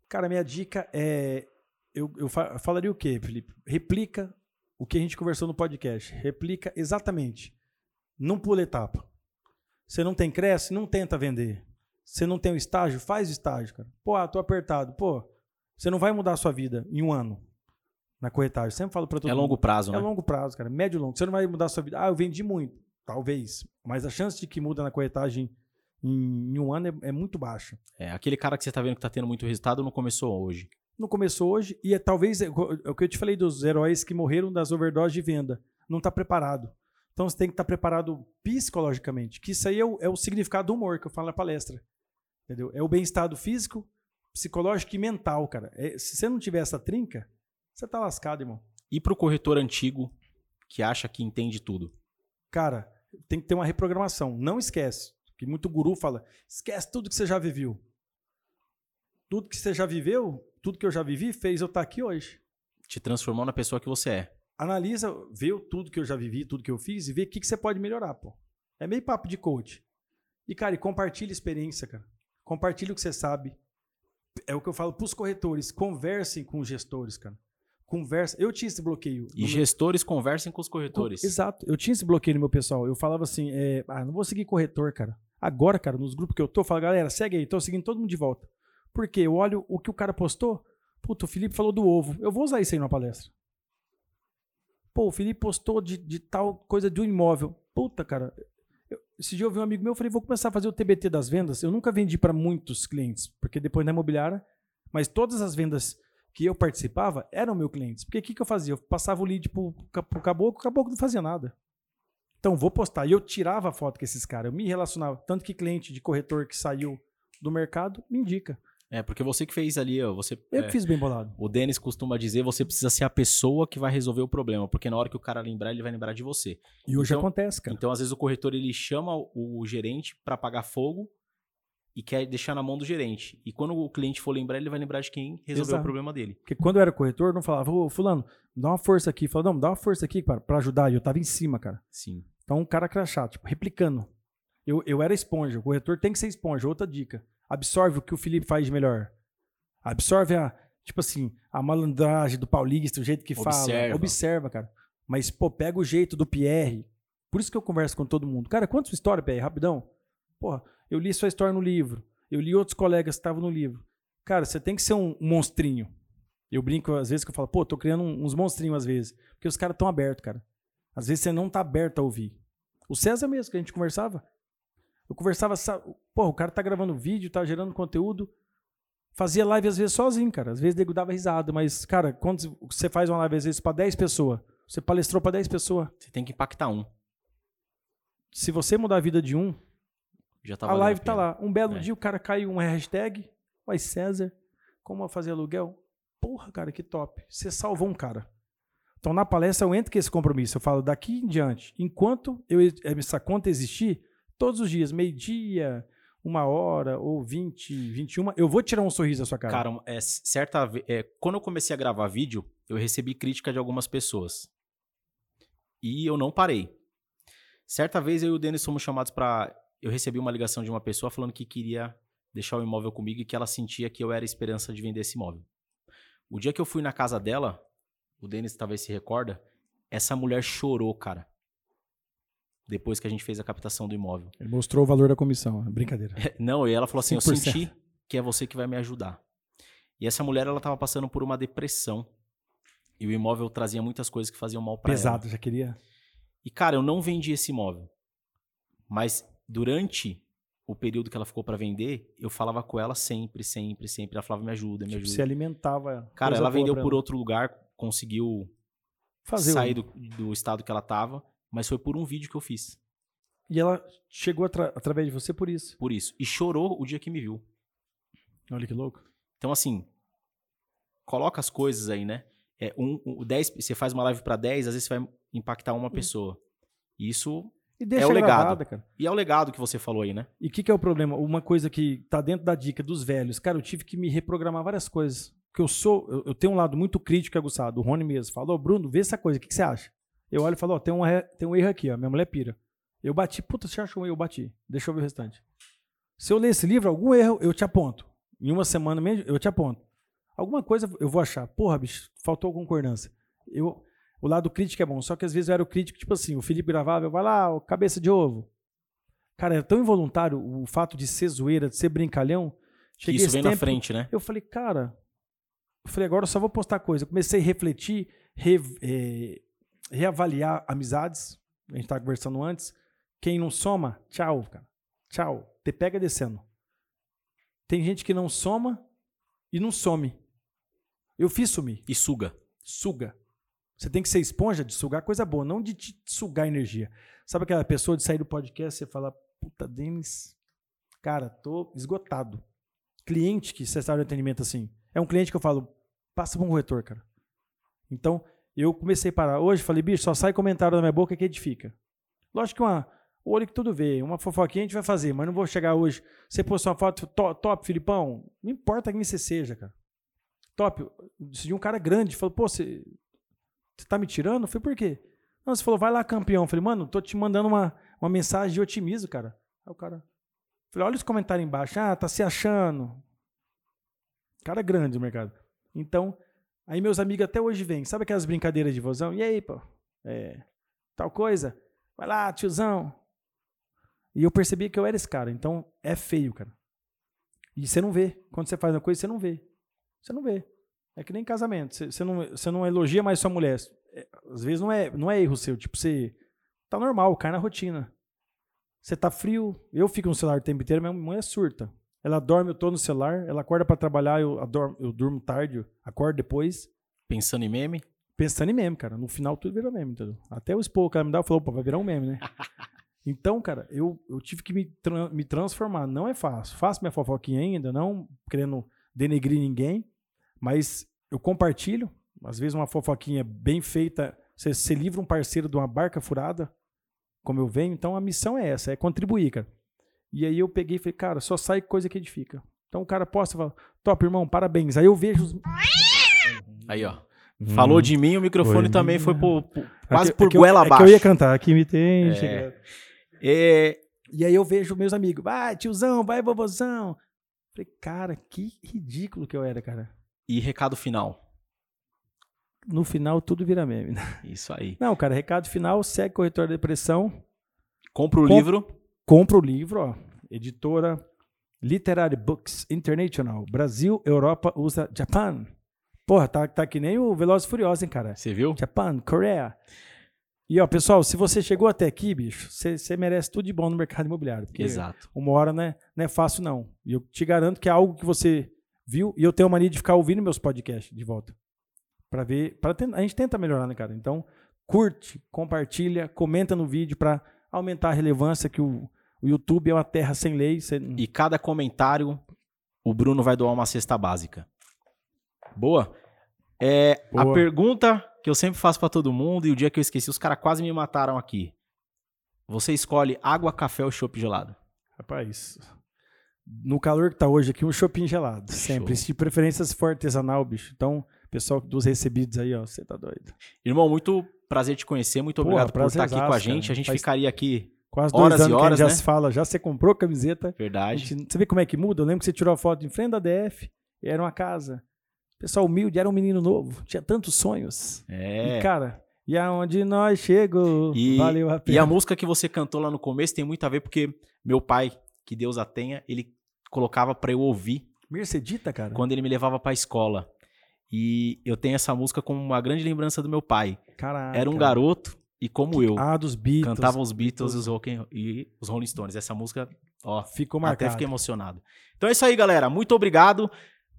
Cara, minha dica é. Eu, eu falaria o quê, Felipe? Replica o que a gente conversou no podcast. Replica exatamente. Não pula etapa. Você não tem cresce, não tenta vender. Você não tem o estágio? Faz o estágio, cara. Pô, ah, tô apertado. Pô, você não vai mudar a sua vida em um ano na corretagem. Eu sempre falo para todo É mundo. longo prazo, É né? longo prazo, cara. Médio e longo. Você não vai mudar a sua vida. Ah, eu vendi muito. Talvez. Mas a chance de que muda na corretagem em, em um ano é, é muito baixa. É, aquele cara que você tá vendo que tá tendo muito resultado não começou hoje. Não começou hoje e é talvez é o é o que eu te falei dos heróis que morreram das overdoses de venda. Não está preparado. Então você tem que estar preparado psicologicamente. Que isso aí é o, é o significado do humor que eu falo na palestra. Entendeu? É o bem-estar físico, psicológico e mental, cara. É- se você não tiver essa trinca, você tá lascado, irmão. E pro corretor antigo que acha que entende tudo. Cara, tem que ter uma reprogramação. Não esquece. Que muito guru fala: esquece tudo que você já viveu. Tudo que você já viveu, tudo que eu já vivi, fez eu estar aqui hoje. Te transformou na pessoa que você é. Analisa, vê o tudo que eu já vivi, tudo que eu fiz e vê o que, que você pode melhorar, pô. É meio papo de coach. E, cara, e compartilha experiência, cara. Compartilha o que você sabe. É o que eu falo pros corretores. Conversem com os gestores, cara. Conversa. Eu tinha esse bloqueio. E no meu- gestores conversem com os corretores. Exato. Eu tinha esse bloqueio no meu pessoal. Eu falava assim, é, ah, não vou seguir corretor, cara. Agora, cara, nos grupos que eu tô, eu falo, galera, segue aí, tô seguindo todo mundo de volta. Por quê? Eu olho o que o cara postou. Puta, o Felipe falou do ovo. Eu vou usar isso aí numa palestra. Pô, o Felipe postou de, de tal coisa de um imóvel. Puta, cara. Eu, esse dia eu vi um amigo meu, eu falei, vou começar a fazer o TBT das vendas. Eu nunca vendi para muitos clientes, porque depois na imobiliária, mas todas as vendas que eu participava eram meus clientes. Porque o que, que eu fazia? Eu passava o lead pro, pro caboclo, o caboclo não fazia nada. Então, vou postar. E eu tirava foto com esses caras, eu me relacionava. Tanto que cliente de corretor que saiu do mercado me indica. É, porque você que fez ali, ó, você. Eu é, que fiz bem bolado. O Denis costuma dizer, você precisa ser a pessoa que vai resolver o problema, porque na hora que o cara lembrar, ele vai lembrar de você. E hoje Então- acontece, cara. Então, às vezes o corretor ele chama o, o gerente para pagar fogo e quer deixar na mão do gerente. E quando o cliente for lembrar, ele vai lembrar de quem resolveu Exato. o problema dele. Porque quando eu era corretor, não falava, ô, fulano, dá uma força aqui. Falava, não, dá uma força aqui para pra ajudar. E eu tava em cima, cara. Sim. Então, um cara crachá, tipo, replicando. Eu, eu era esponja. O corretor tem que ser esponja. Outra dica. Absorve o que o Felipe faz de melhor. Absorve a, tipo assim, a malandragem do paulista, o jeito que fala. Observa. Observa, cara. Mas, pô, pega o jeito do Pierre. Por isso que eu converso com todo mundo. Cara, conta sua história, Pierre, rapidão. Porra, eu li sua história no livro. Eu li outros colegas que estavam no livro. Cara, você tem que ser um, monstrinho. Eu brinco às vezes que eu falo, pô, tô criando uns monstrinhos às vezes. Porque os caras tão abertos, cara. Às vezes você não tá aberto a ouvir. O César mesmo, que a gente conversava. Eu conversava, sa- pô, o cara tá gravando vídeo, tá gerando conteúdo. Fazia live às vezes sozinho, cara. Às vezes nego dava risada, mas, cara, quando você faz uma live às vezes pra 10 pessoas, você palestrou pra 10 pessoas. Você tem que impactar um. Se você mudar a vida de um, Já tá a live tá pena. lá. Um belo É. dia o cara caiu uma hashtag, vai César, como fazer aluguel? Porra, cara, que top. Você salvou um cara. Então na palestra eu entro com esse compromisso. Eu falo daqui em diante, enquanto eu, essa conta existir, todos os dias, meio-dia, uma hora ou 20, 21, eu vou tirar um sorriso da sua cara. Cara, é, certa é, quando eu comecei a gravar vídeo, eu recebi crítica de algumas pessoas. E eu não parei. Certa vez eu e o Denis fomos chamados pra. Eu recebi uma ligação de uma pessoa falando que queria deixar o imóvel comigo e que ela sentia que eu era a esperança de vender esse imóvel. O dia que eu fui na casa dela, o Denis talvez se recorda, essa mulher chorou, cara. Depois que a gente fez a captação do imóvel. Ele mostrou o valor da comissão, é brincadeira. Não, e ela falou assim: Eu 100%. senti que é você que vai me ajudar. E essa mulher, ela tava passando por uma depressão. E o imóvel trazia muitas coisas que faziam mal pra ela. Pesado, já queria. E, cara, eu não vendi esse imóvel. Mas durante o período que ela ficou pra vender, eu falava com ela sempre, sempre, sempre. Ela falava: Me ajuda, me Tipo, ajuda. se alimentava. Cara, ela vendeu por ela. outro lugar, conseguiu Fazer sair do, do estado que ela tava. Mas foi por um vídeo que eu fiz. E ela chegou atra- através de você por isso. Por isso. E chorou o dia que me viu. Olha que louco. Então, assim, coloca as coisas aí, né? É, um, um, 10, você faz uma live pra 10, às vezes você vai impactar uma pessoa. Isso. E deixa É o legado. gravada, cara. E é o legado que você falou aí, né? E o que, que é o problema? Uma coisa que tá dentro da dica dos velhos. Cara, eu tive que me reprogramar várias coisas. Porque eu sou. Eu, eu tenho um lado muito crítico e aguçado. O Rony mesmo falou, Bruno, vê essa coisa, o que, que você acha? Eu olho e falo, ó, tem, um, tem um erro aqui, ó. Minha mulher pira. Eu bati, puta, você achou um erro? Eu bati. Deixa eu ver o restante. Se eu ler esse livro, algum erro, eu te aponto. Em uma semana mesmo, eu te aponto. Alguma coisa eu vou achar. Porra, bicho, faltou concordância. Eu, o lado crítico é bom, só que às vezes eu era o crítico, tipo assim, o Felipe gravava, eu vai lá, cabeça de ovo. Cara, era tão involuntário o fato de ser zoeira, de ser brincalhão. Que Cheguei isso esse vem na tempo, frente, né? Eu falei, cara. Eu falei, agora eu só vou postar coisa. Eu comecei a refletir, re- eh, reavaliar amizades. A gente tava conversando antes. Quem não soma, tchau, cara. Tchau. Te pega descendo. Tem gente que não soma e não some. Eu fiz sumir. E suga. Suga. Você tem que ser esponja de sugar coisa boa, não de te sugar energia. Sabe aquela pessoa de sair do podcast e você fala, puta, Denis, cara, tô esgotado. Cliente que você sabe de atendimento assim, é um cliente que eu falo, passa pra um corretor, cara. Então, eu comecei a parar. Hoje, falei, bicho, só sai comentário da minha boca que edifica. Lógico que uma, o olho que tudo vê, uma fofoquinha a gente vai fazer, mas não vou chegar hoje. Você postou uma foto, to- top, Filipão, não importa quem você seja, cara. Top. De um cara grande, falou, pô, você, você tá me tirando? Eu falei, por quê? Não, você falou, vai lá, campeão. Eu falei, mano, tô te mandando uma, uma mensagem de otimismo, cara. Aí o cara. Falei, olha os comentários embaixo. Ah, tá se achando. Cara grande no mercado. Então, aí meus amigos até hoje vêm. Sabe aquelas brincadeiras de vozão? E aí, pô? É, tal coisa? Vai lá, tiozão. E eu percebi que eu era esse cara. Então, é feio, cara. E você não vê. Quando você faz uma coisa, você não vê. Você não vê. É que nem casamento. Você, não, você não elogia mais sua mulher. É, às vezes não é, não é erro seu. Tipo, você tá normal, cai na rotina. Você tá frio, eu fico no celular o tempo inteiro, minha mulher surta. Ela dorme, eu tô no celular, ela acorda pra trabalhar, eu, adoro- eu durmo tarde, eu acordo depois, Pensando em meme. pensando em meme, cara. No final tudo vira meme, entendeu? Até o expor que ela me dá, eu falo, opa, vai virar um meme, né? então, cara, eu, eu tive que me, tran- me transformar. Não é fácil. Faço minha fofoquinha ainda, não querendo denegrir ninguém, mas eu compartilho. Às vezes uma fofoquinha bem feita, você, você livra um parceiro de uma barca furada, como eu venho. Então a missão é essa, é contribuir, cara. E aí eu peguei e falei, cara, só sai coisa que edifica. Então o cara posta e fala, top, irmão, parabéns. Aí eu vejo os... Aí, ó. Falou Hum. de mim, o microfone Foi também minha. foi por- por- quase É que- por é eu- goela é que abaixo. eu ia cantar, aqui me tem. É. É, E aí eu vejo meus amigos, vai, tiozão, vai, vovozão. Falei, cara, que ridículo que eu era, cara. E recado final. No final, tudo vira meme. né? Isso aí. Não, cara, recado final, segue Corretor da Depressão, Compra o Com- livro. Compra o livro, ó, editora Literary Books International, Brasil, Europa, USA, Japan. Porra, tá, tá que nem o Velozes e Furiosos, hein, cara. Você viu? Japan, Coreia. E, ó, pessoal, se você chegou até aqui, bicho, você merece tudo de bom no mercado imobiliário. Porque Exato. uma hora né, não é fácil, não. E eu te garanto que é algo que você viu, e eu tenho a mania de ficar ouvindo meus podcasts de volta. Pra ver. Pra a gente tenta melhorar, né, cara? Então, curte, compartilha, comenta no vídeo pra aumentar a relevância que o, o YouTube é uma terra sem lei. Você, E cada comentário, o Bruno vai doar uma cesta básica. Boa? É, A Boa. pergunta que eu sempre faço pra todo mundo, e o dia que eu esqueci, os caras quase me mataram aqui. Você escolhe água, café ou chopp gelado? Rapaz, no calor que tá hoje aqui, um shopping gelado. Sempre. Show. De preferência se for artesanal, bicho. Então, pessoal dos recebidos aí, ó, você tá doido. Irmão, muito prazer te conhece, muito Porra, obrigado por estar aqui com a gente. cara. A gente Faz- ficaria aqui, Quase Horas dois e anos que a horas, gente já né? se fala, já você comprou camiseta. Verdade. gente- você vê como é que muda? Eu lembro que você tirou a foto em frente da DF, e era uma casa. Pessoal humilde, era um menino novo, tinha tantos sonhos. É. E, cara, e aonde nós chegou, E- valeu a E pena. a música que você cantou lá no começo tem muito a ver porque meu pai, que Deus a tenha, ele colocava pra eu ouvir Mercedita, cara? quando ele me levava pra escola. E eu tenho essa música como uma grande lembrança do meu pai. Caraca. Era um garoto e como eu, Ah, dos Beatles. cantava os Beatles e os, Rock and- e os Rolling Stones. Essa música, ó, Ficou até marcado. fiquei emocionado. Então é isso aí, galera. Muito obrigado.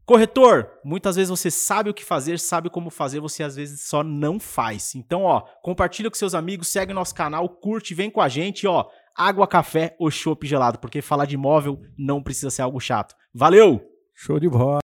Corretor, muitas vezes você sabe o que fazer, sabe como fazer, você às vezes só não faz. Então, ó, compartilha com seus amigos, segue nosso canal, curte, vem com a gente, ó. Água, café ou chopp gelado, porque falar de imóvel não precisa ser algo chato. Valeu! Show de bola.